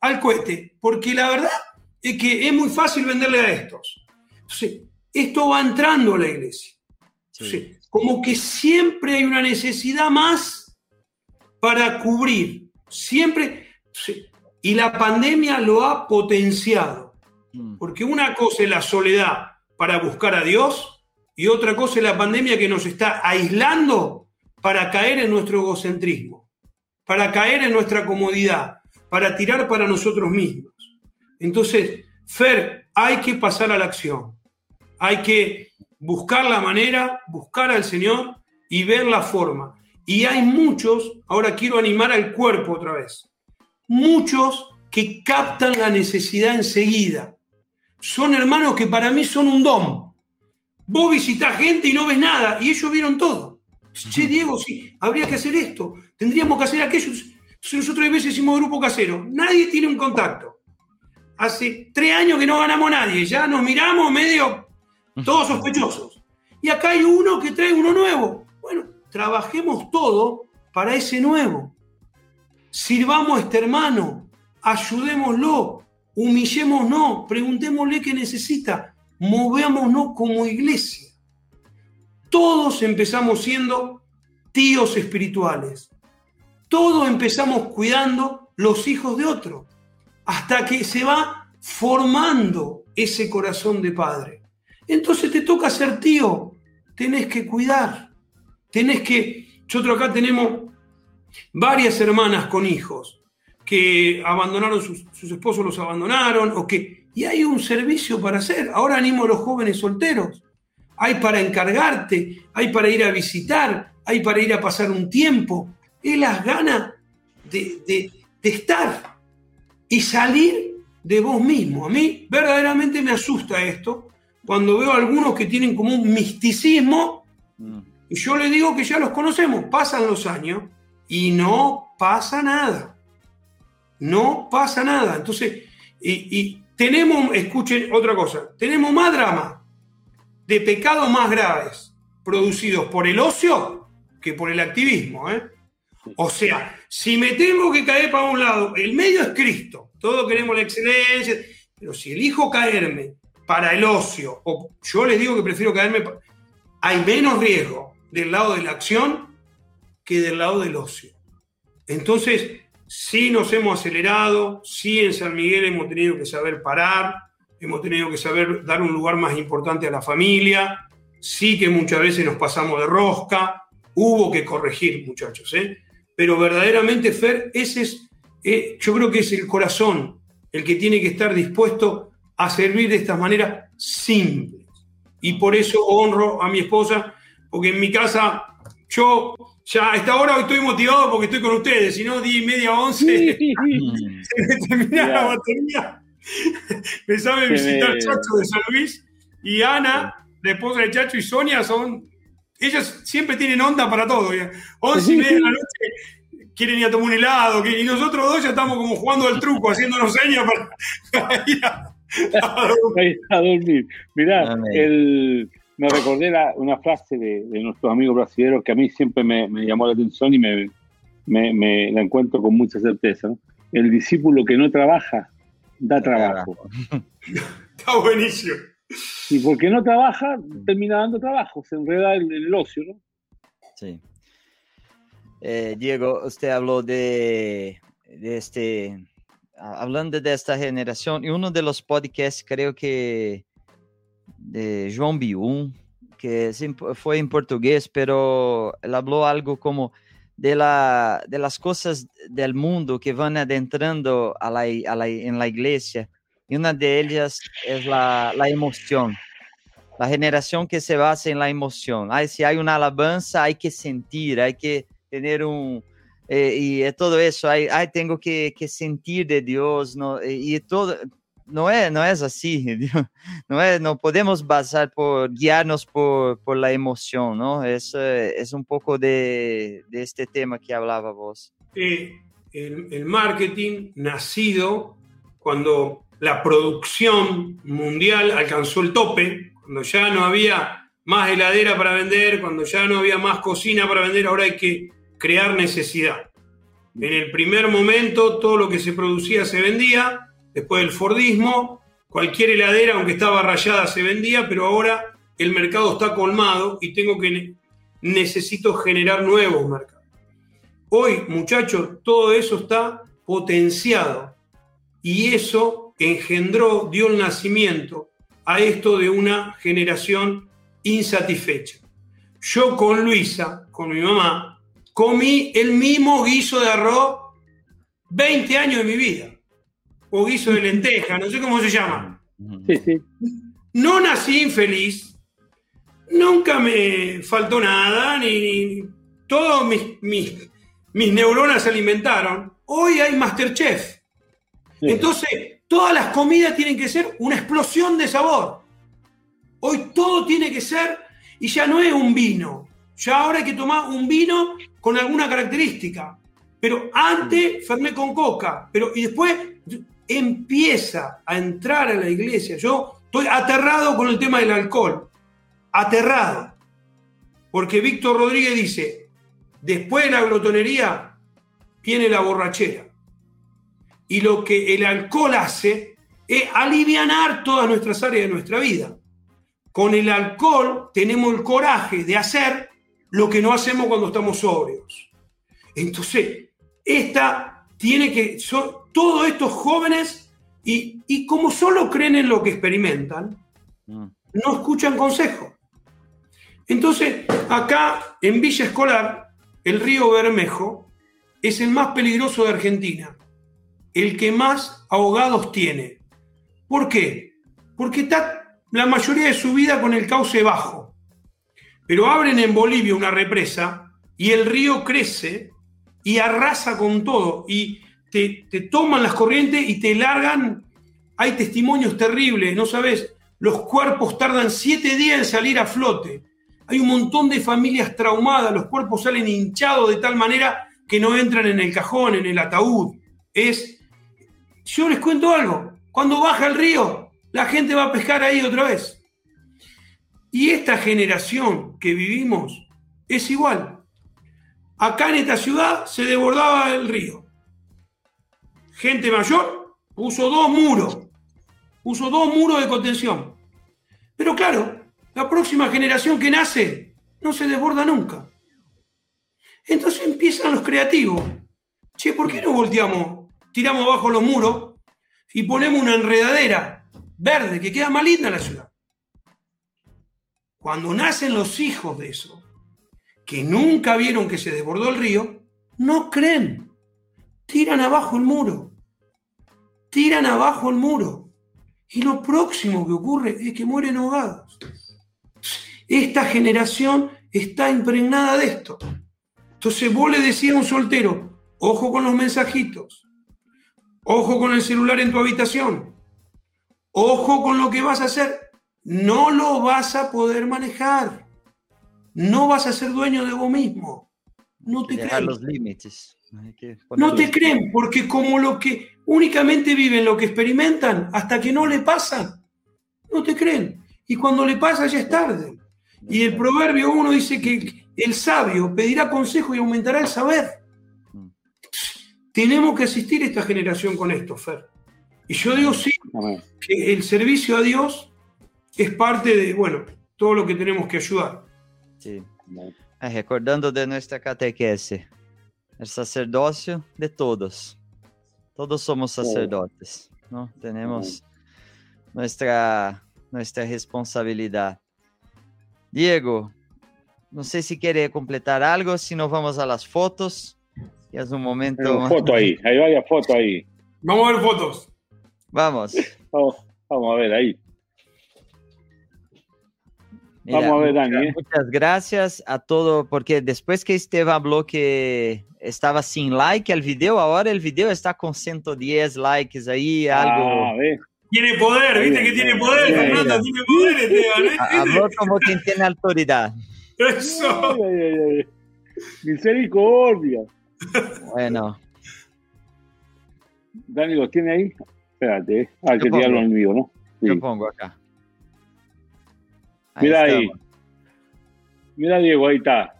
al cohete, porque la verdad es que es muy fácil venderle a estos. Entonces, esto va entrando a la iglesia. Como que siempre hay una necesidad más para cubrir. Siempre. Y la pandemia lo ha potenciado. Mm. Porque una cosa es la soledad para buscar a Dios y otra cosa es la pandemia que nos está aislando para caer en nuestro egocentrismo, para caer en nuestra comodidad, para tirar para nosotros mismos. Entonces, Fer, hay que pasar a la acción. Hay que buscar la manera, buscar al Señor y ver la forma. Y hay muchos, ahora quiero animar al cuerpo otra vez, muchos que captan la necesidad enseguida. Son hermanos que para mí son un don. Vos visitás gente y no ves nada, y ellos vieron todo. Che, Diego, sí, habría que hacer esto, tendríamos que hacer aquello. Nosotros a veces hicimos grupo casero, nadie tiene un contacto. Hace tres años que no ganamos nadie, ya nos miramos medio todos sospechosos. Y acá hay uno que trae uno nuevo. Bueno, trabajemos todo para ese nuevo. Sirvamos a este hermano, ayudémoslo, humillémonos, preguntémosle qué necesita, movámonos como iglesia. Todos empezamos siendo tíos espirituales. Todos empezamos cuidando los hijos de otro, hasta que se va formando ese corazón de padre. Entonces te toca ser tío, tenés que cuidar, tenés que... Nosotros acá tenemos varias hermanas con hijos que abandonaron, sus, esposos los abandonaron, o que... Y hay un servicio para hacer. Ahora animo a los jóvenes solteros. Hay para encargarte, hay para ir a visitar, hay para ir a pasar un tiempo. Es las ganas de, de, de estar y salir de vos mismo. A mí verdaderamente me asusta esto, cuando veo a algunos que tienen como un misticismo, mm. y yo les digo que ya los conocemos, pasan los años y no pasa nada. No pasa nada. Entonces, y, tenemos, escuchen otra cosa, tenemos más drama de pecados más graves producidos por el ocio que por el activismo. ¿eh? O sea, si me tengo que caer para un lado, el medio es Cristo, todos queremos la excelencia, pero si elijo caerme para el ocio, o yo les digo que prefiero caerme, hay menos riesgo del lado de la acción que del lado del ocio. Entonces, sí nos hemos acelerado, sí en San Miguel hemos tenido que saber parar, hemos tenido que saber dar un lugar más importante a la familia, sí que muchas veces nos pasamos de rosca, hubo que corregir, muchachos, ¿eh? pero verdaderamente, Fer, ese es, eh, yo creo que es el corazón el que tiene que estar dispuesto a servir de estas maneras simples. Y por eso honro a mi esposa, porque en mi casa yo ya a esta hora estoy motivado porque estoy con ustedes, si no, di media once, [LAUGHS] se me termina la batería. [LAUGHS] me sabe visitar Chacho de San Luis y Ana, la esposa de Chacho y Sonia son, ellas siempre tienen onda para todo. Once y media de la noche quieren ir a tomar un helado, y nosotros dos ya estamos como jugando al truco, haciéndonos señas para [LAUGHS] ir a, [LAUGHS] a dormir. Mirá, me recordé una frase de, nuestros amigos brasileños que a mí siempre me, llamó la atención y me, me, la encuentro con mucha certeza. El discípulo que no trabaja, da trabajo. [LAUGHS] Está buenísimo. Y porque no trabaja, termina dando trabajo, se enreda en el, ocio, ¿no? Sí. Eh, Diego, usted habló de, de este hablando de esta generación, de los podcasts creo que de João Biun, que fue en portugués, pero él habló algo como de, la, de las cosas del mundo que van adentrando a la, a la, en la iglesia, y de ellas es la, la emoción. La que se basa en la emoción. Ay, si hay una alabanza, hay que sentir, hay que tener un, eh, y todo eso, ay, ay tengo que, que, sentir de Dios, ¿no? y todo, no es, no es así, [LAUGHS] no, es, no podemos basar por guiarnos por, por la emoción, ¿no? Es, es un poco de, de, este tema que hablaba vos. Eh, el, el marketing nacido cuando la producción mundial alcanzó el tope, cuando ya no había más heladera para vender, cuando ya no había más cocina para vender, ahora hay que crear necesidad. En el primer momento todo lo que se producía se vendía, después el Fordismo, cualquier heladera, aunque estaba rayada, se vendía, pero ahora el mercado está colmado y tengo que necesito generar nuevos mercados. Hoy, muchachos, todo eso está potenciado y eso engendró, dio el nacimiento a esto de una generación insatisfecha. Yo con Luisa, con mi mamá, comí el mismo guiso de arroz 20 años de mi vida. O guiso de lenteja, no sé cómo se llama. No nací infeliz, nunca me faltó nada, ni, todos mis, mis, mis, neuronas se alimentaron. Hoy hay Masterchef. Entonces, todas las comidas tienen que ser una explosión de sabor. Hoy todo tiene que ser, y ya no es un vino. Ya ahora hay que tomar un vino con alguna característica. Pero antes, Fermé con coca. Pero, y después empieza a entrar a la iglesia. Yo estoy aterrado con el tema del alcohol aterrado, porque Víctor Rodríguez dice, después de la glotonería viene la borrachera. Y lo que el alcohol hace es alivianar todas nuestras áreas de nuestra vida. Con el alcohol tenemos el coraje de hacer lo que no hacemos cuando estamos sobrios. Entonces, esta tiene que, son todos estos jóvenes, y, y como solo creen en lo que experimentan, mm. no escuchan consejo. Entonces, acá en Villa Escolar, el río Bermejo es el más peligroso de Argentina, el que más ahogados tiene. ¿Por qué? Porque está la mayoría de su vida con el cauce bajo. Pero abren en Bolivia una represa y el río crece y arrasa con todo y te, te toman las corrientes y te largan. Hay testimonios terribles, no sabes, los cuerpos tardan siete días en salir a flote hay un montón de familias traumadas, los cuerpos salen hinchados de tal manera que no entran en el cajón, en el ataúd. Es, yo les cuento algo, cuando baja el río, la gente va a pescar ahí otra vez. Y esta generación que vivimos es igual. Acá en esta ciudad se desbordaba el río. Gente mayor puso dos muros, puso dos muros de contención. Pero claro, la próxima generación que nace no se desborda nunca. Entonces empiezan los creativos. Che, ¿por qué no volteamos? Tiramos abajo los muros y ponemos una enredadera verde que queda más linda la ciudad. Cuando nacen los hijos de eso, que nunca vieron que se desbordó el río, no creen. Tiran abajo el muro. Tiran abajo el muro. Y lo próximo que ocurre es que mueren ahogados. Esta generación está impregnada de esto. Entonces vos le decías a un soltero, ojo con los mensajitos, ojo con el celular en tu habitación, ojo con lo que vas a hacer. No lo vas a poder manejar. No vas a ser dueño de vos mismo. No te creen. los límites. No te creen, porque como lo que únicamente viven lo que experimentan, hasta que no le pasan, no te creen. Y cuando le pasa ya es tarde. Y el proverbio 1 dice que el sabio pedirá consejo y aumentará el saber. Tenemos que asistir a esta generación con esto, Fer. Y yo digo sí, que el servicio a Dios es parte de, bueno, todo lo que tenemos que ayudar. Sí. Eh, recordando de nuestra catequese, el sacerdocio de todos. Todos somos sacerdotes, ¿no? Tenemos nuestra, nuestra responsabilidad. Diego, no sé si quiere completar algo, si no vamos a las fotos. Ya es un momento. Hay una foto ahí, hay varias fotos ahí. Vamos a ver fotos. Vamos. [LAUGHS] Vamos, a ver ahí. vamos a ver, Dani. ¿eh? Muchas gracias a todo, porque después que Esteban habló que estaba sin like al video, ahora el video está con 110 likes ahí, algo. Ah, tiene poder, viste que tiene poder, Fernando, tiene poder Esteban. ¿eh? Habló como quien tiene autoridad. Eso. Misericordia. Bueno. Dani, ¿lo tiene ahí? Espérate, eh. ah, que tirarlo en vivo, ¿no? Sí. Yo pongo acá. Ahí Mira ahí. Mira, Diego, ahí está.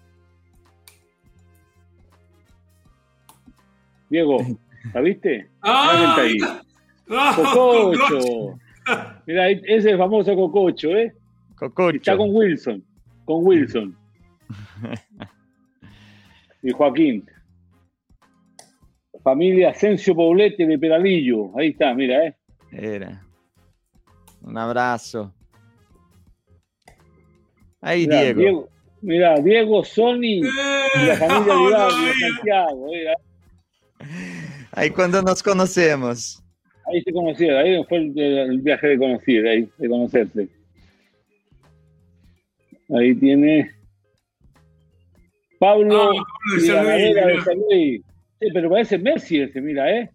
Diego, ¿la viste? Ah, ahí. Cococho. Mira, ese es el famoso Cococho, ¿eh? Cococho. Está con Wilson. Con Wilson. [LAUGHS] y Joaquín. Familia Asensio Poblete de Peralillo. Ahí está, mira, ¿eh? Era. Un abrazo. Ahí, Mirá, Diego. Diego. Mira, Diego, Sony y la familia no, Vidal no, de Santiago. mira. Ahí cuando nos conocemos. Ahí se conocieron, ahí fue el, el viaje de conocer, ahí, de conocerse. Ahí tiene Pablo Ah, de mirá. San Luis. Sí, pero parece Messi ese, mira, ¿eh?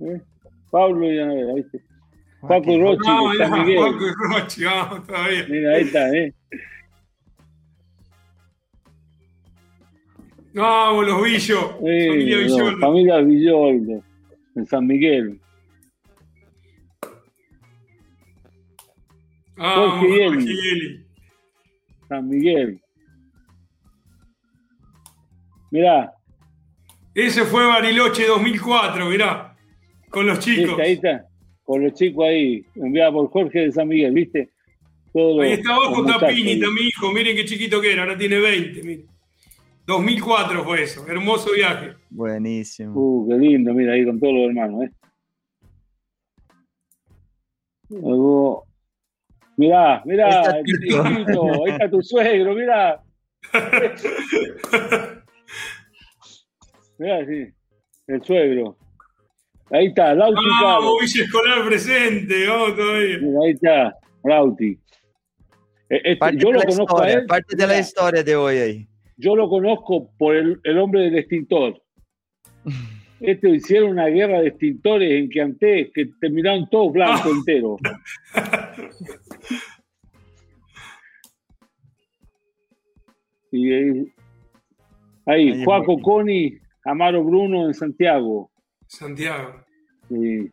¿Eh? Pablo Villanavera, ¿viste? Paco y Rochi No. Paco y Rochi, vamos todavía. Mira, ahí está, ¿eh? Vamos, los Villos. Sí, Familia no, Villoldo. familia Villoldo, en San Miguel. Vamos, Jorge. San Miguel. Mirá, Ese fue Bariloche 2004, mirá. Con los chicos. ahí está, con los chicos ahí, enviada por Jorge de San Miguel, ¿viste? Todo Ahí está abajo los está muchachos Pini, ahí. está mi hijo. Miren qué chiquito que era, ahora tiene 20. miren. 2004 fue eso. Hermoso viaje. Buenísimo. Uh, qué lindo, mira, ahí con todos los hermanos, ¿eh? Luego, mirá, mirá, Ahí está el chiquito, ahí está tu suegro, mirá. [LAUGHS] Mirá, sí, el suegro. Ahí está, Lauti. Vamos, Villa Escolar presente. Vamos todavía. Ahí está, Lauti. Eh, este, Parte yo de lo la conozco a historia, él. parte de la historia de hoy ahí. Yo lo conozco por el, el hombre del extintor. [LAUGHS] Este hicieron una guerra de extintores en que antes que terminaron todos blancos [LAUGHS] enteros. [LAUGHS] Y ahí, ahí, Ahí Juaco Coni, Amaro Bruno en Santiago. Santiago. Sí.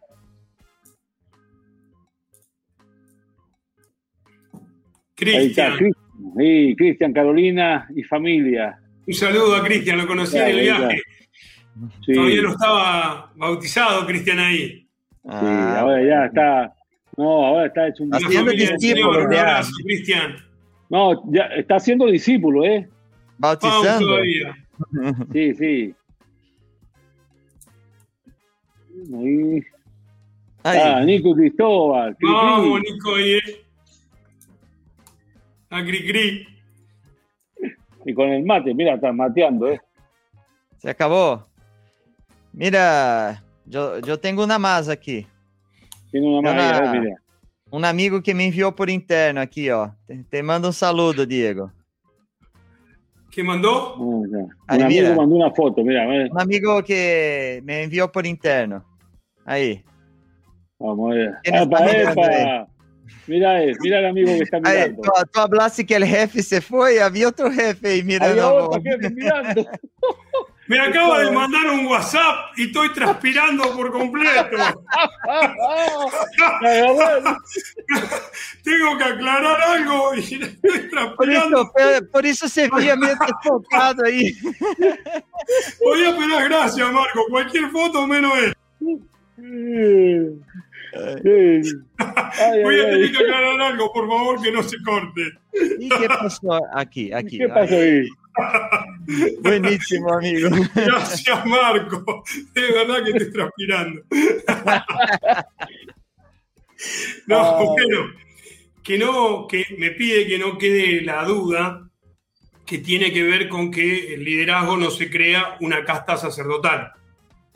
Ahí está, Cristian. Sí, Cristian, Carolina y familia. Un saludo a Cristian, lo conocí en el viaje. Sí, Todavía no estaba bautizado Cristian ahí. sí, Ah, ahora ya está. No, ahora está hecho un Haciendo Señor, un abrazo. Cristian. No, ya está siendo discípulo, ¿eh? Vamos Bautizando. todavía. Sí, sí. Ahí. Ahí. Ah, Nico Cristóbal. Cri, Vamos, cri. Nico, ahí. eh. A Cri Cri. Y con el mate, mira, está mateando, ¿eh? Se acabó. Mira, yo, yo tengo una más aquí. Tiene una Una- mano ahí, mira. Um amigo que me enviou por interno aqui, ó. Te, te manda um saludo, Diego. ¿Qué mandó? Ahí, Un amigo mira. mandó una foto, mira. Um amigo que me enviou por interno. Aí. Vamos a ver. ¿Quién está ¡Epa, epa! Mira, mira el amigo que está mirando. tu, tu hablaste que el jefe se foi, havia outro jefe aí mirando. Había otro jefe mirando. [LAUGHS] Me acaba de mandar un WhatsApp y estoy transpirando por completo. [LAUGHS] [LAUGHS] Tengo que aclarar algo y estoy transpirando. por, por isso você via meio desfocado aí. Voy a pedir gracias, Marco. Cualquier foto menos él. Sí. Ay, Voy a tener ay. que aclarar algo, por favor, que no se corte. E que passou aqui? Aqui. ¿Qué pasó ahí? [LAUGHS] Bueníssimo, amigo. Gracias, Marco. De verdad que estoy transpirando. [LAUGHS] No, bueno, que no, que me pide que no quede la duda que tiene que ver con que el liderazgo no se crea una casta sacerdotal,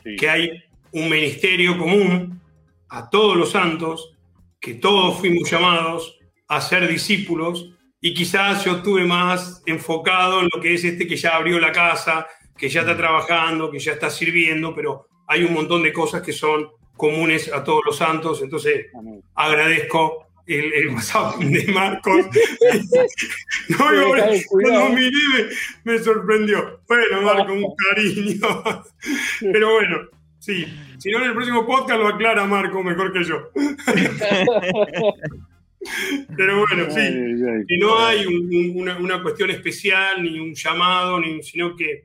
Sí. que hay un ministerio común a todos los santos, que todos fuimos llamados a ser discípulos y quizás yo estuve más enfocado en lo que es este que ya abrió la casa, que ya está trabajando, que ya está sirviendo, pero hay un montón de cosas que son comunes a todos los santos, entonces Amén. agradezco el, el WhatsApp de Marcos. [LAUGHS] no, cuando miré me, me sorprendió. Bueno, Marco, un [LAUGHS] cariño. Pero bueno, sí. Si no, en el próximo podcast lo aclara Marco mejor que yo. [LAUGHS] Pero bueno, sí. Que no hay un- un- una, una cuestión especial, ni un llamado, ni, sino que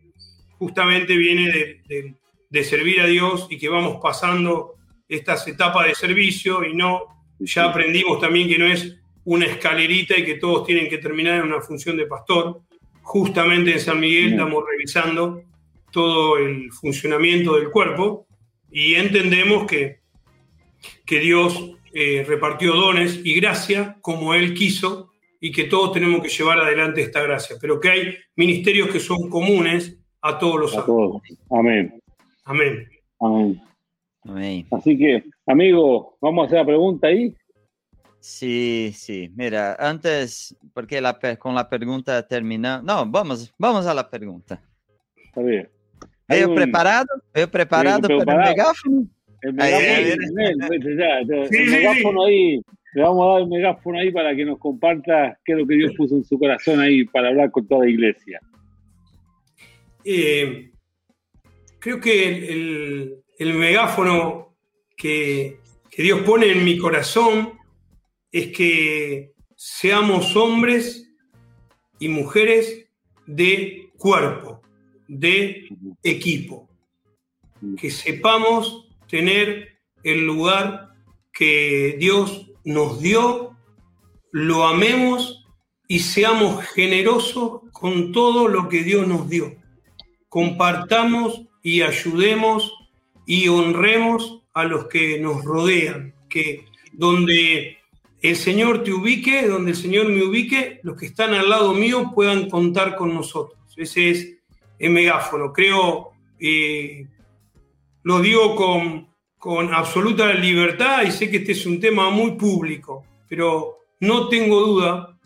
justamente viene de, de- de servir a Dios y que vamos pasando estas etapas de servicio y no, ya aprendimos también que no es una escalerita y que todos tienen que terminar en una función de pastor. Justamente en San Miguel estamos revisando todo el funcionamiento del cuerpo y entendemos que, que Dios eh, repartió dones y gracia como Él quiso y que todos tenemos que llevar adelante esta gracia, pero que hay ministerios que son comunes a todos los a todos. Amén. Amén. Amén. Amén. Así que, amigo, vamos a hacer la pregunta ahí. Sí, sí. Mira, antes, porque la, con la pregunta termina. No, vamos, vamos a la pregunta. Está bien. ¿Veo preparado? ¿Veo preparado, para el megáfono? El megáfono, el megáfono ahí, le vamos a dar el megáfono ahí para que nos comparta qué es lo que Dios puso en su corazón ahí para hablar con toda la iglesia. Eh, creo que el, megáfono que, que Dios pone en mi corazón es que seamos hombres y mujeres de cuerpo, de equipo, que sepamos tener el lugar que Dios nos dio, lo amemos y seamos generosos con todo lo que Dios nos dio. Compartamos y ayudemos y honremos a los que nos rodean, que donde el Señor te ubique, donde el Señor me ubique, los que están al lado mío puedan contar con nosotros. Ese es el megáfono. Creo, eh, lo digo con, con absoluta libertad y sé que este es un tema muy público, pero no tengo duda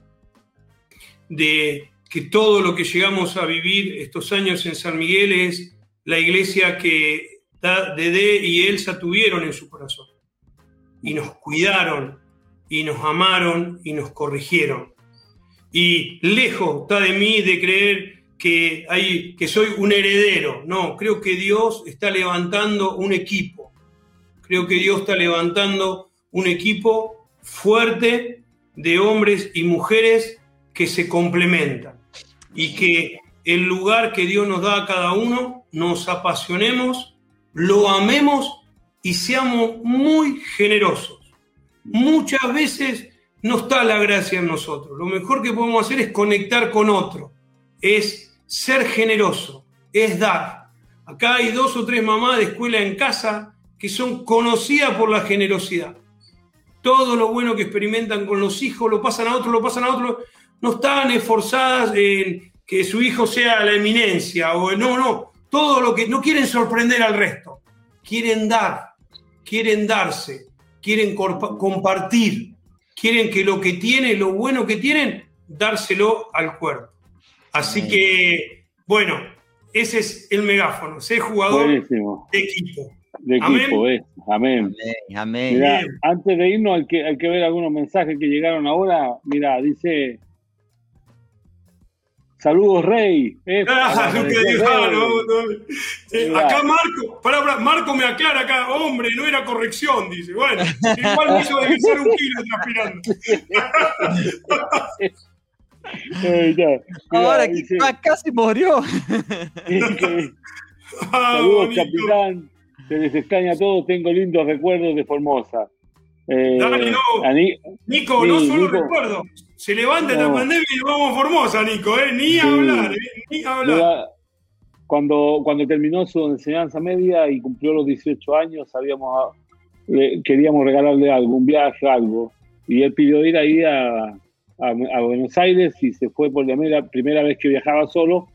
de que todo lo que llegamos a vivir estos años en San Miguel es la iglesia que Dede y Elsa tuvieron en su corazón. Y nos cuidaron, y nos amaron, y nos corrigieron. Y lejos está de mí de creer que, hay, que soy un heredero. No, creo que Dios está levantando un equipo Creo que Dios está levantando un equipo fuerte de hombres y mujeres que se complementan y que el lugar que Dios nos da a cada uno nos apasionemos, lo amemos y seamos muy generosos. Muchas veces no está la gracia en nosotros. Lo mejor que podemos hacer es conectar con otro, es ser generoso, es dar. Acá hay dos o tres mamás de escuela en casa que son conocidas por la generosidad. Todo lo bueno que experimentan con los hijos lo pasan a otros, lo pasan a otros. No están esforzadas en que su hijo sea la eminencia o no, no. Todo lo que no quieren sorprender al resto. Quieren dar, quieren darse, quieren compartir, quieren que lo que tienen, lo bueno que tienen, dárselo al cuerpo. Así que, bueno, ese es el megáfono, ser jugador de equipo de equipo, eh. Amén. Amén. antes de irnos hay que, hay que ver algunos mensajes que llegaron ahora. Mira, dice Saludos, Rey. Eh, ah, eh, acá Marco, para, Marco me aclara acá, hombre, no era corrección, dice. Bueno, igual me hizo ser un kilo transpirando. [LAUGHS] eh, Ahora que casi murió. [LAUGHS] Ah, Saludos, capitán se les extraña a todos, tengo lindos recuerdos de Formosa. Eh, Dale, no. Nico, no solo recuerdos. Se levanta la pandemia y vamos a Formosa, Nico, ¿eh? Ni hablar, ¿eh? Ni hablar. Cuando, cuando terminó su enseñanza media y cumplió los 18 años, sabíamos, queríamos regalarle algo, un viaje, algo. Y él pidió ir ahí a, a, Buenos Aires y se fue por la primera, primera vez que viajaba solo.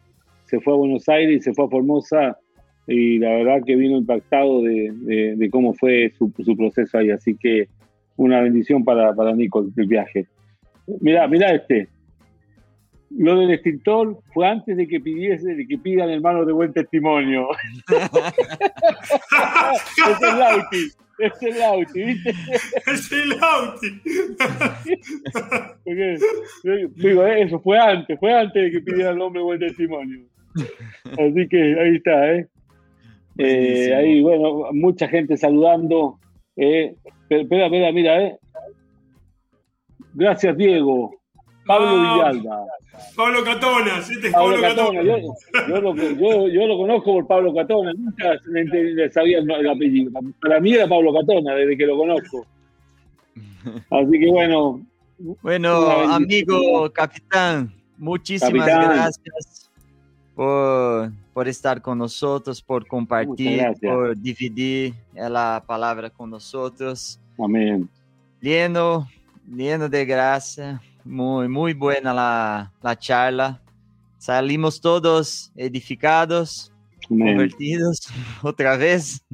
Se fue a Buenos Aires y se fue a Formosa y la verdad que vino impactado de, cómo fue su, proceso ahí. Así que una bendición para, para Nico el viaje. Mira, mira este. Lo del escritor fue antes de que pidiese, de que pidan hermanos de buen testimonio. [LAUGHS] [LAUGHS] es el Lauti, es el Lauti, ¿viste? [LAUGHS] Es el Lauti. digo, eso fue antes, fue antes de que pidieran el hombre buen testimonio. Así que ahí está, ¿eh? Eh, ahí, bueno, mucha gente saludando. Eh. Espera, espera, mira, eh. Gracias, Diego. Pablo Villalba. Pablo Catonas, este es Pablo Pablo, Catona, yo, yo lo, yo, yo lo conozco por Pablo Catona, nunca sabía el, el apellido. Para mí era Pablo Catona desde que lo conozco. Así que bueno, Bueno, amigo capitán, muchísimas Capitán. gracias por, por estar con nosotros, por compartir, por dividir la palabra con nosotros. amén. Lleno, lleno de gracia, muy, muy buena la, la charla. Salimos todos edificados, convertidos [LAUGHS] otra vez.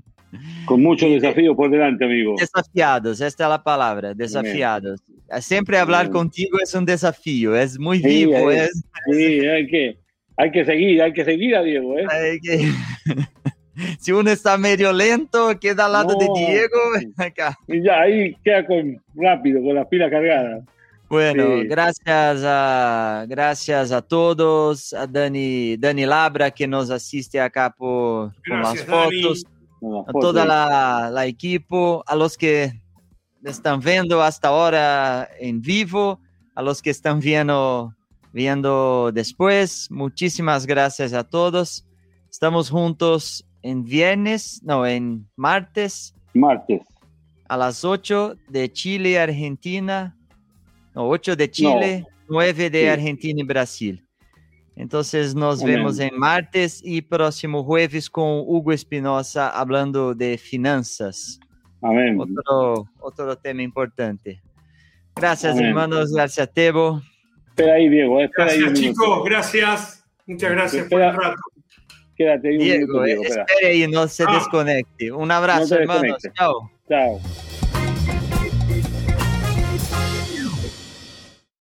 Con muchos desafíos por delante, amigo. Desafiados, esta es la palabra, desafiados. Siempre hablar contigo es un desafío, es muy Sí, vivo, ahí- es, Sí, hay que, hay que seguir, hay que seguir a Diego, ¿eh? hay que- [LAUGHS] si uno está medio lento, queda al lado de No. Diego. [LAUGHS] acá. Y ya ahí queda con rápido, con las pilas cargadas. Bueno, Sí. gracias a, gracias a todos, a Dani, Dani Labra que nos asiste acá por, con las Dani. fotos. A toda la, la equipo, a los que están viendo hasta ahora en vivo, a los que están viendo, viendo después, muchísimas gracias a todos. Estamos juntos en viernes, no, en martes Martes. a las 8 de Chile, Argentina, no, 8 de Chile, 9 de Sí. Argentina y Brasil. Entonces nos Amén. vemos en martes y próximo jueves con Hugo Espinosa hablando de finanzas, Amén. otro, otro tema importante. Gracias Amén. hermanos, gracias Tebo. Espera ahí, Diego, eh, espera ahí Gracias, minuto. chicos. Gracias. Muchas gracias por el Espera. rato. Quédate ahí un Diego, minuto, eh, Diego, espera. espere y no se Ah. desconecte. Un abrazo No hermanos, chao. Chao.